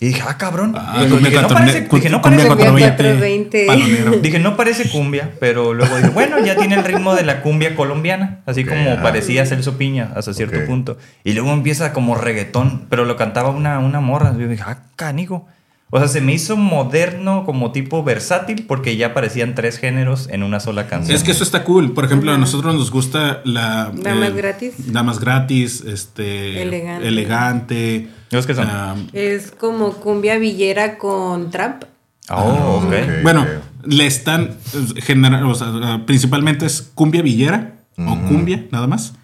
y dije, ah, cabrón. Ah, cumbia dije, no parece, cu- dije, no cumbia parece- cuatro- 420. palonero. Dije, no parece cumbia, pero luego dije, bueno, ya tiene el ritmo de la cumbia colombiana, así como parecía Celso Piña hasta cierto Ok. punto. Y luego empieza como reggaetón, pero lo cantaba una, una morra. Yo dije, ah, canigo. O sea, se me hizo moderno como tipo versátil porque ya parecían tres géneros en una sola canción. Es que eso está cool. Por ejemplo, a nosotros nos gusta la... Damas gratis. Damas gratis, este... Elegante. Elegante. ¿Los que son? ah, Es como cumbia villera con trap. Oh, ok. ok. bueno, le están... eh, genera- o sea, ah, principalmente es cumbia villera o cumbia, nada más.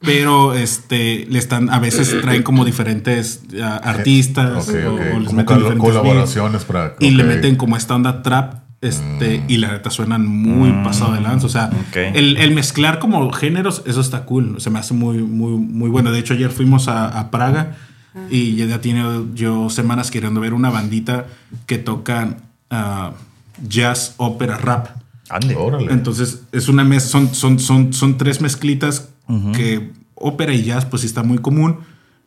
Pero este, le están, a veces traen como diferentes ah, artistas o- les Como meten col- colaboraciones para. y le. Mm. meten como esta onda trap. Este, y la neta suenan muy pasado de lanza. O sea, el, el mezclar como géneros, eso está cool. Se me hace muy, muy, muy bueno. De hecho, ayer fuimos a, a Praga y ya tiene yo semanas queriendo ver una bandita que tocan ah, jazz, ópera, rap. Ande. Órale. Entonces, es una mez son, son, son, son tres mezclitas que ópera y jazz, pues sí está muy común,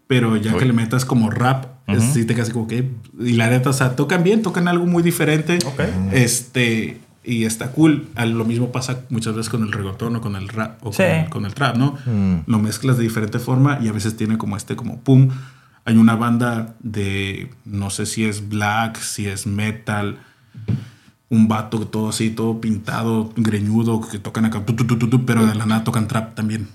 pero ya que le metas como rap, es- sí te quedas como que. Y la neta, o sea, tocan bien, tocan algo muy diferente. Ok. Este. Y está cool. A Lo mismo pasa muchas veces con el reggaetón o con el rap o Sí. con, con el trap, ¿no? Lo mezclas de diferente forma y a veces tiene como este, como pum. Hay una banda de, no sé si es black, si es metal, un vato todo así, todo pintado, greñudo, que tocan acá, tu, tu, tu, tu, tu, pero de la nada tocan trap también.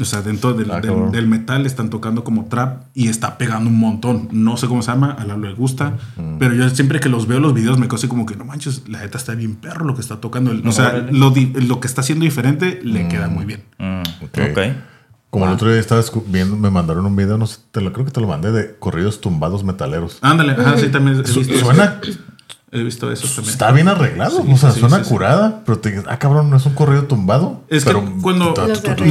O sea, dentro del, Ah, del- cabrón. del metal están tocando como trap y está pegando un montón. No sé cómo se llama, a la le gusta, pero yo siempre que los veo los videos me así como que no manches, la neta está bien perro lo que está tocando. O sea, lo, lo que está haciendo diferente le queda muy bien. Mm, Ok. ok. Como el otro día estaba escu- viendo, me mandaron un video, no sé, te lo, creo que te lo mandé, de corridos tumbados metaleros. Ándale, ajá, sí, también he visto, suena, he visto eso también. está bien arreglado, Sí, o sea, sí, suena sí, sí. curada, pero te dices, ah, cabrón, no es un corrido tumbado. Es que cuando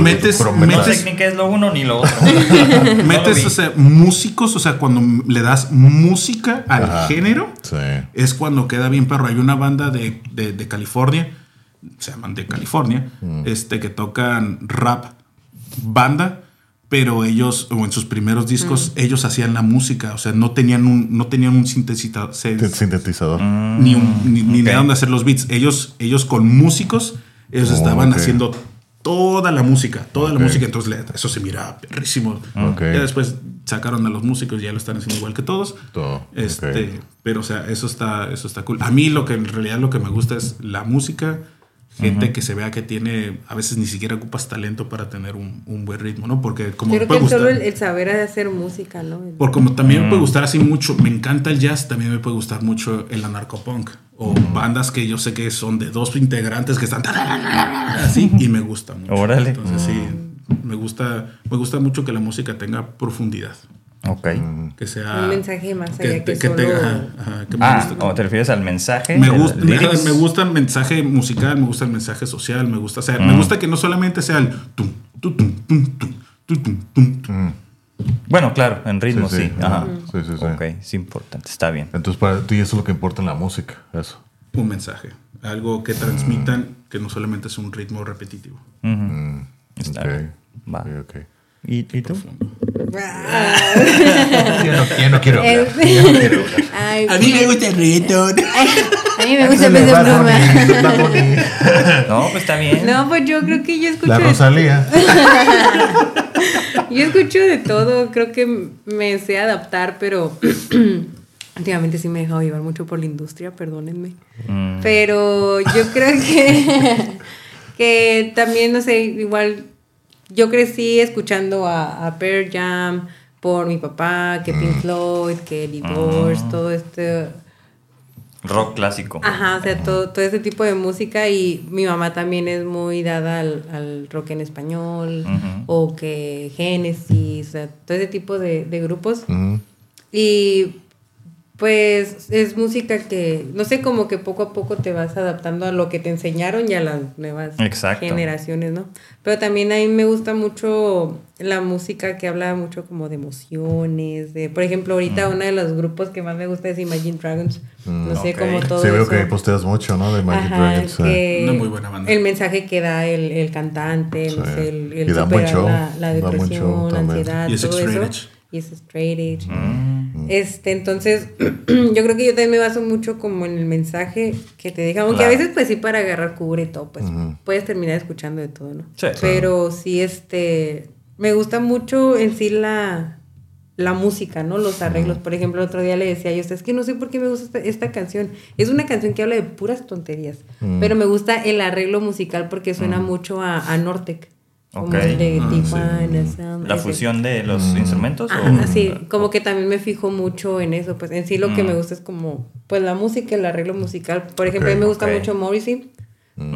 metes- No metes- técnica es lo uno ni lo otro. Metes, o sea, músicos, o sea, cuando le das música al Ajá. género, Sí. es cuando queda bien perro. Hay una banda de, de- de California, se llaman de California, este, que tocan rap banda, pero ellos, o en sus primeros discos, ellos hacían la música, o sea, no tenían un, no tenían un sintetizador, Sintetizador. ni, un- ni, ni de dónde hacer los beats. Ellos, ellos con músicos, ellos Oh, estaban haciendo toda la música, toda la música. Entonces eso se mira perrísimo. Ok. Ya después sacaron a los músicos, ya lo están haciendo igual que todos. Todo, Este, pero o sea, eso está, eso está cool. A mí lo que en realidad lo que me gusta es la música. Gente que se vea que tiene, a veces ni siquiera ocupas talento para tener un, un buen ritmo, ¿no? Porque como creo puede que gustar- solo el, el saber hacer música, ¿no? por como también me puede gustar así mucho, me encanta el jazz, también me puede gustar mucho el anarcopunk o bandas que yo sé que son de dos integrantes que están así y me gusta mucho. Órale. Entonces sí, me gusta me gusta mucho que la música tenga profundidad, Ok. que sea Un mensaje más allá que te- solo- tenga- ajá, ajá, que me Ah. ¿o te refieres al mensaje? Me gusta, me, me gusta el mensaje musical, me gusta el mensaje social, me gusta, o sea, Mm. me gusta que no solamente sea el tum, tu, tum, tum, tum, tu, tum, tum, tum. Bueno, claro, en ritmo sí. Sí, sí. Ajá. Sí, sí, sí. Ok, es importante, está bien. Entonces, para ti eso es lo que importa en la música, eso. un mensaje, algo que transmitan que no solamente es un ritmo repetitivo. Está Ok. bien. Va. Ok, ok. ¿Y, y tú? Ya no, quiero hablar. Ya no quiero hablar. Ay, gusta el reggaetón. a mí me gusta Bad Bunny. No, pues está bien. No, pues yo creo que yo escucho, La de, Rosalía. yo escucho de todo. Creo que me sé adaptar, pero últimamente sí me he dejado llevar mucho por la industria, perdónenme. Mm, Pero yo creo que, que también, no sé, igual yo crecí escuchando a, a Pearl Jam por mi papá, que Pink Floyd, que Divorce, todo este... rock clásico. Ajá, o sea, todo, todo ese tipo de música y mi mamá también es muy dada al, al rock en español o que Genesis, o sea, todo ese tipo de, de grupos. Ujú. Y Pues es música que, no sé, como que poco a poco te vas adaptando a lo que te enseñaron y a las nuevas Exacto. generaciones, ¿no? Pero también a mí me gusta mucho la música que habla mucho como de emociones, de, por ejemplo, ahorita uno de los grupos que más me gusta es Imagine Dragons, no sé, ok. como todo Sí, veo eso. que posteas mucho, ¿no? De Ajá, Dragons. que Una muy buena banda. El mensaje que da el, el cantante, no sé, el, el Y da superar la, la da depresión, la ansiedad, Y es todo straight eso. edge. Y es straight edge. Mm. Este, entonces, yo creo que yo también me baso mucho como en el mensaje que te deja, aunque a veces pues sí para agarrar cubre y todo, pues puedes terminar escuchando de todo, ¿no? Sí. Pero sí, este, me gusta mucho en sí la, la música, ¿no? Los arreglos. Por ejemplo, el otro día le decía yo, es que no sé por qué me gusta esta, esta canción. Es una canción que habla de puras tonterías, pero me gusta el arreglo musical porque suena mucho a, a Nortec. Como el de Ah, Tijuana Sound, ¿La ese. fusión de los instrumentos? o- sí, como que también me fijo mucho en eso, pues en sí lo que Mm. me gusta es como, pues la música, el arreglo musical. Por ejemplo, a mí me gusta mucho Morrissey,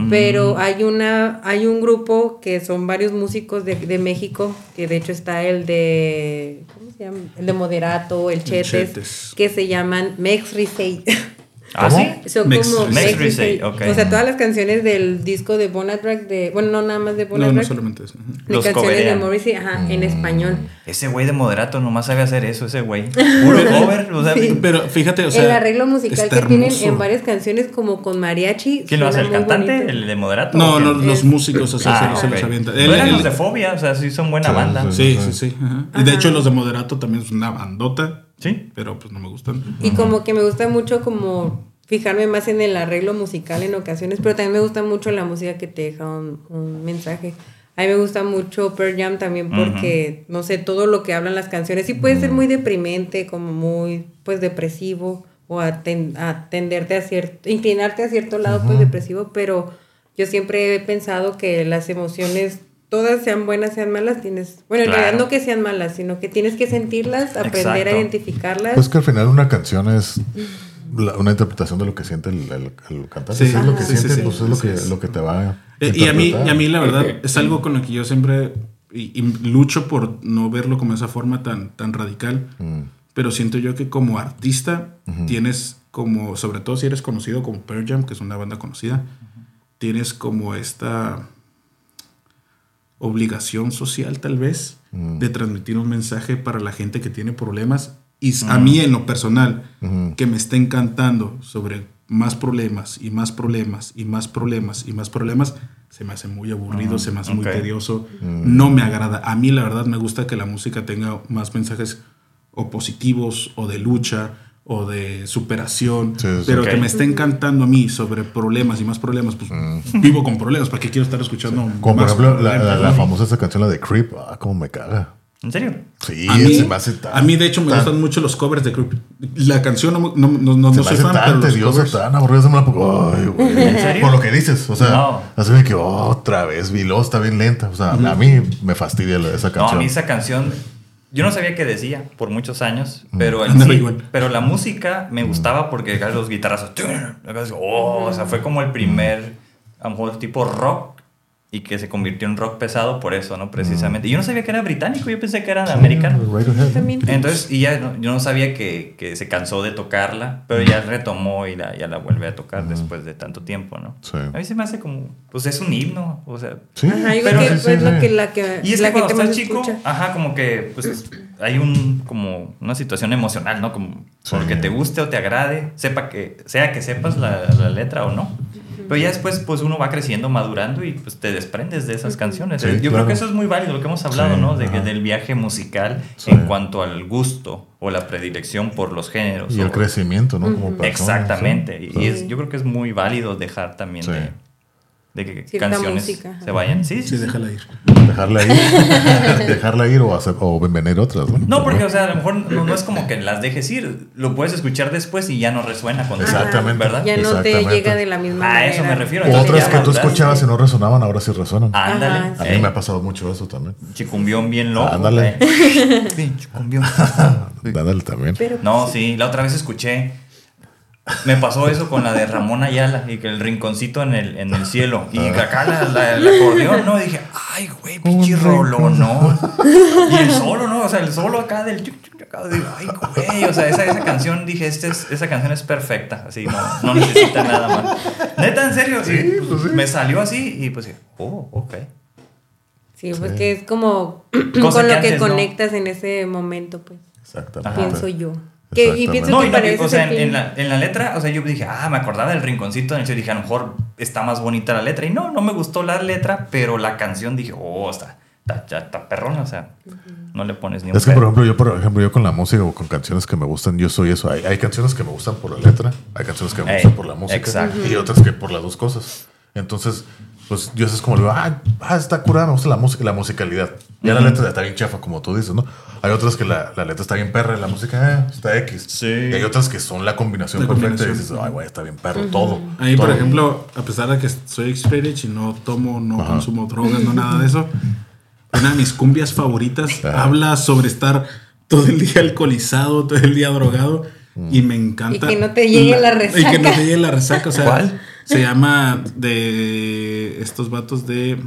pero hay una, hay un grupo que son varios músicos de, de México, que de hecho está el de, ¿cómo se llama? El de Moderato, el Chetes, Chetes. que se llaman Mex Risey. ¿Ah, sí? Son Mex como Risey. Mex Risey. Risey, ok. O sea, todas las canciones del disco de Bonatrack de, bueno, no nada más de No, Bonatrack. no solamente eso. De Los canciones de. Morrissey, ajá, en español. Ese güey de moderato nomás sabe hacer eso, ese güey. Puro cover. O sea, Sí. Pero fíjate, o sea. el arreglo musical que tienen en varias canciones como con mariachi. ¿Quién lo hace? ¿El cantante? bonito. ¿El de moderato? No, no, los Es- músicos, o sea, Ah, se, se ok. los avienta. No eran los de Fobia, o sea, sí son buena Sí, banda. sí. Sí, sí, sí. ajá. Y de hecho, los de Moderato también es una bandota. Sí. Pero pues no me gustan. Y como que me gusta mucho como fijarme más en el arreglo musical en ocasiones, pero también me gusta mucho la música que te deja un, un mensaje. A mí me gusta mucho Pearl Jam también porque, no sé, todo lo que hablan las canciones sí puede ser muy deprimente, como muy, pues, depresivo o aten- atenderte a cierto, inclinarte a cierto lado, pues, depresivo, pero yo siempre he pensado que las emociones, todas sean buenas, sean malas, tienes, bueno, en Claro. realidad no que sean malas, sino que tienes que sentirlas, aprender Exacto. a identificarlas. Pues que al final una canción es la- una interpretación de lo que siente el, el- el cantante. Sí. Si es lo que Ajá. Sí, sí, siente, sí. pues es lo que, lo que te va a Eh, Y a mí, y a mí la verdad es algo con lo que yo siempre y, y lucho por no verlo como esa forma tan, tan radical. Mm. Pero siento yo que como artista tienes como, sobre todo si eres conocido como Pearl Jam, que es una banda conocida, tienes como esta obligación social tal vez de transmitir un mensaje para la gente que tiene problemas. Y a mí en lo personal, que me está encantando sobre más problemas y más problemas y más problemas y más problemas, se me hace muy aburrido, se me hace muy tedioso, no me agrada. A mí la verdad me gusta que la música tenga más mensajes o positivos o de lucha o de superación, Sí, sí, pero ok. que me está encantando a mí sobre problemas y más problemas, pues vivo con problemas, ¿para qué quiero estar escuchando? Como por más ejemplo la, la- la famosa esa canción, la de Creep. Ah, como me caga. ¿En serio? Sí, A mí, se me hace tan. a mí, de hecho, me tan- gustan mucho los covers de Creep. La canción no, no, no, no, Se no me soy hace fan, pero tan los covers... tan aburrida. Se me la pongo. Ay, güey. ¿En serio? Por lo que dices. O sea, No. así que otra vez. Vilo está bien lenta. O sea, a mí me fastidia esa No, a canción. mí esa canción, yo no sabía qué decía por muchos años, pero, en Andaba sí- pero la música me gustaba porque los guitarrazos, oh, o sea, fue como el primer, a lo mejor tipo rock y que se convirtió en rock pesado por eso, ¿no? Precisamente. Y yo no sabía que era británico, yo pensé que era americano. También. Entonces, y ya no- yo no sabía que, que se cansó de tocarla, pero ya retomó y la, ya la vuelve a tocar después de tanto tiempo, ¿no? Sí. A mí se me hace como, pues es un himno, o sea, Sí. Ajá, yo Pero- creo que sí, sí, es lo sí. que la que y es la que cuando estás chico, escucha. ajá, como que pues hay un como una situación emocional, ¿no? Como Sí. porque te guste o te agrade, sepa que sea que sepas la, la letra o no. Pero ya después pues uno va creciendo, madurando y pues te desprendes de esas canciones. Sí, Yo creo que eso es muy válido lo que hemos hablado, Sí, ¿no? De, que- del viaje musical Sí. en cuanto al gusto o la predilección por los géneros. Y el crecimiento, ¿no? Como persona, Exactamente. sí. Y, es, yo creo que es muy válido dejar también Sí. de, de que Cierta canciones música, se vayan. Sí, sí, Sí, sí. déjala ir. Dejarla ir. dejarla ir o, hacer, o venir otras, ¿no? No, porque, o sea, a lo mejor no, no es como que las dejes ir. Lo puedes escuchar después y ya no resuena con Exactamente. ¿Verdad? Ya no te llega de la misma A manera. eso me refiero. O otras que tú escuchabas y no resonaban, ahora sí resonan. Ándale. Ajá, A mí me ha pasado mucho eso también. Chicumbión bien loco. Ándale. Sí, chicumbión. Dándole también. Pero No, sí, la otra vez escuché. Me pasó eso con la de Ramón Ayala y que el rinconcito en el, en el cielo. Y Ah. acá la, la- el acordeón, ¿no? Y dije, ay, güey, pinche rolón, ¿no? Y el solo, ¿no? O sea, el solo acá del. de ay, güey, o sea, esa, esa canción, dije, este es- esa canción es perfecta, así, no, no necesita nada más. Neta, en serio, sí, pues sí. me salió así y pues, oh, ok. Sí, porque es como con que lo que antes no. conectas en ese momento, pues. Exactamente. Pienso yo. Que, y pienso No, que y o es sea, en, en la, en la letra, o sea, yo dije, ah, me acordaba del rinconcito, en el dije, a lo mejor está más bonita la letra. Y no, no me gustó la letra, pero la canción dije, oh, está, está, está perrona, o sea, no le pones ni un Es que, por ejemplo, yo, por ejemplo, yo con la música o con canciones que me gustan, yo soy eso. Hay, hay canciones que me gustan por la letra, hay canciones que me Ey, gustan por la música exacto. y otras que por las dos cosas. Entonces, pues yo es como ah, ah, está curada, me gusta la música, la musicalidad. Ya la letra está bien chafa, como tú dices, ¿no? Hay otras que la, la letra está bien perra y la música eh, está X. Sí. Y hay otras que son la combinación La perfecta y combinación. dices, ay, güey, está bien perro todo. A mí, por todo. ejemplo, a pesar de que soy ex-Spirit y no tomo, no consumo drogas, no nada de eso, una de mis cumbias favoritas Ajá. habla sobre estar todo el día alcoholizado, todo el día drogado. Y me encanta. Y que no te llegue la Y que no resaca. te llegue la resaca. O sea, ¿Cuál? se llama de estos vatos de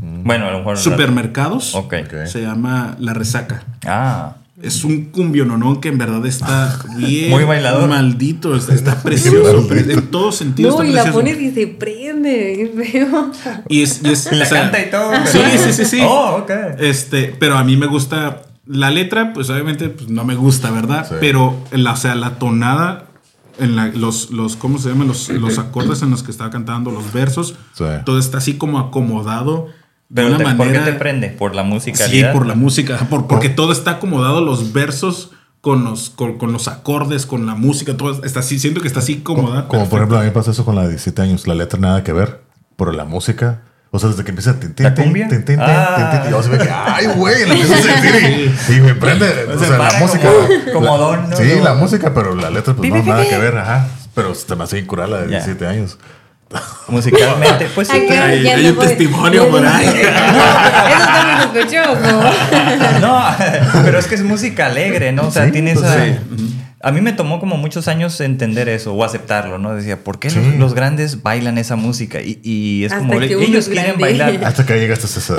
Bueno, a lo mejor. supermercados. Ok. Ok. Se llama La Resaca. Ah, Es un cumbiononón que en verdad está bien Muy bailador. maldito, está, está precioso, pre- en todos sentidos No, está y la pones y se prende. Feo. Y es, y es- la o sea, canta y todo. Sí, pero- sí, sí, sí. Oh, ok. Este, pero a mí me gusta la letra, pues obviamente pues, no me gusta, ¿verdad? Sí. Pero la, o sea, la tonada en la, los, los, ¿cómo se llaman? Los, los acordes en los que estaba cantando, los versos, Sí. todo está así como acomodado de Pero una te- ¿por qué manera. te prende? ¿Por la música? Sí, por la música, por- porque todo está acomodado, los versos con los, con, con los acordes, con la música, todo está así, siento que está así cómoda. Como por ejemplo, a mí me pasa eso con la de 17 años, la letra nada que ver, pero la música, o sea, desde que empieza tin, tin, ¿La tin, cumbia? tin, tin, tin, Ah. tin, tin, y yo se ve que, ay, güey, la empiezo a sentir y, y me prende, o Se sea, la música. como- como don, ¿no? Sí, Como- la música, pero la letra, pues no, nada que ver, ajá. Pero se me hace bien curada la de Ya. 17 años. Musicalmente, pues sí. Acá hay- un testimonio por ahí. Eso está muy sospechoso. No, pero es que es música alegre, ¿no? O sea, Sí, tiene pues esa. sí. A mí me tomó como muchos años entender eso o aceptarlo, ¿no? Decía, ¿por qué Sí. los, los grandes bailan esa música? Y, y es Hasta como, que ellos quieren grande. bailar. Hasta que llegaste a.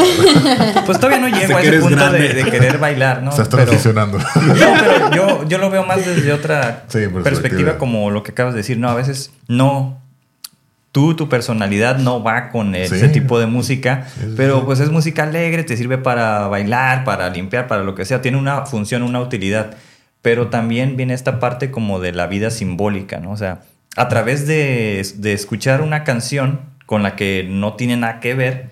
Pues todavía no llego a que ese punto de, querer bailar, ¿no? Estás Pero- transicionando. No, pero yo, yo lo veo más desde otra Sí, perspectiva, como lo que acabas de decir. No, a veces no. Tú, tu personalidad no va con Sí. ese tipo de música, pero pues es música alegre, te sirve para bailar, para limpiar, para lo que sea. Tiene una función, una utilidad. Pero también viene esta parte como de la vida simbólica, ¿no? O sea, a través de, de escuchar una canción con la que no tiene nada que ver,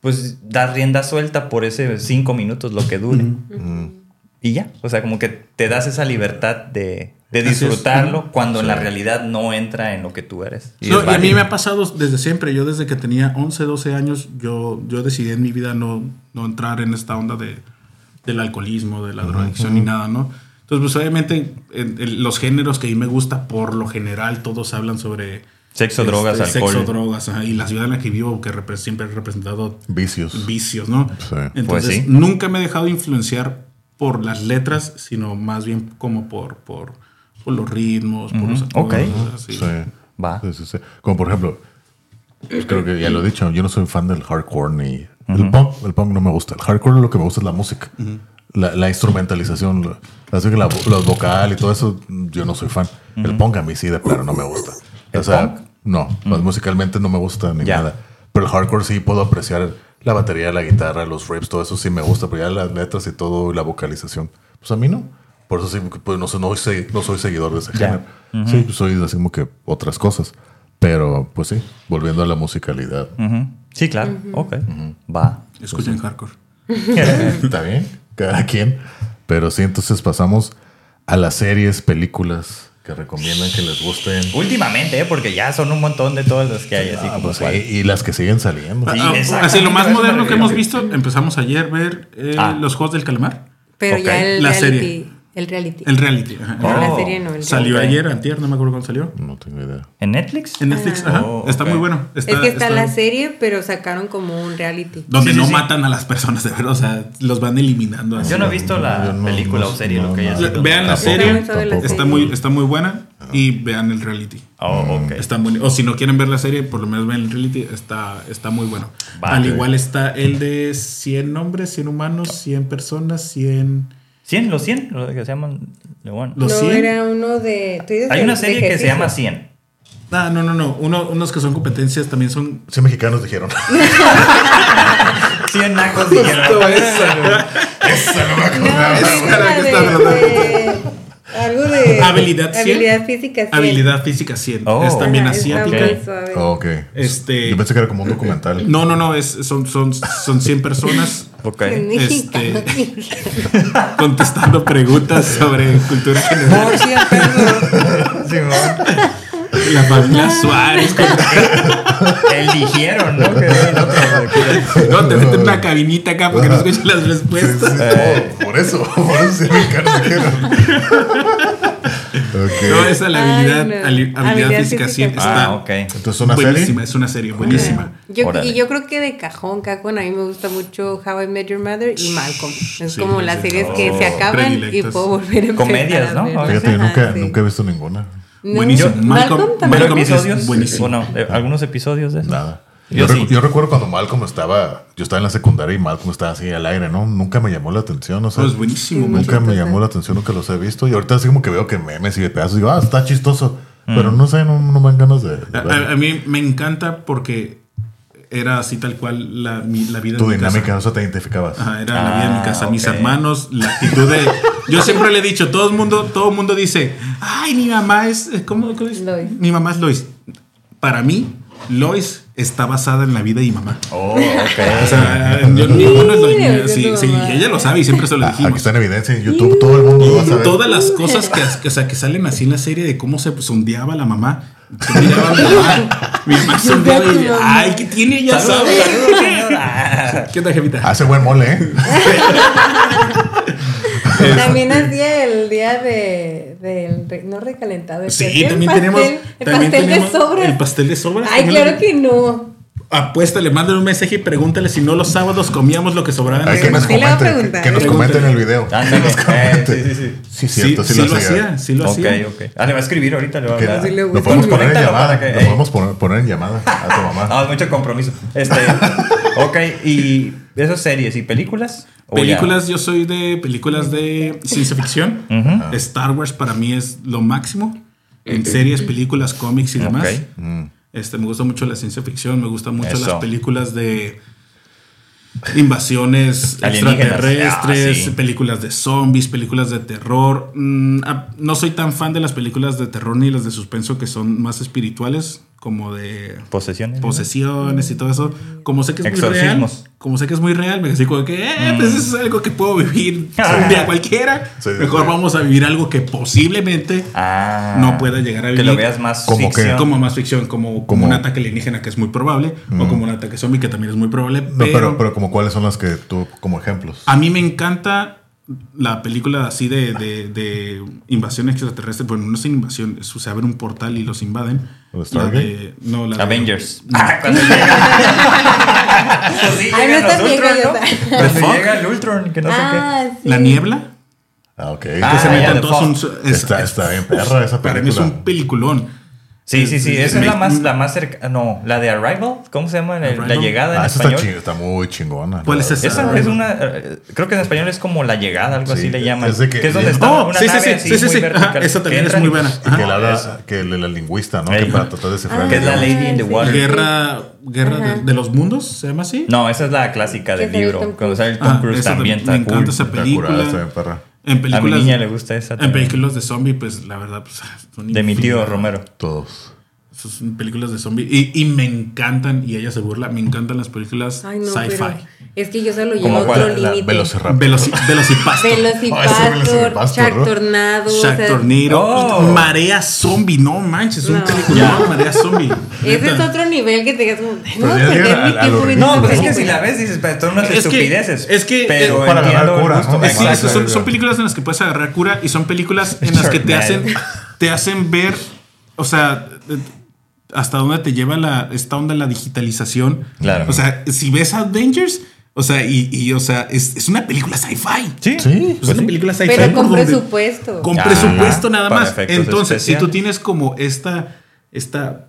pues dar rienda suelta por ese cinco minutos, lo que dure. Mm, Y ya, o sea, como que te das esa libertad de, de disfrutarlo cuando en la Sí. realidad no entra en lo que tú eres. No, y a mí me ha pasado desde siempre. Yo desde que tenía 11, 12 años, yo, yo decidí en mi vida no, no entrar en esta onda de, del alcoholismo, de la drogadicción ni nada, ¿no? Entonces, pues obviamente en- en los géneros que a mí me gusta, por lo general, todos hablan sobre... Sexo, drogas, alcohol. Sexo, drogas, ajá, y la ciudad en la que vivo, que repre- siempre ha representado Vicios. vicios, ¿no? Sí. Entonces, Pues sí. nunca me he dejado influenciar por las letras, sino más bien como por, por, por los ritmos, por los ok. acordes, así. Sí. Va. Sí, sí, sí. Como por ejemplo, pues creo que ya lo he dicho, yo no soy fan del hardcore ni el punk. El punk no me gusta. El hardcore lo que me gusta es la música. la, la instrumentalización, la, así que la, los vocal y todo eso, yo no soy fan. El punk a mí sí, de plano no me gusta. O ¿El sea, punk? no, pues musicalmente no me gusta ni Ya. nada. Pero el hardcore sí puedo apreciar la batería, la guitarra, los riffs, todo eso sí me gusta, pero ya las letras y todo, y la vocalización, pues a mí no. Por eso sí, pues no, soy- no, soy, no soy seguidor de ese género. Sí, pues soy así como que otras cosas. Pero, pues sí, volviendo a la musicalidad. Sí, claro. Ok. Va. Escuchen hardcore. Está bien, cada quien. Pero sí, entonces pasamos a las series, películas que recomiendan que les gusten. Últimamente, ¿eh? porque ya son un montón de todas las que hay, así Ah, como pues sí, y las que siguen saliendo. Sí, Ah, así lo más moderno que hemos visto, empezamos ayer a ver eh, Ah. los Juegos del Calamar. Pero ya el La reality. serie. El reality. El reality. ajá. No, la Oh. serie no. El Salió ayer, antier, no me acuerdo cuándo salió. No tengo idea. ¿En Netflix? En Netflix, Ah. ajá. Oh, está muy bueno. Está- es que está, está- la serie, pero sacaron como un reality. Donde Sí, sí, no sí. matan a las personas, de verdad. O sea, los van eliminando así. Yo no he visto la no- película no- o serie, no, lo que haya sido. Vean la serie. Está muy, está muy buena. y vean el reality. Oh, ok. Está muy, o si no quieren ver la serie, por lo menos vean el reality, está, está muy bueno. Vale. Al igual está el de 100 hombres, 100 humanos, 100 personas, 100... 100, los 100, los que se llaman León. Los no, 100. era uno de. ¿tú dices Hay una serie que se llama 100. Ah, no, no, no. Uno- unos que son competencias también son... Sí, mexicanos dijeron. 100 nacos dijeron. Esa. Esa no me No, acordaba, es güey. Era la que de, estaba hablando. Algo de. Habilidad 100. Habilidad física 100. Habilidad física 100. Oh. Es también Ajá, asiática. suave. Oh, ok. Este... Yo pensé que era como un documental. No, no, no. Es, son, son, son 100 personas Ok. En Este- contestando preguntas sobre cultura general. Por 100 pesos. La familia Suárez. con- Eligieron, ¿no? Que. No, te meten una cabinita acá porque no escuchan las respuestas. sí, Eh. oh, por eso, por eso sí mexicanos dijeron. Ok. No, esa la Ay, habilidad, no. ali- habilidad, Habilidad física física 100 cien. está Ah, ok. Entonces, ¿una buenísima. serie? Es una serie buenísima. Yo, Órale. y yo creo que de cajón, cajón, a mí me gusta mucho How I Met Your Mother y Malcolm. Es Sí, como sí, las series que Oh, se acaban y puedo volver a empezar Comedias, ¿no? Fíjate, yo nunca, sí. nunca he visto ninguna. No. Buenísimo. Malcolm, Malcolm también. ¿Pero Malcolm es episodios? buenísimo. ¿O no? Eh, ¿Algunos episodios de eso? Nada. Yo Yo, sí. recu- yo recuerdo cuando Malcolm estaba, yo estaba en la secundaria y Malcolm estaba así al aire, ¿no? Nunca me llamó la atención, o sea, No, es buenísimo. Nunca me llamó la atención, nunca los he visto. Y ahorita así como que veo que memes y de pedazos, digo, ah, está chistoso. Pero no sé, no, no me dan ganas de, a mí me encanta porque era así tal cual la, mi- la vida Tu en mi dinámica, casa. no se te identificabas. Ajá, era la vida en mi Ah, casa. Mis hermanos, la actitud de. Yo siempre le he dicho, todo el mundo, todo el mundo dice, ay, mi mamá es. ¿Cómo, cómo es? Lois. Mi mamá es Lois. Para mí, Lois está basada en la vida de mi mamá. Oh, ok. O sea, yo, mi mamá no es Lois. Mira, Sí, sí, y ella lo sabe y siempre se lo Ah, Aquí dijimos. está en evidencia en YouTube, todo el mundo lo va a Y saber. todas las cosas que, que, o sea, que salen así en la serie de cómo se sondeaba la mamá. Ay, ¿qué tiene? Ya. Ah. ¿Qué tal, jefita? Hace buen mole, ¿eh? También hacía el día de, del no recalentado. el que Sí, hacía el también pastel- tenemos, el pastel de sobras. el pastel de sobras. Ay, claro que no. Apuéstale, mándale un mensaje y pregúntale si no los sábados comíamos lo que sobraba Hay que nos Sí, le comenten, que, que nos comenten el video. Ándale. Eh, sí, sí, sí. Sí, Sí, cierto, sí, sí lo lo hacía. hacía, sí lo ok, hacía. ok. Ah, le va a escribir ahorita, le va a Que hablar. Sí, le lo podemos poner en llamada. que- Lo eh. podemos poner, poner en llamada a tu mamá. Ah, mucho compromiso. Este, ok, ¿y esas series y películas? Películas, yo soy de películas de ciencia ficción. Ujú. Star Wars para mí es lo máximo. En series, películas, cómics y demás. Ok. Mm. Este, me gusta mucho la ciencia ficción, me gustan mucho Eso. las películas de invasiones extraterrestres, Ah, sí. películas de zombies, películas de terror. Mm, ah, no soy tan fan de las películas de terror ni las de suspenso que son más espirituales, como de ¿Posesiones? ¿no? posesiones y todo eso. Como sé que es muy real, Exorcismos. como sé que es muy real, me digo que eh, pues eso es algo que puedo vivir un día cualquiera. Sí, Mejor sí. vamos a vivir algo que posiblemente Ah. no pueda llegar a Que vivir. lo veas más Como que- ficción. como más ficción, como, como Como- un ataque alienígena que es muy probable, o como un ataque zombie que también es muy probable. No, pero, pero, pero como cuáles son las que tú, como ejemplos. a mí me encanta la película así de, de, de invasión extraterrestre. Bueno, no es invasión, es, o sea, abren un portal y los invaden. ¿Los La Stargate? de, no, la de- Avengers. No. Ah, cuando llega. Pues. Cuando llega el Ultron, que no sé Ah, sí. La niebla. Ah, ok. Ah, que se ya, meten The todos Fog. un- es- está, es- está bien perra esa Para mí es película. un peliculón. Sí, sí, sí. Esa es la más, la más cercana. No, la de Arrival. ¿Cómo se llama? La, la Arrival. llegada en Ah, esa está, español. ching- está muy chingona. ¿Cuál la es esa? Esa es una. eh, Creo que en español es como la llegada, algo Sí, así le llaman. es de que- es donde está Oh, una sí, sí, nave sí, así sí, sí, muy sí. vertical. Ajá, esa que también es muy buena. Y que habla, Esa. que le- la lingüista, ¿no? Ey. Que para tratar de descifrar Que es la el. Lady in the. Water. Guerra, guerra de, de los mundos, ¿se llama así? No, esa es la clásica Que del libro. Tom Cuando Cruise. sale Tom Ah, Cruise esa también me está cool. encanta esa Está película. En A mi películas, niña le gusta esa En películas de zombie, pues la verdad, pues De mi tío. Romero. Todos. Son películas de zombie. Y, y me encantan, y ella se burla, me encantan las películas no, sci-fi. es que yo solo llevo ¿Cómo a otro límite. Velociraptor. Veloci- Velocipasto. Velocipastor, Velocipastor, Shark. Tornado. o Jack sea, Tornado. Oh. Marea zombie, no manches, un No. película. Marea zombie. Ese es otro nivel que te digas, como, no a ya perder mi a- a tiempo lo viendo No, pues es que si la ves dices, pero son unas Es que- estupideces. es que- pero es para agarrar cura, gusto. Es- sí, son, son películas en las que puedes agarrar cura y son películas en las que te hacen, te hacen ver, o sea, hasta dónde te lleva la, esta onda de la digitalización. Claro. O sea, si ves Avengers, O sea, y, y, o sea, es, es una película sci-fi. Sí. Sí. Es una película sci-fi. Pero con donde- presupuesto. Con Ah, presupuesto nada más. Entonces, si tú tienes como esta, esta,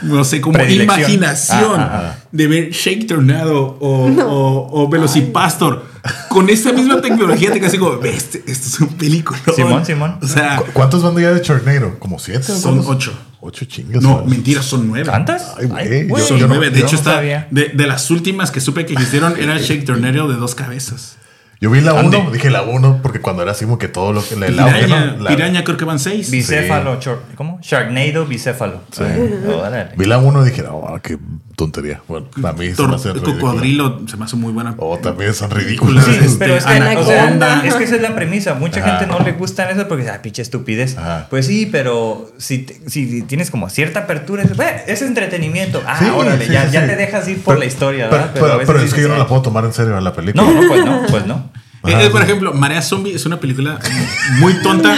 no sé, como imaginación Ah, ah, de ver Shake Tornado o, o, o Velocipastor con esta misma tecnología, te así como, "Ve, este, esto es un película. Simón, Simón. O sea, ¿Cu- ¿Cuántos van de ya de Sharknado? ¿Como siete? o son ocho. Ocho chingas. No, madre. mentira, son nueve. ¿Tantas? Ay, güey, yo- Son yo no- nueve. De hecho, no está. De, de las últimas que supe que existieron era el Shake Tornado de dos cabezas. Yo vi la. 1, dije la 1 porque cuando era así como que todo lo que auge, Piraña. La- Piraña creo que van seis. Bicéfalo, chor- ¿cómo? Sharknado bicéfalo. Sí. Órale. Vi la 1 y dije, no, qué tontería. Bueno, a mí se Tor- me hace cocodrilo se me hace muy buena. O también son ridículas. Sí, Sí, pero es que, Anaconda. o sea, es que esa es la premisa. Mucha Ajá. gente no le gustan eso porque dice, ah, pinche estupidez. Ajá. Pues sí, pero si, te- si tienes como cierta apertura, es, "Bueno, es entretenimiento. Ah, Sí, órale, sí, ya, sí, ya te dejas ir por Pero- la historia, Pero, ¿verdad? pero- a veces pero es dices, que yo no "Ay". la puedo tomar en serio a la película. No, no, pues no, pues no. Eh, Ajá. eh, por ejemplo, Marea Zombie es una película muy tonta.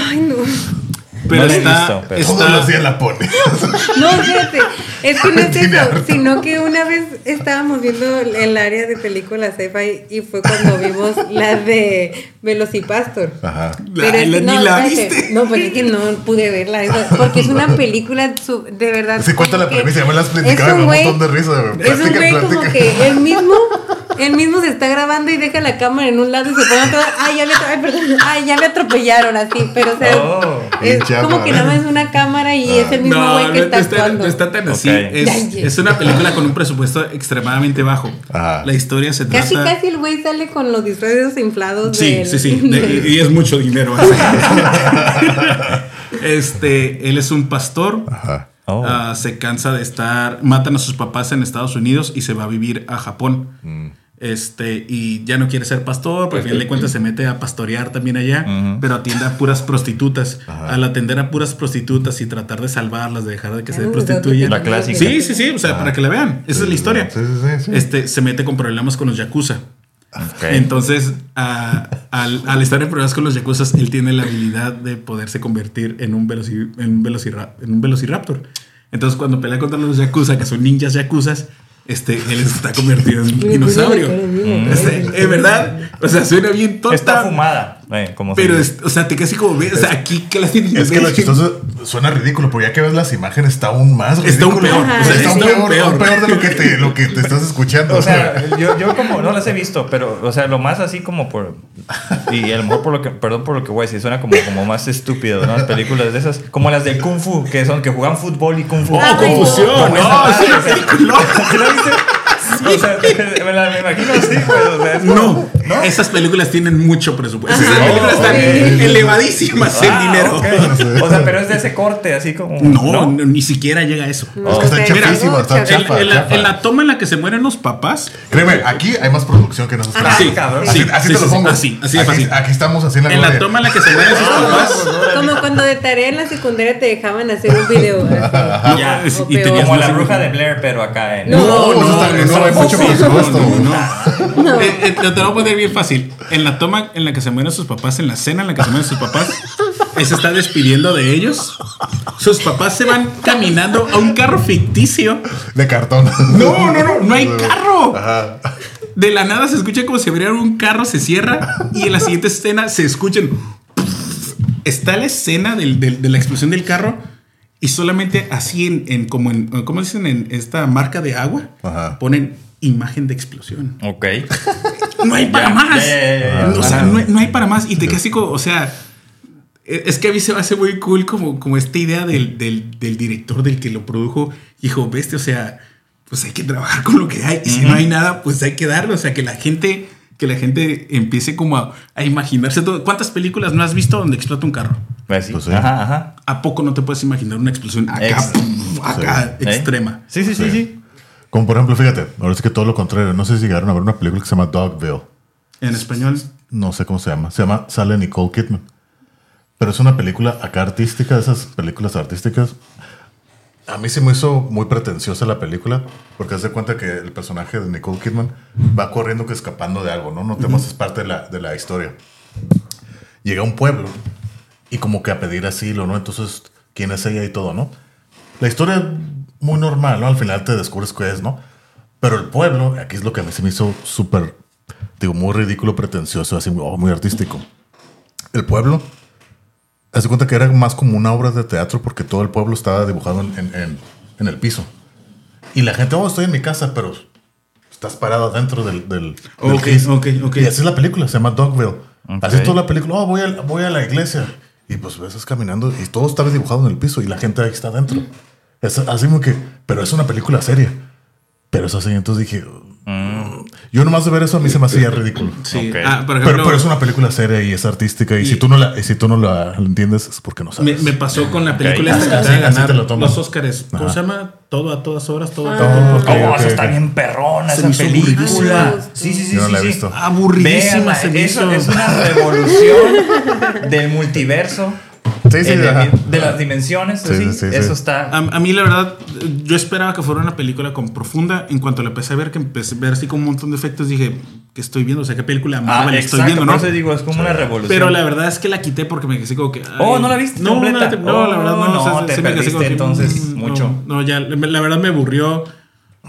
Pero No la he está. visto, pero- está- Todos los días la pone. No, fíjate, es que no es eso, sino que una vez estábamos viendo el área de películas sci-fi y fue cuando vimos la de Velocipastor. Ajá. La- es- la- ni la espérate, viste. No, pues es que no pude verla, esa- porque es una película de verdad. Sí, cuenta la premisa, ya me la has es platicado y me un montón de risa. Es un güey como que él mismo, él mismo se está grabando y deja la cámara en un lado y se pone a otro. Ay, ya me, ay, perdón, ay, ya me atropellaron así, pero o sea, Oh. es como que ama, nada más ¿eh? es una cámara y es el mismo güey no, que no está está, actuando. no está tan así. Es, una película con un presupuesto extremadamente bajo. Ajá. La historia se Casi, trata. casi el güey sale con los disfraces inflados. Sí, del- sí, sí. de- y es mucho dinero. este, él es un pastor. Ajá. Oh. Ah, se cansa de estar. Matan a sus papás en Estados Unidos y se va a vivir a Japón. Mm. Este, y ya no quiere ser pastor, porque al final de cuentas se mete a pastorear también allá, Ujú. pero atiende a puras prostitutas. Ajá. Al atender a puras prostitutas y tratar de salvarlas, de dejar de que se Ah, prostituyan. La clásica. Sí, sí, sí, o sea, para que la vean. Esa es la historia. Sí, sí, sí. sí. Este, se mete con problemas con los yakuza. Ok. Entonces, a- al, al estar en problemas con los yakuza, él tiene la habilidad de poderse convertir en un, veloci- en un, velocirap- en un velociraptor. Entonces, cuando pelea contra los yakuza, que son ninjas yakuzas, este, él está convertido en un dinosaurio. Este, es verdad. O sea, suena bien tonta. Está fumada. Eh, como Pero, es- o sea, te casi como ves, o sea, aquí tiene. Es que lo chistoso suena ridículo, pero ya que ves las imágenes está aún más Está aún peor. O sea, está aún Está peor, peor. aún peor de lo que te, lo que te estás escuchando. O sea, yo, yo como no las he visto, pero, o sea, lo más así como por. Y a lo mejor por lo que. Perdón por lo que voy a decir, suena como, como más estúpido, ¿no? Las películas de esas. Como las de Kung Fu, que son que juegan fútbol y Kung Fu. ¡Oh, Ay, confusión! ¡No! ¡Es madre, una o sea, película! ¿Sí la viste? O sea, me, la, me imagino así, pues. O sea, es como- No, esas películas tienen mucho presupuesto. Esas películas están elevadísimas en Ah, dinero. ok. O sea, pero es de ese corte, así como. No, no, ni siquiera llega a eso. No, Es que está chafísimo, no, está chafa. En, chafa. en la, en la toma en la que se mueren los papás, Créeme, aquí hay más producción que en Ajá. planes. Sí, cabrón. Así, Sí, así sí, te lo sí, pongo. así, así de aquí, fácil. aquí estamos en la en la toma en la que se mueren sus papás, Como cuando de tarea en la secundaria te dejaban hacer un video. así. Ya. y tenías Como la bruja de. Blair, pero acá en. No. No, no, hay mucho Sí, presupuesto. no, no, no. Eh, eh, te lo voy a poner bien fácil. En la toma en la que se mueren sus papás, en la cena en la que se mueren sus papás, él se está despidiendo de ellos. Sus papás se van caminando a un carro ficticio. De cartón. No, no, no, no hay carro. Ajá. De la nada se escucha como si abriera un carro, se cierra y en la siguiente escena se escuchan. Está la escena del- del- de la explosión del carro y solamente así en, en como en, ¿cómo dicen? En esta marca de agua Ajá. ponen imagen de explosión. Ok. No hay para más. O sea, no hay, no hay para más. Y te casi como, o sea, e- es que a mí se me hace muy cool como, como esta idea del, del, del director, del que lo produjo. Hijo, bestia, o sea, pues hay que trabajar con lo que hay. Y si no hay nada, pues hay que darlo. O sea, que la gente, que la gente empiece como a, a imaginarse todo. ¿Cuántas películas no has visto donde explota un carro? Pues sí. Pues sí. Ajá, ajá. ¿A poco no te puedes imaginar una explosión acá, Ex- pum, acá, ¿Eh? extrema? Sí, sí, sí, sí. Como por ejemplo, fíjate, ahora es que todo lo contrario. No sé si llegaron a ver una película que se llama Dogville. En español, No sé cómo se llama. Se llama Sale Nicole Kidman. Pero es una película acá artística, de esas películas artísticas. A mí se me hizo muy pretenciosa la película, porque haz de cuenta que el personaje de Nicole Kidman va corriendo que escapando de algo, ¿no? No tenemos, es parte de la, de la historia. Llega a un pueblo y como que a pedir asilo, ¿no? Entonces, ¿quién es ella y todo, ¿no? La historia es muy normal, ¿no? Al final te descubres qué es, ¿no? Pero el pueblo, aquí es lo que a mí se me hizo súper digo, muy ridículo, pretencioso, así oh, muy artístico. El pueblo, hace cuenta que era más como una obra de teatro porque todo el pueblo estaba dibujado en, en- en- en el piso. Y la gente, oh, estoy en mi casa, pero estás parado dentro del, del, del Ok, ok, ok. Y así es la película, se llama Dogville. Ok. Así es toda la película, oh, voy a, voy a la iglesia. Y pues ves estás caminando y todo estaba dibujado en el piso y la gente está adentro. Es así como que, pero es una película seria. Pero es así, entonces dije, Mm. Yo nomás de ver eso a mí se me hacía ridículo. Sí. Ah, por Pero, ejemplo, pero es una película seria y es artística. Y, Y- si tú no la, si tú no la entiendes es porque no sabes. me pasó con la película Ok. esta que acaba de ganar te lo tomas. los Oscars. ¿Cómo Ajá. se llama? Todo a todas horas, todo a Todo, todo ok, Oh, está bien perrona, Se esa película. aburridísima. Sí, sí, sí. Yo no sí, la he sí. visto. Aburridísima Véanla, se me eso hizo. es una revolución del multiverso. Sí, sí, en el- ajá. de las dimensiones. Sí, así. sí, sí, eso sí. está. A, a mí, la verdad, yo esperaba que fuera una película con profunda. En cuanto la empecé a ver, que empecé a ver así como un montón de efectos, dije, ¿qué estoy viendo? O sea, ¿qué película Ah, Marvel estoy viendo, no? eso digo, es como una revolución. Pero la verdad es que la quité porque me quedé como que. ay, Oh, ¿no la viste No, completa? no, no, la verdad no. Oh, o sea, no, te sí me quedé que, entonces mm, mucho. No, no, ya, la verdad me aburrió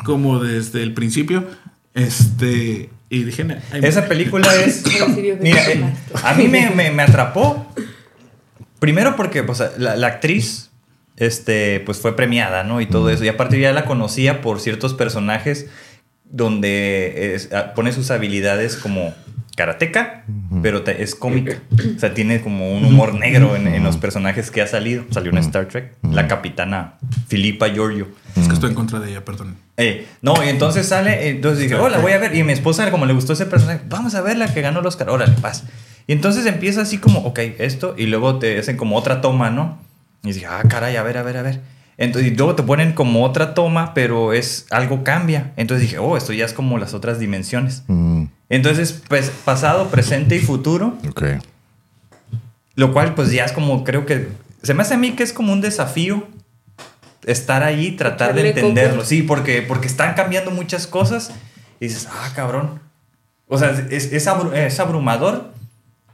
como desde el principio. Este. Y dije, "Nah, ay, Esa película es. Mira, eh, a mí me, me- me atrapó. Primero porque pues, la, la actriz este, pues, fue premiada, ¿no? Y todo eso. Y aparte ya la conocía por ciertos personajes donde es- ah, pone sus habilidades como karateca, pero te- es cómica. O sea, tiene como un humor negro en, en los personajes que ha salido. Salió en Star Trek. La capitana Filipa Giorgio. Es que estoy en contra de ella, perdón. Eh, no, y entonces sale, entonces dije, hola, voy a ver. Y mi esposa, como le gustó ese personaje, vamos a ver la que ganó el Oscar, órale, paz. Y entonces empieza así como, ok, esto, y luego te hacen como otra toma, ¿no? Y dije, ah, caray, a ver, a ver, a ver. Entonces, y luego te ponen como otra toma, pero es algo cambia. Entonces dije, oh, esto ya es como las otras dimensiones. Mm, Entonces, pues, pasado, presente y futuro, ok. lo cual, pues ya es como, creo que, se me hace a mí que es como un desafío estar ahí, tratar de coco. entenderlo. Sí, porque, porque están cambiando muchas cosas y dices, ah, cabrón. O sea, es, es, abru- es abrumador.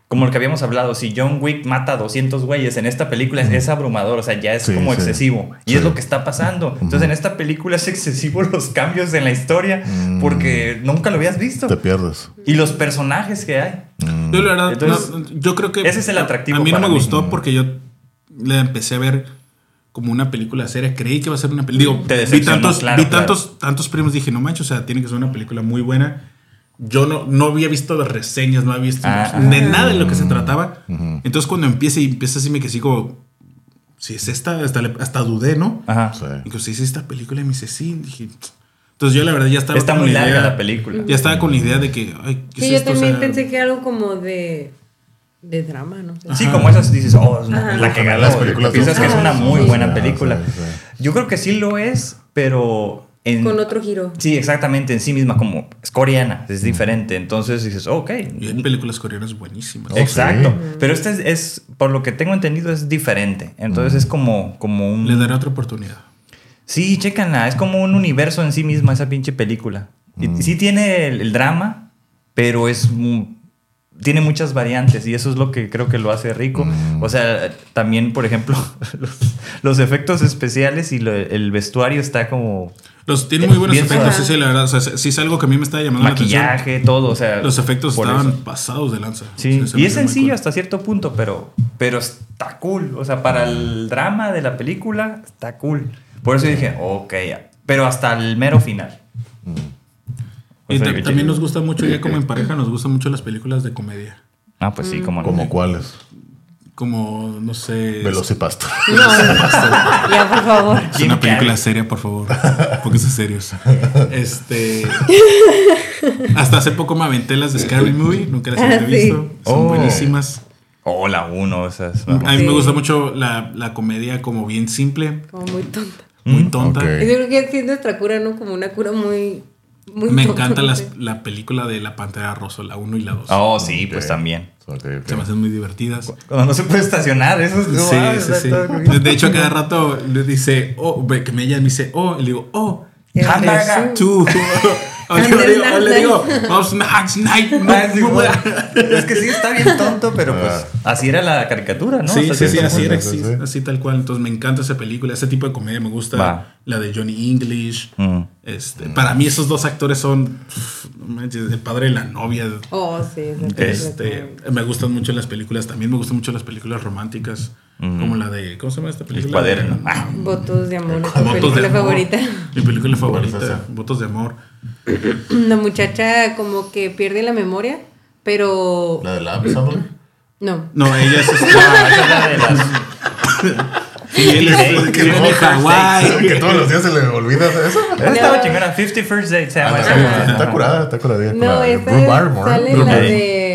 Como lo que habíamos hablado, si John Wick mata a 200 güeyes en esta película es, es abrumador, o sea, ya es Sí, como sí. excesivo. Y Sí. es lo que está pasando. Entonces en esta película es excesivo los cambios en la historia porque nunca lo habías visto. Te pierdes. Y los personajes que hay. Mm, Yo la verdad, Entonces, no, yo creo que... ese es el atractivo A mí no para me mí. gustó porque yo la empecé a ver como una película seria. Creí que iba a ser una película... Digo, Te vi tantos, claro, vi claro. tantos, tantos premios, dije, no manches, o sea, tiene que ser una película muy buena. Yo no, no había visto las reseñas, no había visto Ah, de nada de lo que se trataba. Entonces cuando empieza y empieza así me así como... Si es esta, hasta, le- hasta dudé, ¿no? Ajá. Sí. Y que si es esta película y me dice, sí. Dije, entonces yo la verdad ya estaba Está con muy la larga idea- la película. Ya estaba con la idea de que, ay, ¿qué Sí, es yo esto? O también sea, pensé que era algo como de, de drama, ¿no? sé. Sí, como esas dices, oh, es una- Ajá. la que ganó. las películas Piensas que es una muy buena sí, película. sí, sí. Yo creo que sí lo es, pero en, Con otro giro. Sí, exactamente, en sí misma, como es coreana, es diferente. Entonces dices, ok. Y hay películas coreanas buenísimas. Oh, Exacto. sí. Pero este es, es, por lo que tengo entendido, es diferente. Entonces es como, como un. Le daré otra oportunidad. Sí, chécanla. Es como un universo en sí misma esa pinche película. Y- Mm. Y sí tiene el, el drama, pero es tiene muchas variantes y eso es lo que creo que lo hace rico. Mm. O sea, también, por ejemplo, los, los efectos especiales y lo- el vestuario está como Los tiene muy buenos efectos, sí, sí, la verdad. O sea, sí es algo que a mí me está llamando la atención. maquillaje, todo. O sea, Los efectos estaban eso. pasados de lanza. Sí, se me y es sencillo cool. hasta cierto punto, pero, pero está cool. O sea, para el drama de la película, está cool. Por eso dije, ok, pero hasta el mero final. O sea, que- también nos gusta mucho, ya como en pareja, nos gustan mucho las películas de comedia. Ah, pues sí, como no. ¿Como cuáles? Como, no sé. Velocipastor. No, ya, por favor. Es una película seria, por favor. Pónganse serios. Este. Hasta hace poco me aventé las de Scary Movie. Nunca las Ah, había sí. visto. Son Oh. buenísimas. Oh, la uno, esas. A mí Sí. me gusta mucho la, la comedia como bien simple, Como muy tonta. muy Mm, tonta. yo creo que es nuestra cura, ¿no? Como una cura muy. muy Me tonta, encanta las- la película de La Pantera Rosa, la 1 y la 2. Oh, sí, pues también. Ok. Se me hacen muy divertidas. Cuando no se puede estacionar, eso es. Sí, ah, sí, sí. De hecho, a cada rato le dice, oh, que me ella me dice, oh, y le digo, oh, Hamburger. Tú. O le digo, o le digo. Ah, es que sí está bien tonto, pero pues así era la caricatura, ¿no? Sí, sí, sí, así era, Sí, sí, sí. así tal cual. Entonces me encanta esa película, ese tipo de comedia me gusta. Va. La de Johnny English. Mm. Este, Para mí esos dos actores son, el padre y la novia. Oh, sí. película Este, me gustan mucho las películas, también me gustan mucho las películas románticas, como la de, ¿cómo se llama esta El película? cuaderno. Ah, Votos de amor. es mi Votos de película amor. favorita. Mi película favorita? Votos de amor. La muchacha como que pierde la memoria, pero La de la Sandler. no. No, ella es ah, esa es la de las. Sí, él es que en Hawái. que todos los días se le olvida eso. Esa estaba chingona. 50 First Dates se llama Ah, esa. está, curada, está curada. No, esa sale la de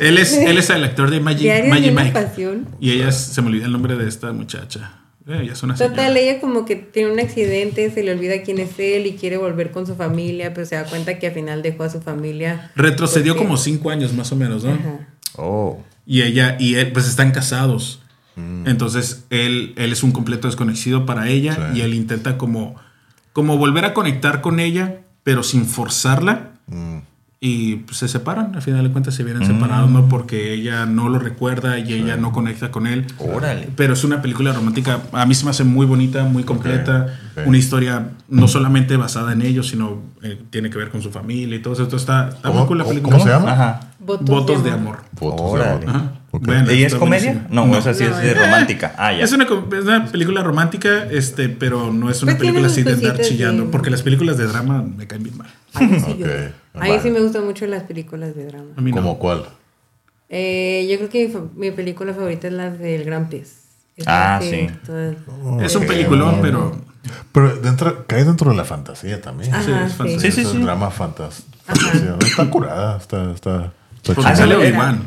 Él es, él es el actor de Magic, Diario Magic una Mike. pasión. Y ella es- se me olvida el nombre de esta muchacha. Eh, ella es una Total, señora. ella como que tiene un accidente, se le olvida quién es él y quiere volver con su familia, pero se da cuenta que al final dejó a su familia. Retrocedió porque- como cinco años más o menos, ¿no? Ajá. Oh. Y ella y él pues están casados. Entonces él, él es un completo desconocido para ella Sí. y él intenta como, como volver a conectar con ella, pero sin forzarla. Mm. Y pues, se separan, al final de cuentas se vienen separados, ¿no? Porque ella no lo recuerda y ella no conecta con él. Órale. Pero es una película romántica, a mí se me hace muy bonita, muy completa, una historia no solamente basada en ellos, sino eh, tiene que ver con su familia y todo eso. Está, está muy ¿Cómo, cool la película. cómo se llama? Ajá. Votos, Votos de amor. Órale. de amor. Bueno, ¿Y es comedia? buenísimo. No, esa sí No, es de es- romántica. Ah, ya. Es una, es una película romántica, este, pero no es una Pues tiene película así de andar chillando, de- porque las películas de drama me caen bien mal. Ay, sí, yo- Ok, a mí vale. sí me gustan mucho las películas de drama. A mí no. ¿Cómo cuál? Eh, yo creo que mi, película favorita es la del Gran Pez. Ah, sí. toda- Es un Ok. peliculón, pero Pero dentro, cae dentro de la fantasía también. Ajá, Sí, es sí. fantasía. Sí, sí, Es drama fantas- fantasía. Está curada, está, está, A eso,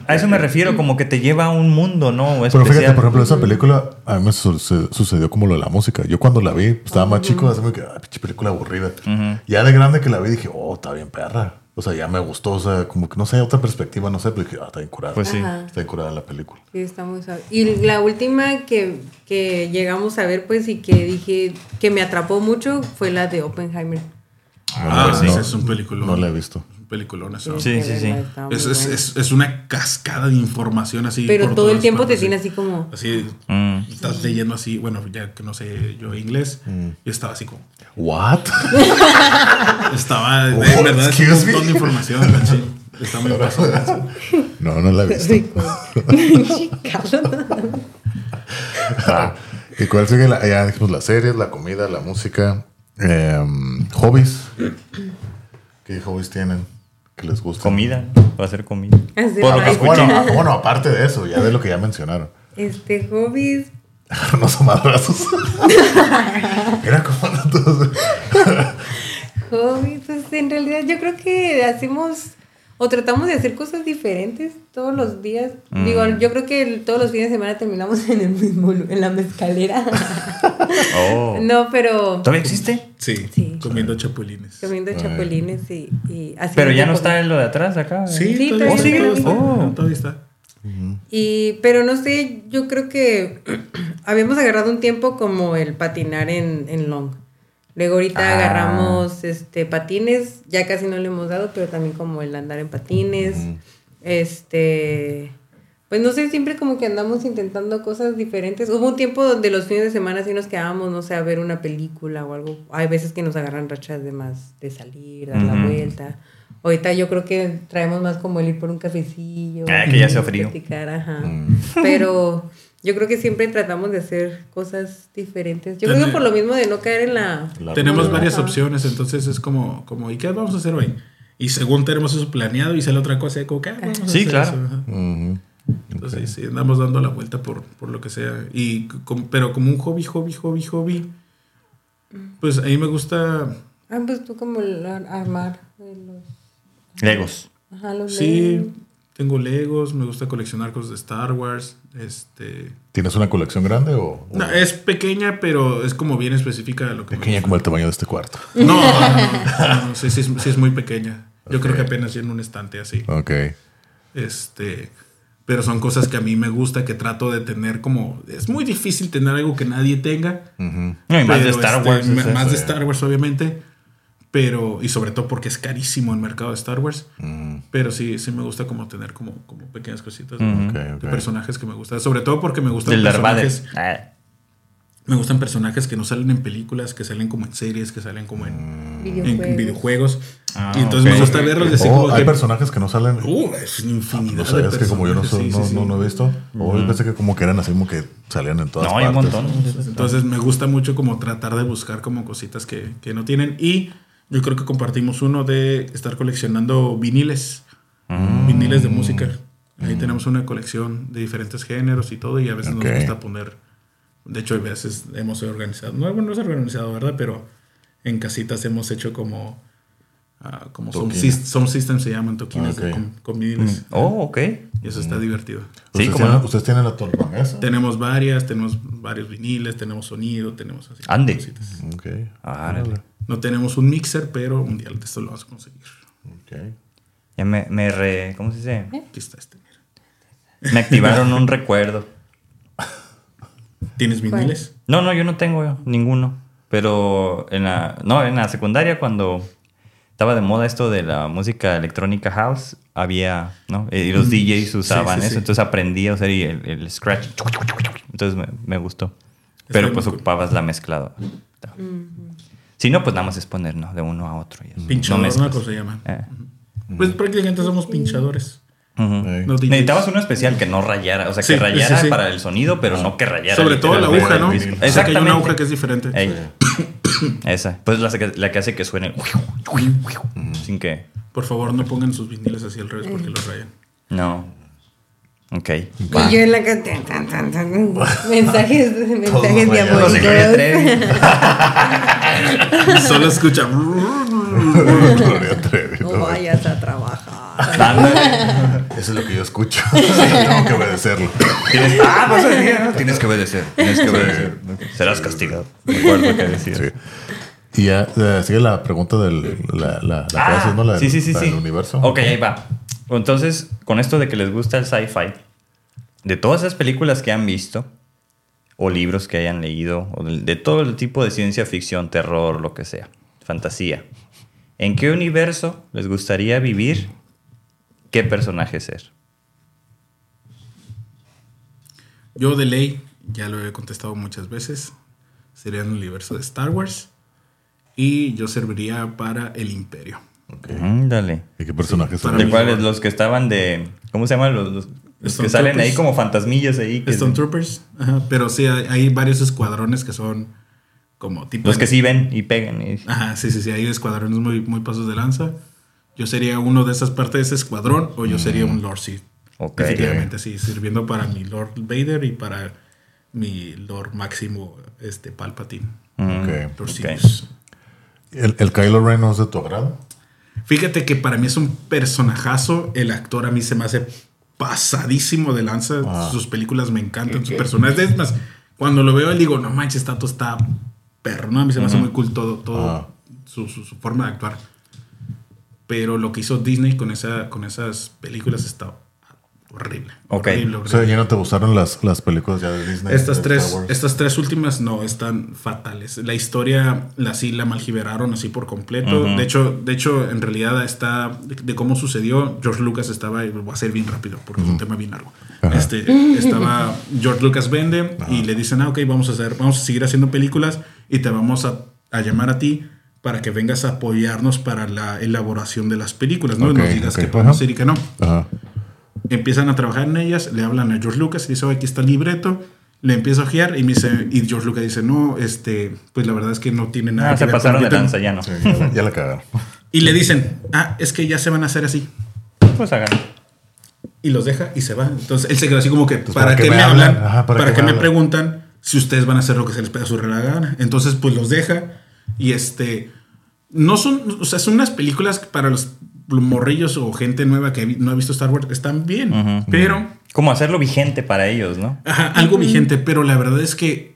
a eso me refiero, como que te lleva a un mundo, ¿no? Pero fíjate, por ejemplo, esa película a mí me sucedió como lo de la música. Yo cuando la vi, estaba más chico, así como que, ah, pinche película aburrida. Ya de grande que la vi, dije, oh, está bien perra. O sea, ya me gustó, o sea, como que no sé, otra perspectiva, no sé, pero dije, ah, está bien curada. Pues sí. Ajá. Está bien curada la película. Sí, está muy suave. Y la última que, que llegamos a ver, pues, y que dije que me atrapó mucho fue la de Oppenheimer. ah, pues sí. es un peliculón. No la he visto. Un peliculón eso. Sí, sí, sí. Es, es, es, es una cascada de información así. Pero por todo el tiempo te partes, tiene sí. así como... Así, Mm. estás leyendo así, bueno, ya que no sé yo inglés, yo estaba así como, ¿What? estaba, de Oh, verdad, es un montón me. de información, así. Está muy pasado. no, no la he visto. Va. ¿Y cuál sigue? La, ya dijimos las series, la comida, la música. em, hobbies. ¿Qué hobbies tienen? Que les gusta? Comida. Va a ser comida. Hacer Por lo que. Bueno, ah, bueno, aparte de eso, ya de lo que ya mencionaron. Este, hobbies... Unos madrazos. Era como todos. Hobbies, pues en realidad yo creo que hacemos o tratamos de hacer cosas diferentes todos los días. Mm. Digo, yo creo que el- todos los fines de semana terminamos en el mismo en la mezcalera. Oh. no, pero ¿Todavía existe? Sí, Sí. comiendo chapulines. comiendo chapulines y, y haciendo Pero ya no está en lo de atrás acá. Sí, Sí, todavía, todavía está, sigue. todavía está, Oh. todavía está. Y, pero no sé, yo creo que habíamos agarrado un tiempo como el patinar en, en long. Luego ahorita Ah. agarramos este patines, ya casi no le hemos dado, pero también como el andar en patines. Este, pues no sé, siempre como que andamos intentando cosas diferentes. Hubo un tiempo donde los fines de semana sí nos quedábamos, no sé, a ver una película o algo. Hay veces que nos agarran rachas de más, de salir, dar la vuelta. Ahorita yo creo que traemos más como el ir por un cafecillo. Ah, que ya hace frío. ajá. Mm. Pero yo creo que siempre tratamos de hacer cosas diferentes. Yo creo que por lo mismo de no caer en la... La Tenemos varias opciones, entonces es como, como, ¿y qué vamos a hacer hoy? Y según tenemos eso planeado y sale otra cosa, y como, ¿qué vamos a Sí, hacer claro. eso? Entonces, sí, andamos dando la vuelta por, por lo que sea. Y, com- pero como un hobby, hobby, hobby, hobby, pues a mí me gusta, Ah, pues tú como el ar- armar de los... Legos. Ajá, los sí, Legos. Tengo Legos, me gusta coleccionar cosas de Star Wars, este... ¿Tienes una colección grande o, o No, es pequeña, pero es como bien específica de lo que me pequeña como el tamaño de este cuarto? No, no, no, no, sí, sí es, sí es muy pequeña. Yo creo que apenas lleno un estante así. Ok. Este, Pero son cosas que a mí me gusta, que trato de tener como... Es muy difícil tener algo que nadie tenga. Y más de Star este, Wars. más de. Star Wars, obviamente. Pero, y sobre todo porque es carísimo el mercado de Star Wars. Mm, Pero sí, sí me gusta como tener como, como pequeñas cositas de- Ujú. ok, de personajes que me gustan. Sobre todo porque me gustan Del personajes. Ah, Me gustan personajes que no salen en películas, que salen como en series, que salen como en, en Videojuegos. videojuegos. Ah, y entonces ok. me gusta verlos y así Oh, como hay que. personajes que no salen. Uh, es una infinidad. no sé, de es que como yo no, soy, personajes, no, sí, sí, no, sí. no he visto. O yo pensé que como que eran así como que salían en todas no, hay un partes. montón. Entonces me gusta mucho como tratar de buscar como cositas que, que no tienen. Y yo creo que compartimos uno de estar coleccionando viniles. Mm. Viniles de música. Ahí tenemos una colección de diferentes géneros y todo. Y a veces nos gusta poner. De hecho, a veces hemos organizado. No, bueno, no es organizado, ¿verdad? Pero en casitas hemos hecho como. ah, como sound system se llaman toquines de- Ok. con, con viniles. Oh, ok. Y eso está divertido. Sí, ¿Ustedes, cómo tienen, no. ¿Ustedes tienen la tornamesa? Tenemos varias, tenemos varios viniles, tenemos sonido, tenemos así. Ande. cositas. Ok. Árale. No tenemos un mixer, pero un día de esto lo vamos a conseguir. Ok. Ya me, me re... ¿Cómo se dice? Aquí está este, mira. Me activaron un recuerdo. ¿Tienes viniles? No, no, yo no tengo ninguno. Pero en la, no, en la secundaria cuando estaba de moda esto de la música electrónica house, había, ¿no? Y los DJs usaban sí, eso, sí. entonces aprendí a usar y el, el scratch. Entonces me, me gustó. Pero pues cool. ocupabas la mezclada. Si no, pues nada más es poner, ¿no? De uno a otro. y eso. Pinchador, no. Cosa se llama. Eh. Pues prácticamente somos pinchadores. No DJs. Necesitabas uno especial que no rayara, o sea, Sí, que rayara sí, sí. para el sonido, pero no que rayara. Sobre todo la aguja, ¿no? O sea, que hay Exactamente. una aguja que es diferente. Ey. Esa. Pues la, que- la que hace que suene. Sin que. Por favor, no pongan sus viniles así al revés porque los rayan. No. Ok. Y yo en la casa. tan, tan, tan, tan, mensajes, mensajes diabólicos. Solo escucha. Gloria Trevi, No ¿no? vayas a trabajar. Eso es lo que yo escucho. Tengo que obedecerlo. Tienes, ah, pues ¿no? Tienes que obedecer. Tienes que obedecer. Serás castigado. Me acuerdo que decías. Sí. Y ya eh, sigue la pregunta del la, la, la que Ah, haciendo la, sí, sí, sí, la sí. del universo. Ok, ahí va. Entonces, con esto de que les gusta el sci-fi, de todas esas películas que han visto, o libros que hayan leído, o de, de todo el tipo de ciencia ficción, terror, lo que sea, fantasía, ¿en qué universo les gustaría vivir? ¿Qué personaje ser? Yo de ley, ya lo he contestado muchas veces, sería en el universo de Star Wars. Y yo serviría para el Imperio. Ok. Dale. ¿Y qué personajes son? ¿De cuales? Los que estaban de... ¿Cómo se llaman? Los, los- los que salen ahí como fantasmillas ahí. que- Stone Troopers. Ajá, pero sí, hay, hay varios escuadrones que son como tipo... los que sí ven y pegan. y- Ajá, sí, sí, sí. Hay escuadrones muy, muy pasos de lanza. Yo sería uno de esas partes de ese escuadrón o yo sería un Lord Sith. Ok. Definitivamente, sí. Sirviendo para mi Lord Vader y para mi Lord Máximo este, Palpatine. Mm. Lord. ¿El, ¿El Kylo Ren no es de tu agrado? Fíjate que para mí es un personajazo. El actor a mí se me hace pasadísimo de lanza. Ah. Sus películas me encantan. Sus personajes. Es más, cuando lo veo, digo, no manches, Tato está perro. ¿no? A mí se me hace muy cool todo, todo Ah. su, su- su forma de actuar. Pero lo que hizo Disney con, esa, con esas películas está horrible. Ok. Horrible, O sea, horrible. ¿ya no te gustaron las, las películas ya de Disney? Estas de tres, estas tres últimas no, están fatales. La historia la sí la malgiberaron así por completo. De hecho, de hecho, en realidad está de, de cómo sucedió. George Lucas estaba, voy a hacer bien rápido porque es un tema bien largo. Ajá. Este, estaba George Lucas vende y le dicen, ah, ok, vamos a hacer, vamos a seguir haciendo películas y te vamos a, a llamar a ti para que vengas a apoyarnos para la elaboración de las películas, ¿no? Y nos digas ok, qué podemos hacer y qué no Ajá. Empiezan a trabajar en ellas, le hablan a George Lucas y dice, "Oye, aquí está el libreto, le empieza a ojear y me dice, y George Lucas dice, no, este, pues la verdad es que no tiene nada Ah, que se ver con pasaron de lanza, tengo". ya no. Sí, ya, la- ya la cagaron. Y le dicen, ah, es que ya se van a hacer así. Pues hagan. Y los deja y se va. Entonces él se quedó así como que, ¿para, ¿para qué me hablan? hablan? Ajá, ¿Para, ¿para qué me hablan? preguntan si ustedes van a hacer lo que se les pega a su real gana? Entonces, pues los deja y este, no son, o sea, son unas películas para los morrillos o gente nueva que no ha visto Star Wars, están bien, pero... Como hacerlo vigente para ellos, ¿no? Ajá, algo vigente, pero la verdad es que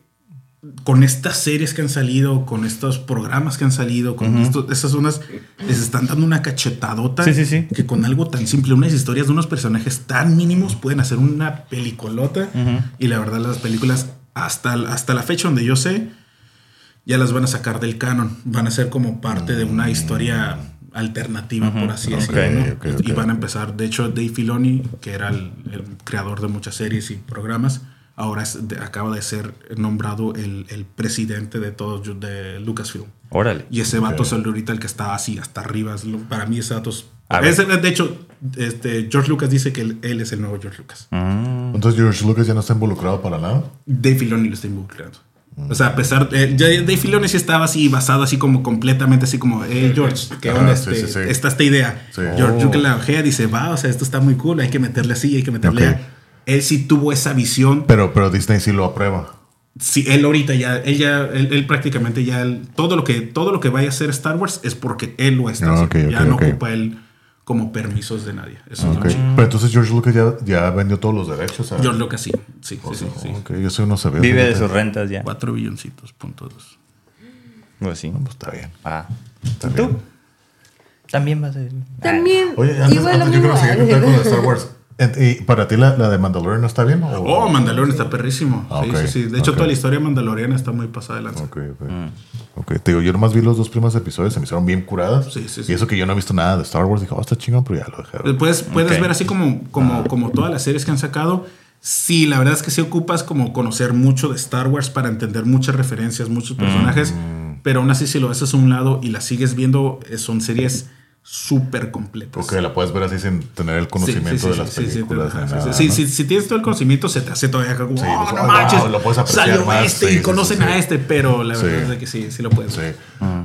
con estas series que han salido, con estos programas que han salido, con estos, estas unas, les están dando una cachetadota. Sí, sí, sí. Que con algo tan simple, unas historias de unos personajes tan mínimos pueden hacer una pelicolota. Y la verdad, las películas, hasta, hasta la fecha donde yo sé, ya las van a sacar del canon. Van a ser como parte de una historia alternativa, por así decirlo. ¿no? ok, ok. Y van a empezar. De hecho, Dave Filoni, que era el, el creador de muchas series y programas, ahora es de- acaba de ser nombrado el, el presidente de todos de Lucasfilm. Órale. Y ese vato es el de ahorita el que está así hasta arriba. Lo- Para mí ese vato es... Ese- de hecho, este, George Lucas dice que él, él es el nuevo George Lucas. Mm, Entonces George Lucas ya no está involucrado para nada. Dave Filoni lo está involucrando. O sea, a pesar de... ya Dave Filoni sí estaba así basado así como completamente así como, hey George, ¿qué onda? sí, Este, sí, sí. Está esta idea. Sí. George Oh. La ojea dice, va, o sea, esto está muy cool, hay que meterle así, hay que meterle... Ok. a-". Él sí tuvo esa visión. Pero, pero Disney sí lo aprueba. Sí, él ahorita ya, él ya, él, él prácticamente ya, él- todo lo que todo lo que vaya a hacer Star Wars es porque él lo está Ah, haciendo. ok, ya no ocupa él como permisos de nadie. Eso es Ok. lo chido. Pero entonces George Lucas ya, ya vendió todos los derechos. a- George Lucas sí, sí, sí, sí, sí. Ok, yo soy no sabía. Vive de sus rentas ya. Cuatro billoncitos, punto dos. Pues sí. No, pues está bien. Ah. Está ¿Y tú? bien. También vas a ir. También. Oye, antes, igual antes yo quiero mismo. seguir contando con de Star Wars. Ent- ¿Y para ti la, la de Mandalorian no está bien? O? Oh, Mandalorian está perrísimo. Ah, Sí, ok, sí, sí. De hecho, ok. toda la historia mandaloriana está muy pasada de lanza. Ok, ok. Ok, te digo, yo nomás vi los dos primeros episodios, se me hicieron bien curadas. Sí, sí, Y eso que yo no he visto nada de Star Wars, dije, oh, está chingón, pero ya lo dejé. Puedes, puedes ver así como, como, como todas las series que han sacado. Sí, la verdad es que sí ocupas como conocer mucho de Star Wars para entender muchas referencias, muchos personajes. Pero aún así, si lo haces a un lado y las sigues viendo, eh, son series súper completas. Ok, la puedes ver así sin tener el conocimiento de las películas. sí, si tienes todo el conocimiento, se te hace todavía como, Sí, "Oh, dices, no "Oh, manches, wow, lo puedes salió más". este Sí, y conocen sí, a este, pero la verdad es que sí, sí lo puedes Sí. ver.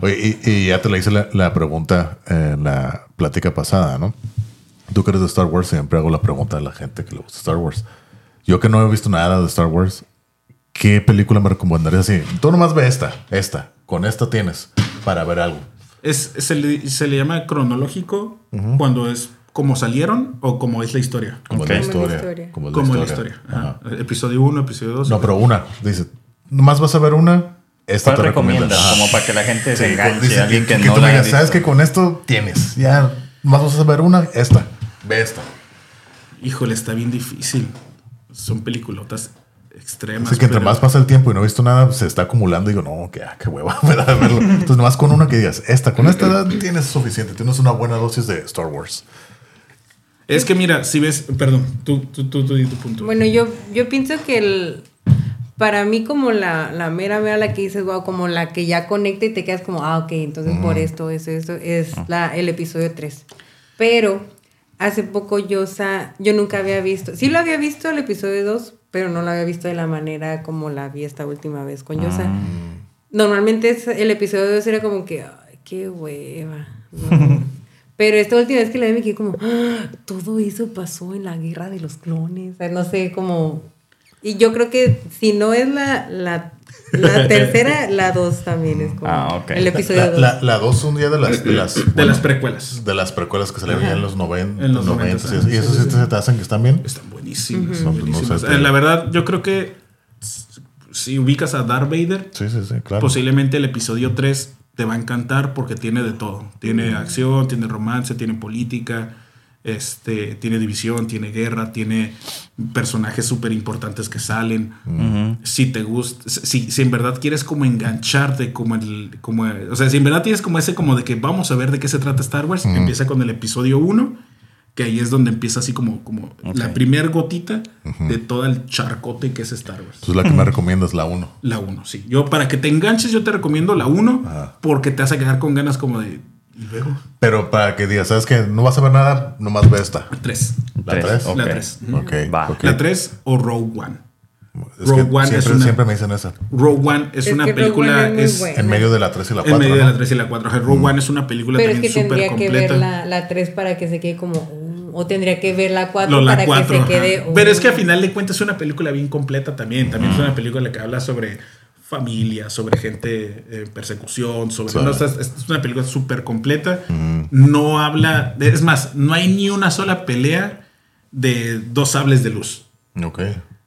Oye, y, y ya te le hice la, la pregunta en la plática pasada, ¿no? Tú que eres de Star Wars, siempre hago la pregunta a la gente que le gusta Star Wars. Yo que no he visto nada de Star Wars, ¿qué película me recomendarías así? Tú nomás ve esta, esta, con esta tienes para ver algo. Es, se, le, se le llama cronológico cuando es como salieron o como es la historia. Como la historia. Como la historia. historia. Ajá. Ajá. Episodio 1, episodio 2. No, pero una. Dice, nomás vas a ver una, esta ¿Cuál te recomiendas? recomienda. Como para que la gente se Sí, enganche. dice, alguien que, que no tú la me haya digas, sabes que con esto tienes. Ya, más vas a ver una, esta. Ve esta. Híjole, está bien difícil. Son peliculotas extremas. Así que entre pero- más pasa el tiempo y no he visto nada, se está acumulando y digo, no, que, ah, qué hueva me da de verlo. Entonces, nomás con una que digas, esta, con esta edad tienes suficiente, tienes una buena dosis de Star Wars. Es que mira, si ves, perdón, tú, tú, tú, tú di tu punto. Bueno, yo, yo pienso que el, para mí como la, la mera mera la que dices, wow, como la que ya conecta y te quedas como, ah, ok, entonces por esto, eso, eso, es la, el episodio 3. Pero hace poco yo, sa, yo nunca había visto, sí lo había visto el episodio 2, pero no lo había visto de la manera como la vi esta última vez con Yosa. Normalmente es- el episodio 2 era como que, ay, qué hueva. no. Pero esta última vez que la vi me quedé como, "Ah, todo eso pasó en la guerra de los clones. O sea, no sé, como... Y yo creo que si no es la, la, la tercera, la dos también es como Ah, ok. el episodio La, 2. la, la dos un día de las, de las, de bueno, las precuelas. de las precuelas que salieron ya en los, noven, En los 90 noventas, y, ajá, y eso sí, sí, sí, te, te hacen que están bien. Están no sé, Eh, La verdad, yo creo que si ubicas a Darth Vader, Sí, sí, sí, claro. posiblemente el episodio 3 te va a encantar porque tiene de todo. Tiene acción, tiene romance, tiene política, este, tiene división, tiene guerra, tiene personajes súper importantes que salen. Si te gusta, si, si en verdad quieres como engancharte, como el, como, o sea, si en verdad tienes como ese como de que vamos a ver de qué se trata Star Wars, empieza con el episodio 1 que ahí es donde empieza así como, como la primer gotita de todo el charcote que es Star Wars. Entonces la que me recomiendas la 1. La 1, sí. Yo, para que te enganches, yo te recomiendo la 1 Ajá. porque te vas a quedar con ganas como de. Y luego, Pero para que digas, ¿sabes qué? No vas a ver nada, nomás ve esta. 3. ¿La Tres, 3? ok. La 3. Ok. Va. ok. La 3 o Rogue One. Es que Rogue One es siempre, una- siempre me dicen esa. Rogue One es, Es una que película. Es Es. En medio de la 3 y la 4. en medio de ¿no? la 3 y la 4. Rogue One es una película Pero es también que súper tendría que ver completa. la, la 3 para que se quede como... O tendría que ver la 4 No, la para 4. que se ajá. quede... Pero es que a final de cuentas es una película bien completa también. También es una película que habla sobre familia, sobre gente en persecución, sobre... Sí. no, o sea, es, es una película súper completa. No habla... Es más, no hay ni una sola pelea de dos sables de luz. Ok.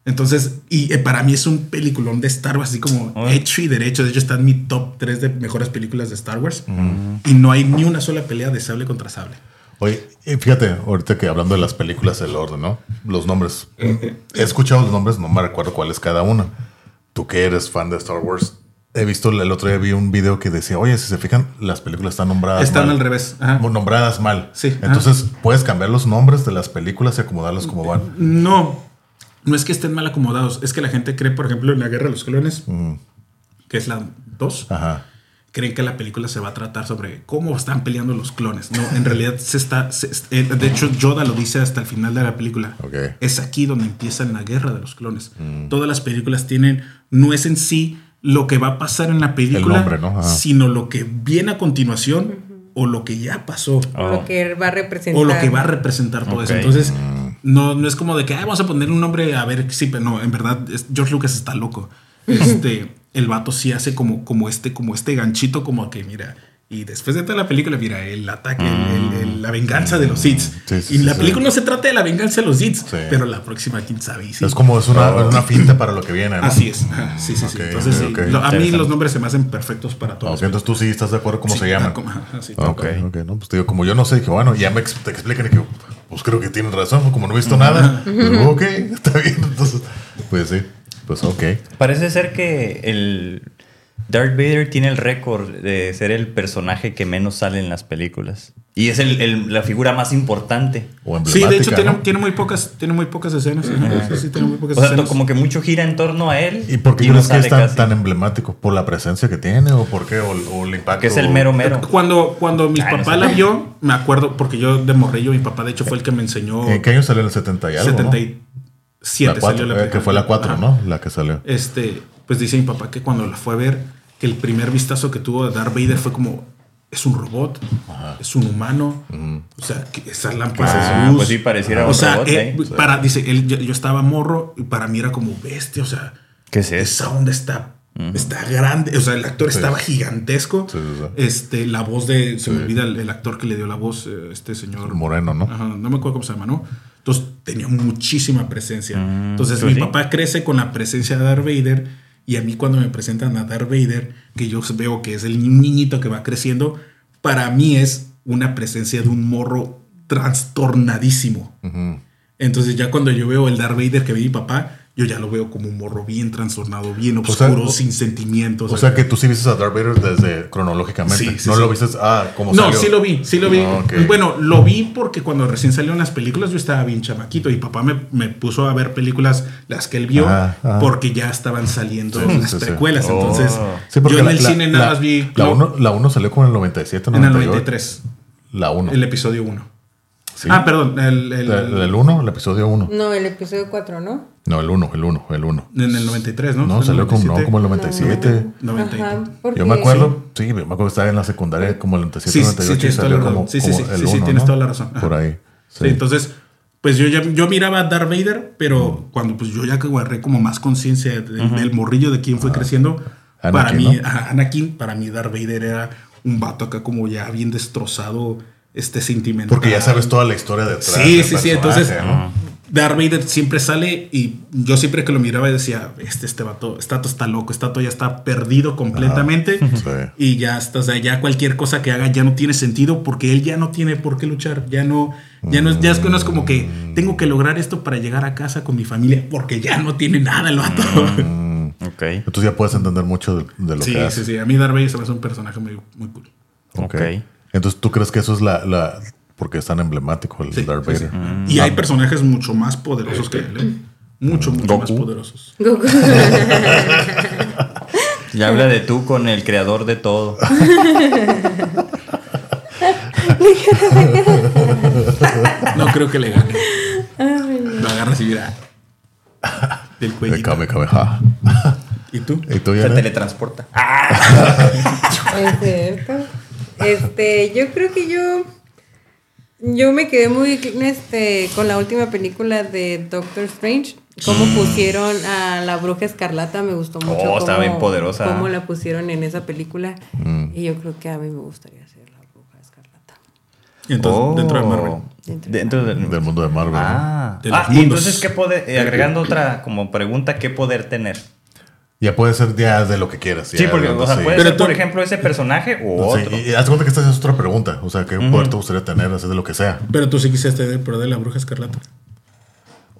Entonces, y eh, para mí es un peliculón de Star Wars, así como hecho y derecho. De hecho, está en mi top 3 de mejores películas de Star Wars. Y no hay ni una sola pelea de sable contra sable. Oye, fíjate, ahorita que hablando de las películas, el orden, ¿no? Los nombres. He escuchado los nombres, no me recuerdo cuál es cada una. Tú que eres fan de Star Wars, he visto el otro día vi un video que decía, oye, si se fijan, las películas están nombradas Están mal. al revés. Ajá. Nombradas mal. Sí, ajá. Entonces, puedes cambiar los nombres de las películas y acomodarlos como van. No, no es que estén mal acomodados. Es que la gente cree, por ejemplo, en la Guerra de los Clones, que es la 2, Ajá. Creen que la película se va a tratar sobre cómo están peleando los clones. No, en realidad se está. se- eh, de hecho, Yoda lo dice hasta el final de la película. Ok. Es aquí donde empieza la guerra de los clones. Todas las películas tienen. No es en sí lo que va a pasar en la película, nombre, ¿no? Ajá. sino lo que viene a continuación o lo que ya pasó. O lo que va a representar. O lo que va a representar todo eso. Entonces, no, no es como de que "Ay, vamos a poner un nombre a ver sí, pero no, en verdad, George Lucas está loco. Este, el vato sí hace como, como este, como este ganchito, como que mira. Y después de toda la película, mira, el ataque, el- el- el- la venganza de los Sith. Sí, sí, y sí, la sí. película no se trata de la venganza de los Sith, Sí. pero la próxima, quién sabe. sí. Es como es una, una finta para lo que viene, ¿no? Así es. Ajá, Sí, sí, sí. Ok, Entonces, sí, ok. lo- a mí los nombres se me hacen perfectos para todos. entonces tú sí estás de acuerdo cómo Sí, se llaman. ah, como- ajá, sí. Ok, Ok. no, pues te digo, como yo no sé, bueno, ya me ex- te explican que, pues creo que tienes razón, como no he visto nada, pues, ok, está bien, entonces, pues sí, pues ok. Parece ser que el Darth Vader tiene el récord de ser el personaje que menos sale en las películas. Y es el, la figura más importante. O sí, de hecho tiene, tiene, muy pocas, tiene muy pocas escenas. O sea, escenas. como que mucho gira en torno a él. ¿Y por qué y crees que es tan, tan, emblemático? ¿Por la presencia que tiene o por qué? ¿O, el impacto? Que es el mero mero. Cuando, cuando mi ah, papá la vio, me acuerdo, porque yo de morrillo, mi papá de hecho fue el que me enseñó... ¿En qué año salió? ¿En el 70 y algo? 70 y... 7 salió la eh, Que fue la 4, ¿no? La que salió. Este, pues dice mi papá que cuando la fue a ver, que el primer vistazo que tuvo de Darth Vader fue como, es un robot, Ajá. es un humano, o sea, esas lámparas ah, luz. Pues sí, pareciera ah, un o sea, robot. Eh. ¿eh? Pues, para, dice, él, yo, yo, estaba morro y para mí era como bestia, o sea, ¿qué es eso? Esa onda está, uh -huh. está grande, o sea, el actor sí. estaba gigantesco. Sí, sí, este, la voz de, se me olvida el, el, actor que le dio la voz, eh, este señor. El moreno, ¿no? Ajá, no me acuerdo cómo se llama, ¿no? Entonces tenía muchísima presencia. Entonces pues mi sí. papá crece con la presencia de Darth Vader y a mí cuando me presentan a Darth Vader, que yo veo que es el niñito que va creciendo, para mí es una presencia de un morro trastornadísimo. Entonces ya cuando yo veo el Darth Vader que ve mi papá, yo ya lo veo como un morro bien trastornado, bien oscuro, o- sin sentimientos. O sea que tú sí viste a Darth Vader desde cronológicamente. Sí, sí, no sí. lo viste, ah, como No, salió. sí lo vi, sí lo vi. Ah. Bueno, lo vi porque cuando recién salieron las películas yo estaba bien chamaquito y papá me, me puso a ver películas, las que él vio, porque ya estaban saliendo las precuelas. Oh. Entonces, yo en la- el cine la- nada más vi La no, 1 la uno salió como en el 97, en el 98. 93, La 1. el episodio 1. Sí. Ah, perdón, el, el- El, el 1, el episodio 1. No, el episodio 4, ¿no? No, el 1, el 1, el 1. en el 93, ¿no? No, en salió como, no, 97. como el 97. 90 y- Ajá, porque... Yo me acuerdo, sí, me acuerdo que estaba en la secundaria como el 97, Sí, sí, 98 y tienes toda salió como. Sí, sí, como sí, el sí, sí, 1, tienes ¿no? toda la razón. Ajá. Por ahí. Sí, entonces, pues yo ya yo miraba a Darth Vader, pero cuando pues yo ya que agarré como más conciencia de- del morrillo de quién fue creciendo, Anakin, para mí, ¿no? Anakin, para mí Darth Vader era un vato acá como ya bien destrozado, este sentimental. Porque ya sabes toda la historia detrás. Sí, del sí, sí, entonces ¿no? Darth Vader siempre sale y yo siempre que lo miraba decía, este, este vato, este vato está loco, este vato ya está perdido completamente Sí. y ya está, o sea, ya cualquier cosa que haga ya no tiene sentido porque él ya no tiene por qué luchar, ya no, ya no, es- ya es que no es como que tengo que lograr esto para llegar a casa con mi familia porque ya no tiene nada el vato. Ok. Entonces ya puedes entender mucho de, de lo Sí, que sí, hace. sí, a mí Darth Vader se me hace un personaje muy, muy cool. Ok. Ok. Entonces tú crees que eso es la, la porque es tan emblemático el Sí, Darth sí. Y hay personajes mucho más poderosos que él, ¿eh? mucho, mucho más poderosos. Goku. Y habla de tú con el creador de todo. No creo que le gane. Lo agarra así, mira. Del De cuello. Kame Kameha. ¿Y tú? ¿Y tú, Se Yana? teletransporta. Es cierto. Este, yo creo que yo. Yo me quedé muy este, con la última película de Doctor Strange. Cómo pusieron a la bruja escarlata, me gustó mucho. Oh, está cómo- bien poderosa. Cómo la pusieron en esa película. Y yo creo que a mí me gustaría ser la bruja escarlata. Entonces, Oh, dentro de Marvel. Dentro del, Del mundo de Marvel. ¿no? Ah, De Ah, y entonces, ¿qué poder, eh, agregando otra como pregunta, ¿qué poder tener? Ya puede ser ya de lo que quieras. Sí, porque, o sea, sí. puede Pero ser, tú- por ejemplo, ese personaje o Sí, otro. y, y haz cuenta que esta es otra pregunta. O sea, ¿qué poder te gustaría tener? Hacer de lo que sea. Pero tú sí quisiste tener el poder de la bruja escarlata.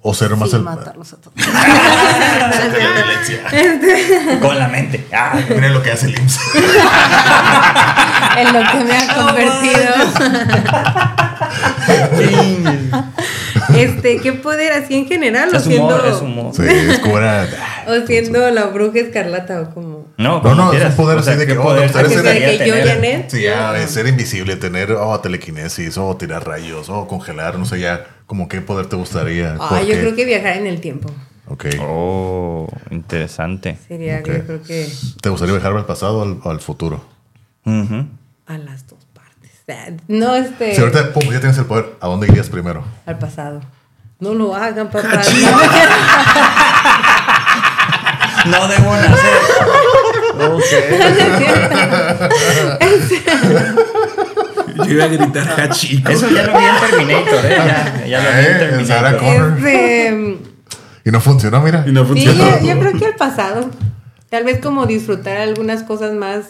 O ser más Sí, el. matarlos a todos. Con la mente. Ah, Miren lo que hace el IMSS. En lo que me ha convertido. este, ¿qué poder así en general? O es siendo, humor, es humor. Sí, es como era. o siendo la bruja escarlata o como. No, No, como no, es un poder O sea, así de ¿qué que, oh, poder me te gustaría ser- gustaría que yo, tener? Janet. Sí, ya, eh, ser invisible, tener oh, telequinesis, o tirar rayos, o congelar, no sé, ya, como qué poder te gustaría. Ah, ¿Por yo qué? creo que viajar en el tiempo. Ok. Oh, interesante. Sería, yo creo que ¿Te gustaría viajar al pasado o al, o al futuro? Ujú. a las dos. O No, este. Si ahorita pum, ya tienes el poder, ¿a dónde irías primero? Al pasado. No lo hagan, papá. No debo nacer. Yo iba a gritar Hachiko. Eso ya lo vi en Terminator, ¿eh? Ya, ya lo vi en Eh, Sarah Terminator. Connor. Este, Y no funcionó, mira. Y no sí, funcionó. yo, yo creo que al pasado. Tal vez como disfrutar algunas cosas más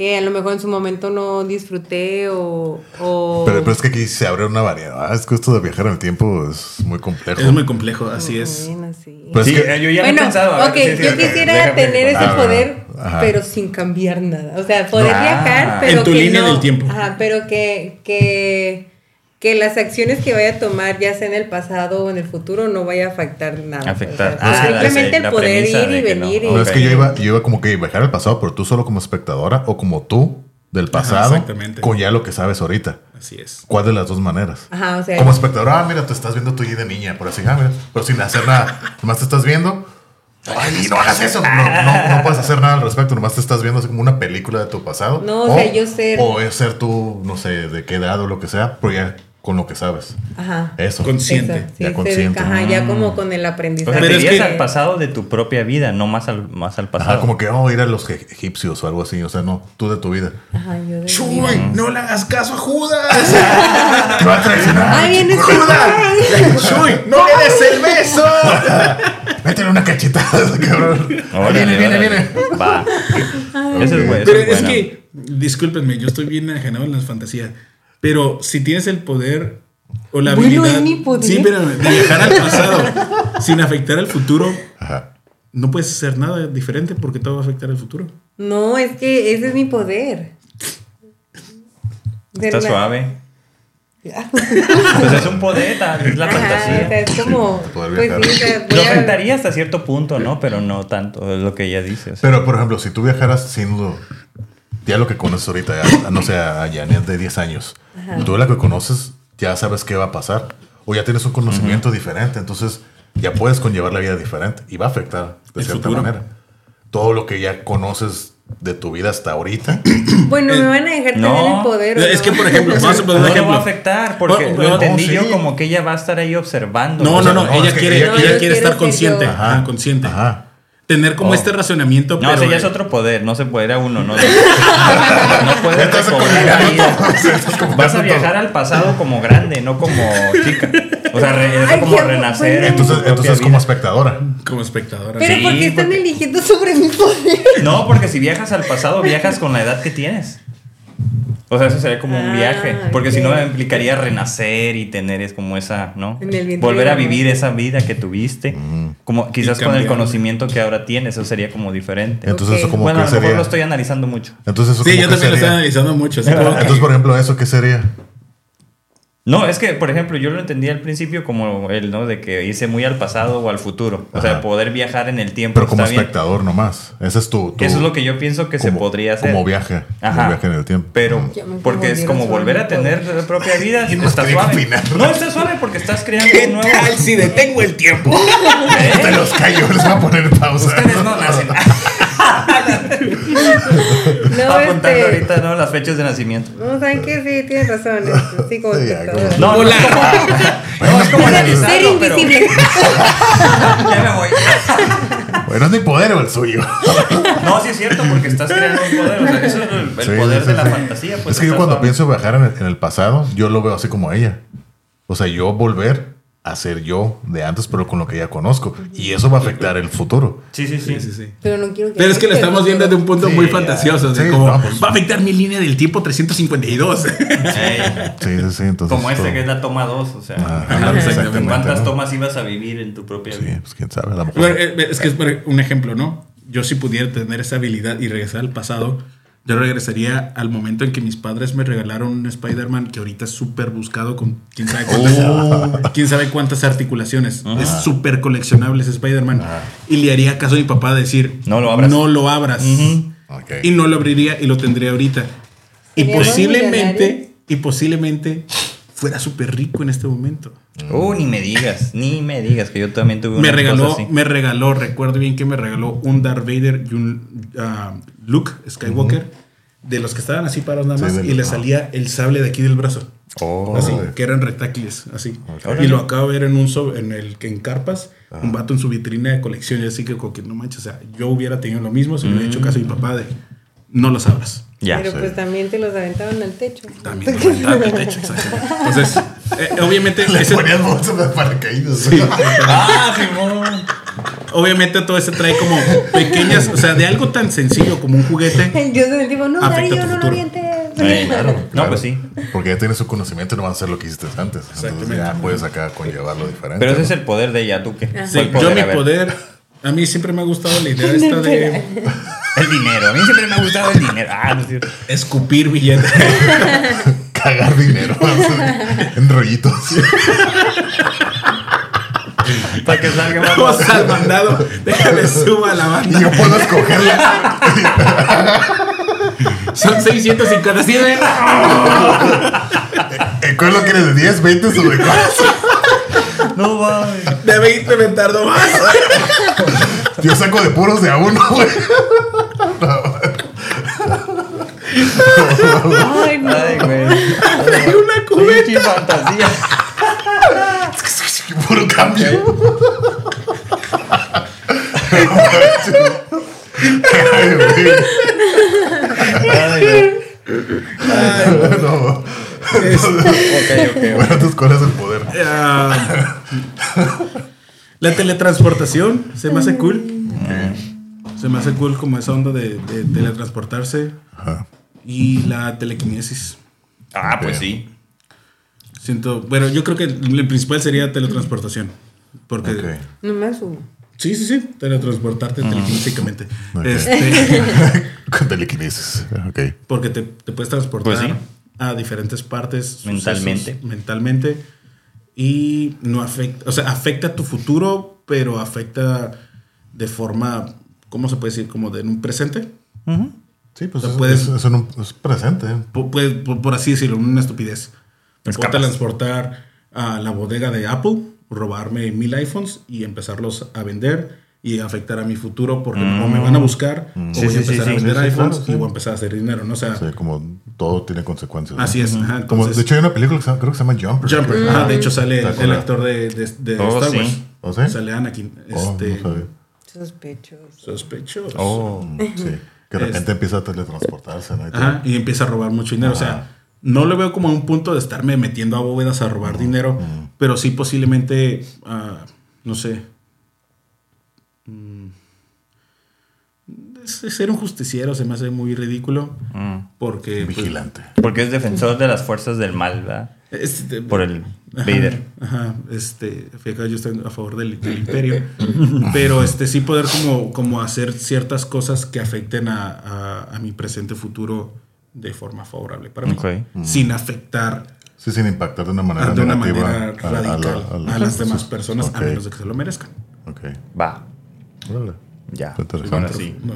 que a lo mejor en su momento no disfruté o... o- Pero, pero es que aquí se abre una variedad. Es que esto de viajar en el tiempo es muy complejo. Es muy complejo, así es. Pero que- eh, yo ya bueno, lo he pensado. a ver, ok, sí, sí, yo quisiera tener ese Ah, poder, ajá. pero sin cambiar nada. O sea, poder Ah, viajar, pero en tu que línea no- del tiempo. Ajá, pero que, que, que las acciones que vaya a tomar, ya sea en el pasado o en el futuro, no vaya a afectar nada. Afectar. O sea, Ah, simplemente el poder ir y no. venir. y- No, es que yo iba, yo iba como que viajar al pasado, pero tú solo como espectadora o como tú del pasado exactamente. con ya lo que sabes ahorita. Así es. ¿Cuál de las dos maneras? Ajá, o sea, Como espectadora, ah, mira, te estás viendo tú y de niña, por así, ah, mira, pero sin hacer nada. Nomás te estás viendo. Ay, no hagas eso. No, no, no puedes hacer nada al respecto. Nomás te estás viendo así como una película de tu pasado. No, o sea, yo ser- O es ser tú, no sé, de qué edad o lo que sea, pero ya con lo que sabes. ajá. Eso. Consciente. Eso, sí, Ya consciente. ajá, ya como con el O aprendizaje. sea, Pero te es que- al pasado de tu propia vida, no más al, más al pasado. Ajá, como que, oh, ir a los egipcios o algo así. O sea, no, tú de tu vida. Ajá, yo de ¡Chuy! ¡No le hagas caso a Judas! Te va a traicionar. ¡Ay, viene ¡Chuy! ¡No le des el beso! Métele una cachetada, cabrón. Órale, viene, viene, órale. viene. Va. Eso es bueno. Pero es bueno. que, discúlpenme, yo estoy bien ajenado en las fantasías. Pero si tienes el poder o la Bueno, habilidad es mi poder. Sí, pero de viajar al pasado sin afectar al futuro, Ajá. no puedes hacer nada diferente porque todo va a afectar al futuro. No, es que ese es mi poder. De Está la- suave. Pues es un poder, tal, es la Ajá, o sea, fantasía. es como. Pues sí, Lo a- afectaría hasta cierto punto, ¿no? Pero no tanto, es lo que ella dice. o sea. Pero, por ejemplo, si tú viajaras siendo ya lo que conoces ahorita, ya, no sé, a Janet de 10 años, tú la que conoces, ya sabes qué va a pasar, o ya tienes un conocimiento diferente, entonces ya puedes conllevar la vida diferente y va a afectar de El cierta futuro. manera. Todo lo que ya conoces de tu vida hasta ahorita, Bueno, me van a dejar No. tener el poder. ¿o Es no? que, por ejemplo, No le va ejemplo. a afectar porque Bueno, lo entendí no, yo como que ella va a estar ahí observando. No, no, no, no, ella quiere, ella ella quiere- quiere No, yo estar consciente. Ajá, consciente. ajá. Tener como Oh. este racionamiento, No, pero. ese ya es otro poder, no se puede, era uno, no. No puedes Estás recobrar la vida. Vas a viajar al pasado como grande, no como chica. O sea, re- es como renacer. bueno. en tu Entonces, propia entonces vida. como espectadora. como espectadora. Pero Sí, ¿por qué están porque- eligiendo sobre mi poder? No, porque si viajas al pasado, viajas con la edad que tienes. O sea, eso sería como un Ah, viaje. Porque si no, implicaría renacer y tener es como esa, ¿no? En el vientre Volver a vivir esa vida que tuviste. Como quizás con el conocimiento que ahora tienes, eso sería como diferente. Entonces, eso como bueno, a lo mejor sería. lo estoy analizando mucho. Entonces, eso Sí, como yo que también lo estaba analizando mucho. así como que- Entonces, por ejemplo, ¿eso qué sería? No, es que, por ejemplo, yo lo entendí al principio como el, ¿no? De que irse muy al pasado o al futuro. O sea, poder viajar en el tiempo. Pero como está bien. espectador nomás. Ese es tu. tu- Eso es lo que yo pienso que se podría hacer. Como viaje. Ajá. Como viaje en el tiempo. Pero, porque es como volver a tener la propia vida, Y no está suave. No, está suave porque estás creando ¿Qué un nuevo. tal si detengo el tiempo? Te los callo, les voy a poner pausa. Ustedes no nacen. No, Apuntando este, ahorita, ¿no? Las fechas de nacimiento. No, ¿saben qué? Sí, tienes razón. Sí, como. No, no, es como, no, es como Ser analizarlo, pero- invisible. Ya me voy. Bueno, es mi poder o el suyo. No, sí es cierto, porque estás creando un poder. O sea, eso es el, el Sí, poder sí, de sí, la sí. fantasía. Pues, es que yo cuando pienso viajar en el, en el pasado, yo lo veo así como ella. O sea, yo volver a ser yo de antes, pero con lo que ya conozco. Y eso va a afectar el futuro. Sí, sí, sí. Sí, sí, sí. Pero no quiero que. Pero es que lo estamos viendo de un punto Sí, muy fantasioso. de Sí, como, no, pues- va a afectar mi línea del tiempo 352. Ey, Sí, sí, sí. Entonces, como todo- que es la toma 2, o sea, Ah, Ajá, ¿en exactamente, cuántas ¿no? tomas ibas a vivir en tu propia Sí, vida? pues quién sabe. A lo mejor. Bueno, eh, es que es un ejemplo, ¿no? Yo si pudiera tener esa habilidad y regresar al pasado, yo regresaría al momento en que mis padres me regalaron un Spider-Man que ahorita es súper buscado con quién sabe cuántas, Oh. quién sabe cuántas articulaciones. Es súper coleccionable ese Spider-Man. Y le haría caso a mi papá de decir, No lo abras. No lo abras. Y no lo abriría y lo tendría ahorita. Y ¿Seríamos posiblemente, y posiblemente fuera súper rico en este momento. Uh, ni me digas, ni me digas que yo también tuve una me regaló, cosa así. me regaló, recuerdo bien que me regaló un Darth Vader y un ah, Luke Skywalker de los que estaban así parados nada más y le ah. salía el sable de aquí del brazo. Oh. así, que eran retáctiles, así. Y lo acabo de ver en un so- en el que en carpas, un vato en su vitrina de colección y así que como que no manches, o sea, yo hubiera tenido lo mismo si me hubiera hecho caso a mi papá de no los abras. Ya. Pero sí. pues también te los aventaron al techo. También lo aventaba al techo, exactamente. Entonces, eh, obviamente Le ese- ponías bolsas de paracaídas. Ah, Simón. obviamente todo ese trae como pequeñas, o sea, de algo tan sencillo como un juguete. Yo soy el tipo, no, Darío, no lo futuro. avientes. Ey, claro. No, pues sí. Porque ya tienes su conocimiento y no van a hacer lo que hiciste antes. Entonces Exactamente. ya puedes acá conllevarlo diferente. Pero ese es el poder de ella, ¿tú qué? Sí, ¿Cuál yo mi poder, a mí siempre me ha gustado la idea esta de El dinero. A mí siempre me ha gustado el dinero. Ah, no es cierto. escupir billetes. Cagar dinero en rollitos. Para que salga más Vamos al mandado, déjame suba la Y banda. yo puedo escogerla. Son 657. ¿En cuál lo quieres? ¿De 10, 20 o de cuánto? No mames. De 20 me tardo más. Yo saco de puros de a uno, güey. Ay, no. Ay, güey. Hay una cubeta. Pinche fantasía. Puro cambio. Ay, güey. Ay, no. No. Ok, ok. Bueno, entonces, ¿cuál es el poder? Ah, la teletransportación se me hace cool. Se me hace cool como esa onda de, de teletransportarse. Ajá. Y la telequinesis. Ah, pues sí. Siento, bueno, yo creo que el principal sería teletransportación. Porque. Ok. No me asumo. Sí, sí, sí. Teletransportarte telequinésicamente. Ok. Este, Con telequinesis. Ok. porque te, te puedes transportar Pues sí. A diferentes partes. sucesos, Mentalmente. mentalmente. Y no afecta. O sea, afecta tu futuro, pero afecta de forma. ¿Cómo se puede decir? Como de en un presente. Sí, pues O sea, es, puedes- es- es en un- es presente. Por, por- por así decirlo, una estupidez. Me puedo transportar a la bodega de Apple, robarme mil iPhones y empezarlos a vender y afectar a mi futuro porque o me van a buscar o Sí, voy a empezar sí, a vender Sí, sí, iPhones claro, y voy a empezar a hacer dinero, ¿no? O sea, Sí, como todo tiene consecuencias. ¿no? así es. ajá, Como, de hecho, hay una película que se llama- creo que se llama Jumper. Jumper. Ajá, de hecho, sale el, actor de, de, de Oh, Star sí. Wars. ¿Oh, sí? Sale Anakin. Oh, Este, no sabía. Sospechoso. sospechoso. Oh. Sí. Que de repente empieza a teletransportarse, ¿no? Y todo. Ajá, y empieza a robar mucho dinero. O sea, no lo veo como un punto de estarme metiendo a bóvedas a robar dinero, pero sí posiblemente, ah, no sé. Mm, ser un justiciero se me hace muy ridículo Mm. porque... pues, Vigilante. Porque es defensor de las fuerzas del mal, ¿verdad? este, Por el Ajá, Vader. Ajá, este, fíjate, yo estoy a favor del, del imperio, pero este sí poder como, como hacer ciertas cosas que afecten a, a- a mi presente futuro de forma favorable para mí, Ok. sin afectar Sí, sin impactar de una manera de una negativa manera a- a la- radical a, a la- las demás personas a menos de que se lo merezcan. Ok. Va. Órale. Ya. Interesante. sí. No,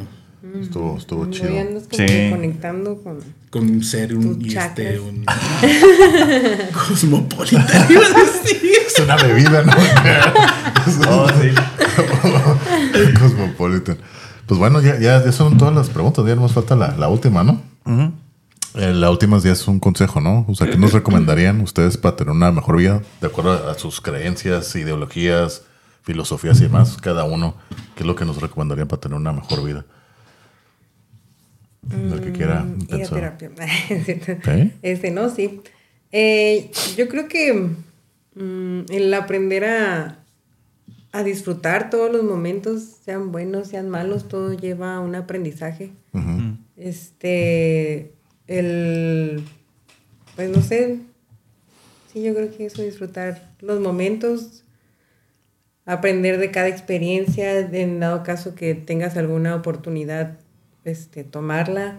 Estuvo, estuvo chido. Hoy andas como Sí. conectando con. con ser un, este, chakras. un cosmopolita. iba a decir. Es una bebida, ¿no? Oh, sí. Cosmopolitan. Pues bueno, ya, ya, ya son todas las preguntas. Ya nos falta la, la última, ¿no? Eh, la última ya es un consejo, ¿no? O sea, ¿qué nos recomendarían ustedes para tener una mejor vida de acuerdo a sus creencias, ideologías, filosofías y demás? Cada uno. ¿Qué es lo que nos recomendarían para tener una mejor vida? El que quiera Mm, Ir a pensar. terapia. ¿Sí? Este, no, sí. Eh, yo creo que mm, el aprender a, a disfrutar todos los momentos, sean buenos, sean malos, todo lleva a un aprendizaje. Este, el, pues no sé, sí, yo creo que eso, disfrutar los momentos, aprender de cada experiencia, en dado caso que tengas alguna oportunidad, este, tomarla,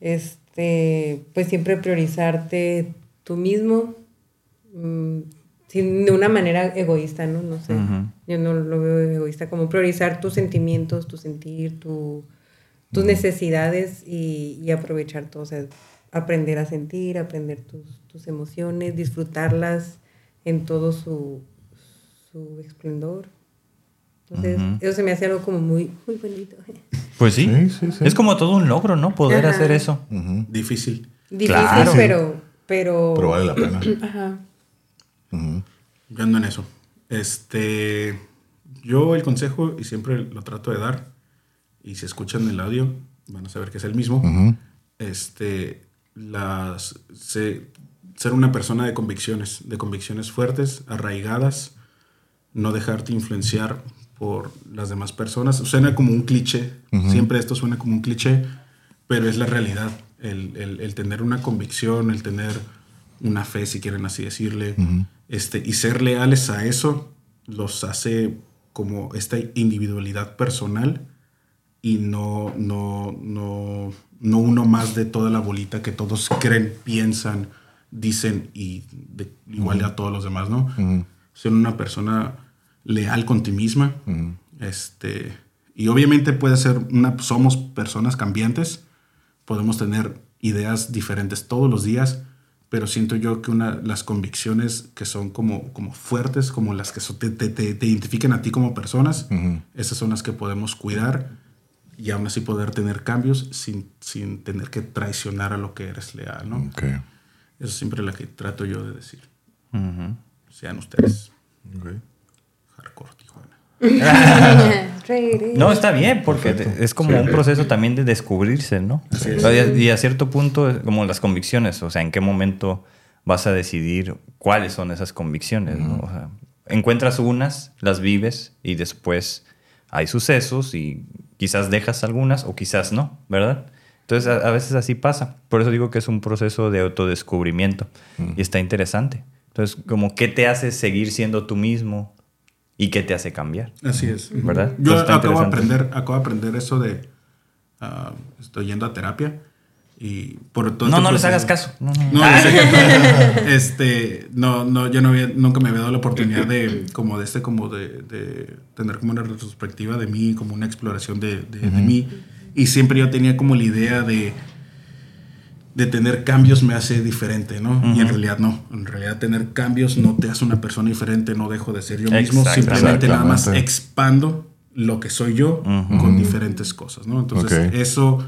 este, pues siempre priorizarte tú mismo, mm, sin, de una manera egoísta, ¿no? No sé, yo no lo veo egoísta, como priorizar tus sentimientos, tu sentir, tu, tus necesidades y, y aprovechar todo, o sea, aprender a sentir, aprender tus, tus emociones, disfrutarlas en todo su, su esplendor. Entonces, eso se me hace algo como muy, muy bonito. Pues sí. Sí, sí, sí. Es como todo un logro, ¿no? Poder Ajá. hacer eso. Difícil. Difícil, Claro. pero, pero... Pero vale la pena. Ajá. Yo ando en eso. Este, yo el consejo, y siempre lo trato de dar, y si escuchan el audio, van a saber que es el mismo. Este, las, se- ser una persona de convicciones, de convicciones fuertes, arraigadas, no dejarte influenciar por las demás personas. Suena como un cliché, siempre esto suena como un cliché, pero es la realidad. El, el- el tener una convicción, el tener una fe, si quieren así decirle, este, y ser leales a eso, los hace como esta individualidad personal y no, no, no, no uno más de toda la bolita que todos creen, piensan, dicen y de- igual a todos los demás, ¿no? Ser una persona leal con ti misma. Este, y obviamente puede ser una, somos personas cambiantes, podemos tener ideas diferentes todos los días, pero siento yo que una, las convicciones que son como, como fuertes, como las que so- te, te- te- te identifican a ti como personas, esas son las que podemos cuidar y aún así poder tener cambios sin, sin tener que traicionar a lo que eres leal, ¿no? Eso es siempre la que trato yo de decir. Sean ustedes Ok. No, está bien, porque es como un proceso también de descubrirse, ¿no? Y a cierto punto, como las convicciones, o sea, en qué momento vas a decidir cuáles son esas convicciones, ¿no? O sea, encuentras unas, las vives y después hay sucesos y quizás dejas algunas o quizás no, ¿verdad? Entonces a, a veces así pasa. Por eso digo que es un proceso de autodescubrimiento y está interesante. Entonces, como qué te hace seguir siendo tú mismo y qué te hace cambiar. Así es. ¿Verdad? Yo Entonces, acabo de, aprender, acabo de aprender eso de... ah, estoy yendo a terapia y por todo No, este no les proceso- hagas caso. No, no. No, este, no, no, yo no había, nunca me había dado la oportunidad de, como de este, como de, de tener como una retrospectiva de mí, como una exploración de, de- de mí. Y siempre yo tenía como la idea de, de tener cambios me hace diferente, ¿no? Y en realidad no. En realidad tener cambios no te hace una persona diferente, no dejo de ser yo mismo. Simplemente nada más expando lo que soy yo con diferentes cosas, ¿no? Entonces, Ok. eso,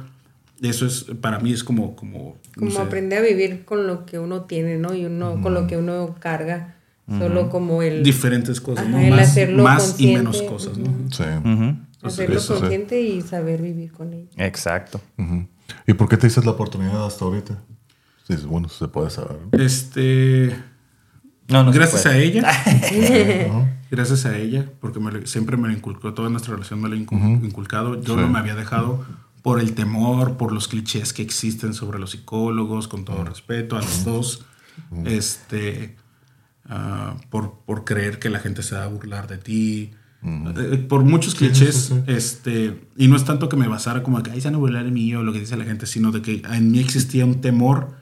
eso es, para mí es como, como, no Como sé, aprender a vivir con lo que uno tiene, ¿no? Y uno, con lo que uno carga. Solo como el diferentes cosas, Ajá, ¿no? el Más, hacerlo más y consciente, menos cosas, ¿no? Sí. Hacerlo Eso sí. consciente y saber vivir con ello. Exacto. ¿Y por qué te dices la oportunidad hasta ahorita? Sí, bueno, se puede saber. ¿no? Este, No, no se gracias puede. a ella, gracias a ella, porque me lo- siempre me lo inculcó, toda nuestra relación me lo inculcado. Yo Sí. no me había dejado por el temor, por los clichés que existen sobre los psicólogos, con todo respeto a los dos, este, ah, por, por creer que la gente se va a burlar de ti. Eh, por muchos clichés, sí, sí. este, y no es tanto que me basara como que ahí se van a burlar de mí o lo que dice la gente, sino de que en mí existía un temor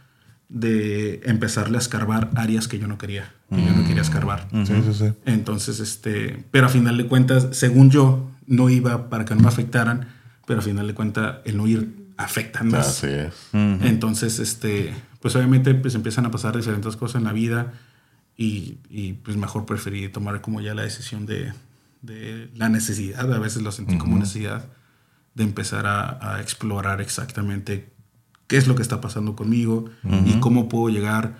de empezarle a escarbar áreas que yo no quería, que yo no quería escarbar. Sí, sí, sí. Entonces, este, pero a final de cuentas, según yo, no iba para que no me afectaran, pero a final de cuentas, el no ir afecta más. Así es. Entonces, este, pues obviamente, pues empiezan a pasar diferentes cosas en la vida y, y, pues mejor preferí tomar como ya la decisión de, de la necesidad, a veces lo sentí como necesidad, de empezar a, a explorar exactamente qué es lo que está pasando conmigo y cómo puedo llegar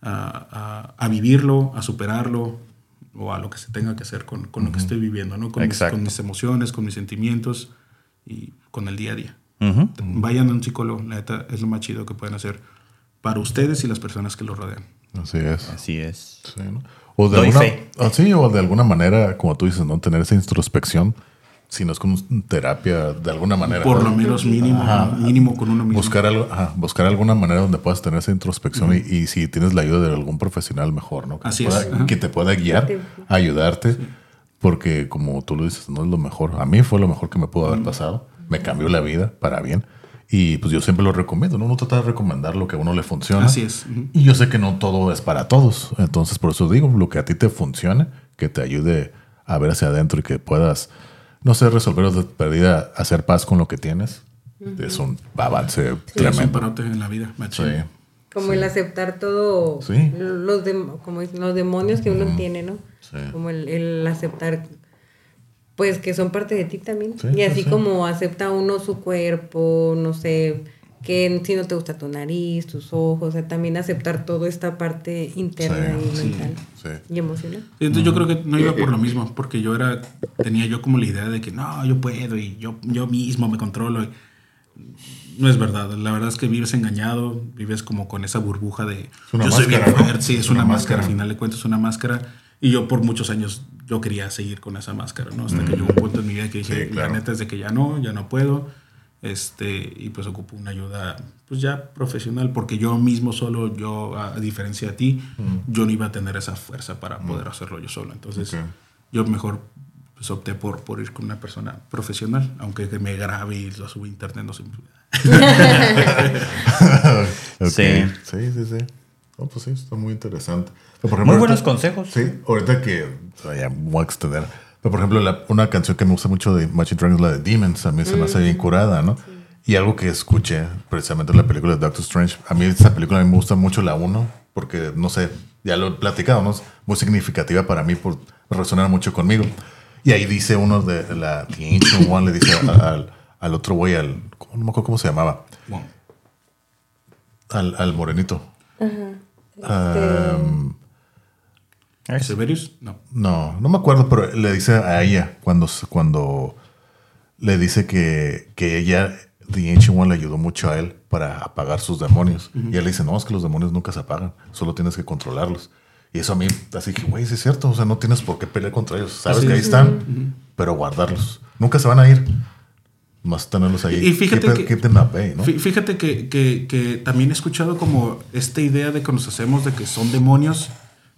a, a- a vivirlo, a superarlo o a lo que se tenga que hacer con, con lo que estoy viviendo, ¿no? Con mis, Exacto. con mis emociones, con mis sentimientos y con el día a día. Vayan a un psicólogo, la neta, es lo más chido que pueden hacer para ustedes y las personas que los rodean. Así es. Así es. Sí, ¿no? O de Doy alguna, fe. ah, sí, o de alguna manera, como tú dices, ¿no? Tener esa introspección, si no es con terapia, de alguna manera. Por ¿no? lo menos mínimo, Ajá. mínimo con uno mismo. Buscar, algo, ajá, buscar alguna manera donde puedas tener esa introspección y, y si tienes la ayuda de algún profesional mejor, ¿no? Que, Así te, pueda, es, ajá. que te pueda guiar, Sí. ayudarte, porque como tú lo dices, no es lo mejor. A mí fue lo mejor que me pudo haber pasado. Me cambió la vida para bien. Y pues yo siempre lo recomiendo, ¿no? Uno trata de recomendar lo que a uno le funciona. Así es. Y yo sé que no todo es para todos. Entonces, por eso digo, lo que a ti te funcione, que te ayude a ver hacia adentro y que puedas, no sé, resolver o de perdida, hacer paz con lo que tienes, es un avance Es un tremendo. parote en la vida, machín. Sí. Como el aceptar todo, Sí. los, como los demonios que uno tiene, ¿no? Sí. Como el, el aceptar, pues que son parte de ti también. Sí, y sí, así sí. como acepta uno su cuerpo, no sé, que si no te gusta tu nariz, tus ojos, o sea, también aceptar toda esta parte interna Sí, y mental sí. y emocional. Sí, Entonces yo creo que no iba por lo mismo, porque yo era, tenía yo como la idea de que no, yo puedo y yo, yo mismo me controlo. y no es verdad, la verdad es que vives engañado, vives como con esa burbuja de una yo soy bien máscara, ¿no? fuerte, sí, es, Es una, una máscara, máscara. al final de cuentas es una máscara. Y yo por muchos años yo quería seguir con esa máscara, ¿no? Hasta que llegó un punto en mi vida que dije, Sí, claro. la neta es de que ya no, ya no puedo. Este, y pues ocupo una ayuda pues ya profesional, porque yo mismo solo, yo a diferencia de ti, yo no iba a tener esa fuerza para poder hacerlo yo solo. Entonces Ok. yo mejor pues, opté por, por ir con una persona profesional, aunque que me grabe y lo suba a internet, no sé. Ok. Sí. Sí, sí, sí. No, pues sí, está muy interesante. Pero, por Muy ahorita- buenos consejos. Sí, ahorita que ya voy a extender. Pero, por ejemplo, la- una canción que me gusta mucho de Machine Dragon es la de Demons. A mí se me hace bien curada, ¿no? Y algo que escuché precisamente en la película de Doctor Strange. A mí esa película a mí me gusta mucho la 1 porque, no sé, ya lo he platicado, ¿no? Es muy significativa para mí por resonar mucho conmigo. Y ahí dice uno de la The Ancient One, le dice al, al otro güey, al, no me acuerdo cómo se llamaba, al, al morenito. Este, ¿Severius? No. No, no me acuerdo, pero le dice a ella cuando, cuando le dice que, que ella, The Ancient One, le ayudó mucho a él para apagar sus demonios. Y él le dice, no, es que los demonios nunca se apagan, solo tienes que controlarlos. Y eso a mí, así que, güey, sí es cierto, o sea, no tienes por qué pelear contra ellos. Sabes Así que ahí es. están, pero guardarlos. Nunca se van a ir. Más tenerlos ahí. Y fíjate keep, que- keep them at bay, ¿no? Fí- Fíjate que, que- que también he escuchado como esta idea de que nos hacemos de que son demonios,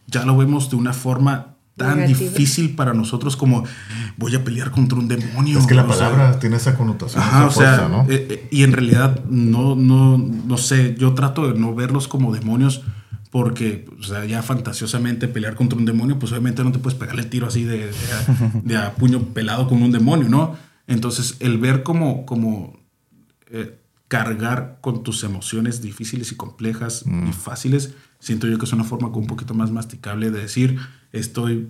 ya lo vemos de una forma tan Negativa. difícil para nosotros como voy a pelear contra un demonio. Es que la sea, palabra tiene esa connotación, Ajá, esa o sea, fuerza, ¿no? eh, eh, y en realidad no, no, no sé, yo trato de no verlos como demonios porque, o sea, ya fantasiosamente pelear contra un demonio, pues obviamente no te puedes pegarle el tiro así de, de a, de a puño pelado con un demonio, ¿no? Entonces, el ver como, como eh, cargar con tus emociones difíciles y complejas y fáciles, siento yo que es una forma como un poquito más masticable de decir, estoy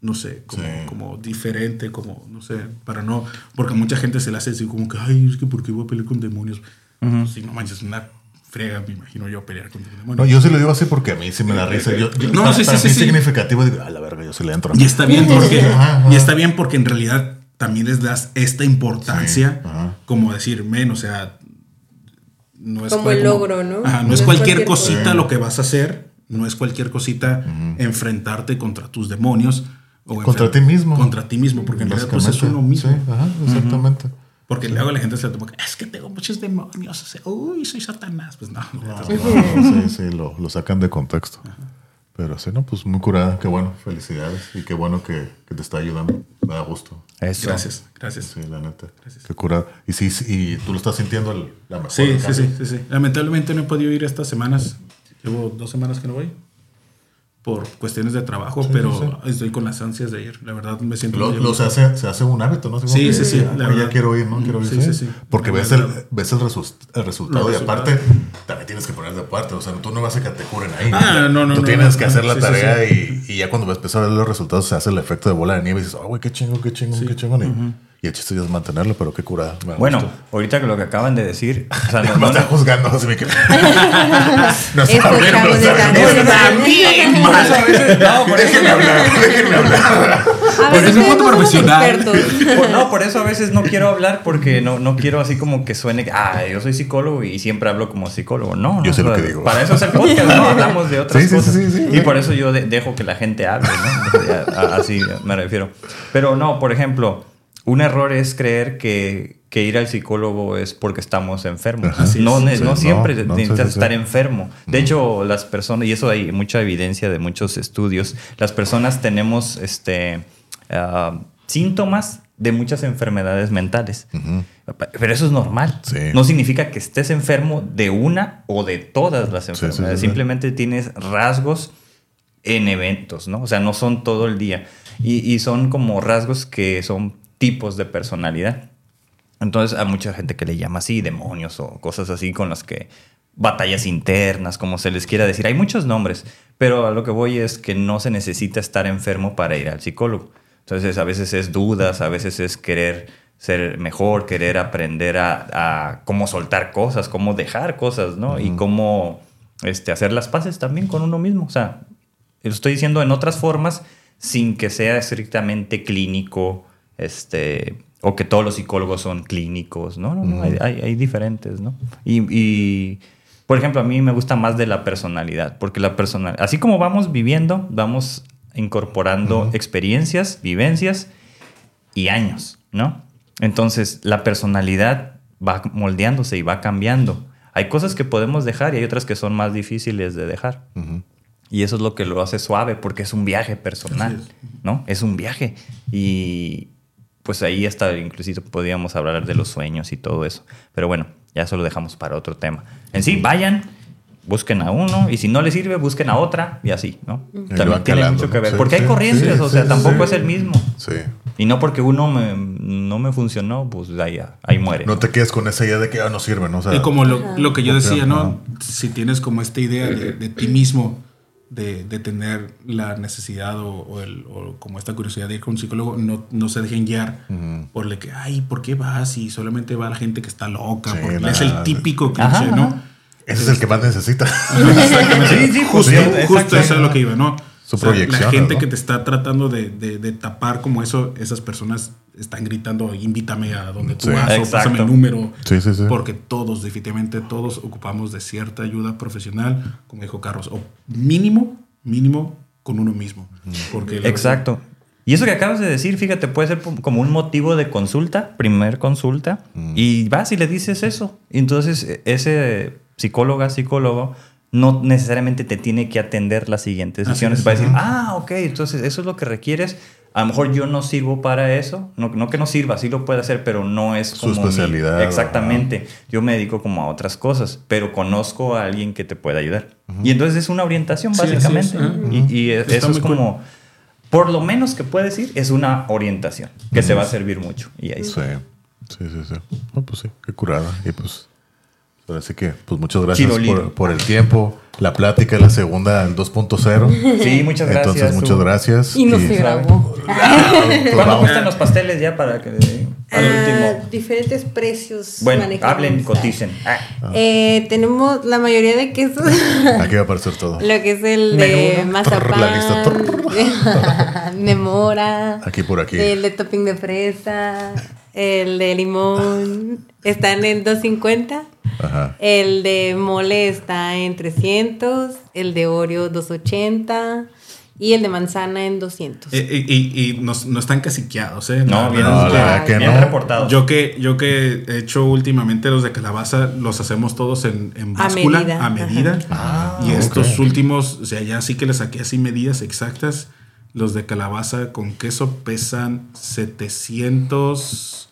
no sé, como, Sí. como diferente, como, no sé, para no, porque mucha gente se le hace así como que, ay, es que ¿por qué voy a pelear con demonios? Si no manches, una frega, me imagino yo pelear con No, demonios. yo sí lo digo así porque a mí sí me da risa. Yo, yo- No, para, sí, sí, para sí, mí sí. significativo, digo, a la verga, yo sí le entro. Y está bien porque, Ajá, ajá. y está bien porque en realidad también les das esta importancia, Sí, como decir, men, o sea, no es Como cual- el logro, ¿no? Ajá, no, No es es cualquier, cualquier cosita cosa. lo que vas a hacer, no es cualquier cosita enfrentarte contra tus demonios. O Contra ti mismo. Contra ti mismo, porque en realidad pues, es uno mismo. Sí, ajá, exactamente. Porque luego la gente se le toma que es que tengo muchos demonios. O sea, uy, soy Satanás. Pues no, no, No, no, sí, sí, lo, lo sacan de contexto. Pero sí, no, pues muy curada, qué bueno, felicidades y qué bueno que, que te está ayudando. Me da gusto. Eso. gracias, gracias. Sí, la neta. Gracias. Qué curada. Y sí, sí, y tú lo estás sintiendo el- la mejor. Sí, sí, sí. Lamentablemente no he podido ir estas semanas. Llevo dos semanas que no voy. Por cuestiones de trabajo, pero sí, estoy con las ansias de ir. La verdad me siento Lo, muy lo se, hace, se hace un hábito, ¿no? Sí, que, sí, sí, ah, la ya quiero ir, ¿no? Quiero ir. Sí, sí, sí. Porque La ves el, ves el, resus- el resultado y aparte también tienes que poner de parte. O sea, tú no vas a que te curen ahí. Ah, no, no, Tú no, tienes no, que no. hacer la Sí, sí, tarea sí. Y, y ya cuando ves empezar a ver los resultados se hace el efecto de bola de nieve y dices, oh, güey, qué chingón, qué chingón, qué chingón. Y, Y el chiste es mantenerlo, pero qué curada. Bueno, gustó. ahorita que lo que acaban de decir, o sea, no, está juzgando, así me quedé. No está Estos bien, chavos no está bien. mal. eso no, por eso, Déjenme hablar, déjenme hablar. A Por veces eso es profesional. por- no, por eso a veces no quiero hablar porque no, no quiero así como que suene, que, ah, yo soy psicólogo y siempre hablo como psicólogo. No, no, Yo sé lo o sea, que digo. Para eso es el podcast, ¿no? Hablamos de otras Sí, cosas. sí, sí, sí. y por eso yo de- dejo que la gente hable, ¿no? Así me refiero. Pero no, por ejemplo, un error es creer que, que ir al psicólogo es porque estamos enfermos. Así no, es. ne- Sí, no siempre no, no, sí, necesitas sí, estar enfermo. De hecho, las personas, y eso hay mucha evidencia de muchos estudios, las personas tenemos este, ah, síntomas de muchas enfermedades mentales. Pero eso es normal. Sí. No significa que estés enfermo de una o de todas las sí, enfermedades. sí. Simplemente tienes rasgos en eventos, ¿no? O sea, no son todo el día. Y, y son como rasgos que son tipos de personalidad. Entonces, hay mucha gente que le llama así demonios o cosas así con las que batallas internas, como se les quiera decir. Hay muchos nombres, pero a lo que voy es que no se necesita estar enfermo para ir al psicólogo. Entonces, a veces es dudas, a veces es querer ser mejor, querer aprender a, a cómo soltar cosas, cómo dejar cosas, ¿no? Y cómo este, hacer las paces también con uno mismo. O sea, lo estoy diciendo en otras formas sin que sea estrictamente clínico, este, o que todos los psicólogos son clínicos, ¿no? no, no, hay, hay- hay diferentes, ¿no? Y, y, por ejemplo, a mí me gusta más de la personalidad, porque la personalidad, así como vamos viviendo, vamos incorporando experiencias, vivencias y años, ¿no? Entonces, la personalidad va moldeándose y va cambiando. Hay cosas que podemos dejar y hay otras que son más difíciles de dejar. Y eso es lo que lo hace suave, porque es un viaje personal, ¿no? Es un viaje. Y pues ahí hasta inclusive podríamos hablar de los sueños y todo eso. Pero bueno, ya eso lo dejamos para otro tema. En sí, vayan, busquen a uno, y si no les sirve, busquen a otra, y así, ¿no? Y También tiene calando, mucho que ver. Sí, porque hay corrientes, sí, o sea, sí, tampoco sí. es el mismo. Sí. Y no porque uno me- no me funcionó, pues ahí, ahí muere. No te quedes con esa idea de que ah, no sirve, ¿no? O sea, Y como lo, lo que yo decía. ¿no? Si tienes como esta idea de, de ti mismo, de, de tener la necesidad o, o el, o como esta curiosidad de ir con un psicólogo, no, no se dejen guiar por el que, ay, ¿por qué vas? Y solamente va la gente que está loca. Sí, porque es el típico Ajá, cliché, ¿no? ajá. ese es el que más necesita. Sí, sí, Justo, sí, justo eso es lo que iba, ¿no? Su O sea, proyección, La gente ¿no? que te está tratando de, de- de tapar como eso, esas personas están gritando, invítame a donde tú Sí. vas o Exacto. pásame el número. Sí, sí, sí. Porque todos, definitivamente todos ocupamos de cierta ayuda profesional, como dijo Carlos, o mínimo, mínimo con uno mismo. Porque Exacto. Y eso que acabas de decir, fíjate, puede ser como un motivo de consulta, primer consulta, y vas y le dices eso. Y entonces e- ese psicóloga, psicólogo, no necesariamente te tiene que atender las siguientes sesiones es, para decir, ah, ok, entonces eso es lo que requieres. A lo mejor yo no sirvo para eso, no, no que no sirva, sí lo puede hacer, pero no es Su como mi- especialidad, exactamente. Yo me dedico como a otras cosas, pero conozco a alguien que te pueda ayudar. Y entonces es una orientación, Sí, así es, básicamente. Y, eso es cool. como, por lo menos que puedes ir, es una orientación que te va a servir mucho. Y ahí Sí, sí, sí, sí. No, pues sí, qué curada. Y pues, así que, pues muchas gracias por, por el tiempo. La plática, la segunda, el 2.0. Sí, muchas gracias. Entonces, muchas gracias. Y no se grabó. pues ¿Cuánto vamos. cuestan los pasteles ya para que al Ah, último? diferentes precios. Bueno, manejamos. hablen, coticen. Ah, Eh, tenemos la mayoría de quesos. Aquí va a aparecer todo. Lo que es el de Menú. mazapán, La lista. de mora, Aquí por aquí. el de topping de fresa, el de limón, están en 250. Ajá. El de mole está en 300, el de Oreo 280 y el de manzana en 200. Eh, eh, y, y no, no están caciqueados, ¿eh? no, bien, no, la verdad que bien no. reportados. Yo que, yo que he hecho últimamente los de calabaza, los hacemos todos en, en A báscula, medida, a medida. Ah, y estos últimos, o sea, ya sí que les saqué así medidas exactas. Los de calabaza con queso pesan 700,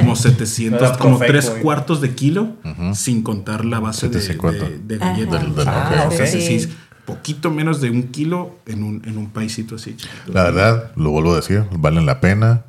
como 700, Era como tres güey. cuartos de kilo, sin contar la base de, 750. de, de Ajá. galletas. Ah, sí, Sí. poquito menos de un kilo en un, en un paisito así. La verdad, lo vuelvo a decir, valen la pena.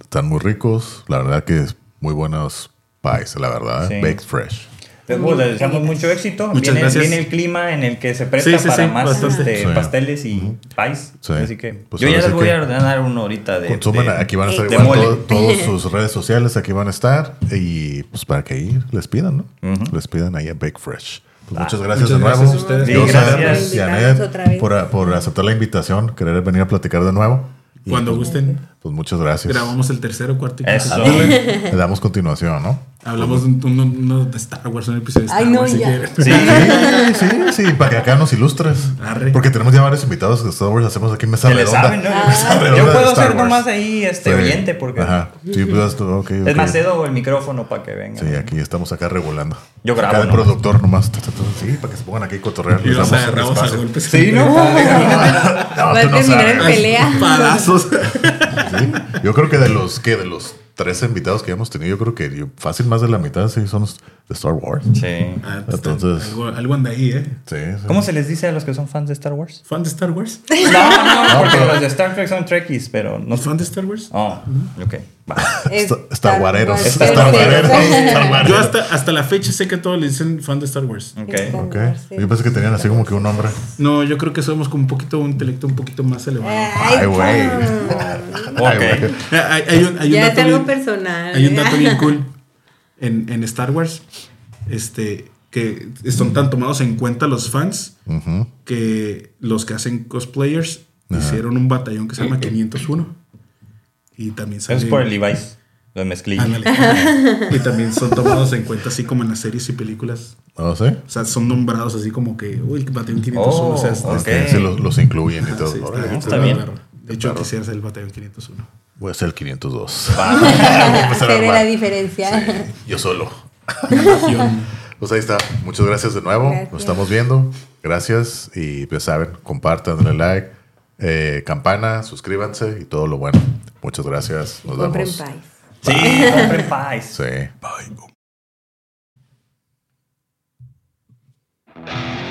Están muy ricos. La verdad que es muy buenos pies, la verdad. ¿eh? Sí. Baked fresh. Pues, pues, les deseamos mucho éxito. Muchas viene, gracias. viene el clima en el que se presta Sí, sí, para sí, más este, Sí. pasteles y pies. Sí. Así que Pues yo ya les voy a ordenar uno ahorita de. Consumen, de- aquí van a estar igual todo- todas sus redes sociales, aquí van a estar. Y pues para que ahí les pidan, ¿no? Ujú. Les pidan ahí a Bake Fresh. Pues, Ah, muchas gracias muchas de nuevo. gracias a ustedes. Sí, gracias. y Por por, aceptar la invitación, querer venir a platicar de nuevo. Y, Cuando pues, gusten, Pues muchas gracias. grabamos el tercero, cuarto y Eso. quinto. Le damos continuación, ¿no? Hablamos de un- Star Wars, un episodio de Star Ay, no, Wars, si ya. Sí. Sí, sí, sí, para que acá nos ilustres. Arre. Porque tenemos ya varios invitados de Star Wars, hacemos aquí mesa redonda. saben, ¿no? Mesa redonda Yo puedo ser nomás ahí este Sí. oyente porque. Ajá. Sí, pues esto, ok, Es más, cedo el micrófono para que vengan. Sí, aquí estamos acá regulando. Yo grabo Acá el nomás. productor nomás. Sí, para que se pongan aquí a cotorrear. Y los agarramos a golpes. Sí, ¿no? Va a terminar en pelea. Palazos. Sí. Yo creo que de los que de los tres invitados que hemos tenido, yo creo que fácil más de la mitad sí son de Star Wars. Sí. Ah, pues, Entonces- Algo, algo anda ahí, ¿eh? Sí, sí. ¿Cómo se les dice a los que son fans de Star Wars? ¿Fan de Star Wars? No, no, porque pero- los de Star Trek son Trekkies, pero no. ¿Fan de Star Wars? Oh, ok. Va. Star Wareros. Star Wareros. Star Yo hasta, hasta la fecha sé que todos le dicen fan de Star Wars. Ok. Star Ok. Wars, sí. Yo pensé que tenían así como que un nombre. No, yo creo que somos como un poquito, un intelecto un poquito más elevado. Ay, güey. Ay, Ok. güey. Ah, Hay, hay un, hay un Ya es dato algo bien- personal. Hay un dato bien cool en, en Star Wars. Este, que están tan tomados en cuenta los fans Ujú. que los que hacen cosplayers hicieron un batallón que se llama 501. Y también sale. es por el Levi's. Lo mezclilla. Ándale. y también son tomados en cuenta así como en las series y películas. ¿Oh, sí? O sea, son nombrados así como que, uy, el batallón 501. o sea, Oh, está- ok. Este, sí, los, los incluyen y todo. sí, está- Órale, está bien. perro. De hecho, perro. quisiera ser el batallón 501. Voy a ser el 502. Ah, la diferencia. Yo solo. pues ahí está. Muchas gracias de nuevo. Nos estamos viendo. Gracias. Y pues saben, compartan, denle like, eh, campana, suscríbanse y todo lo bueno. Muchas gracias. Nos vemos. Compren pies. Sí, compren pies. Sí. Bye.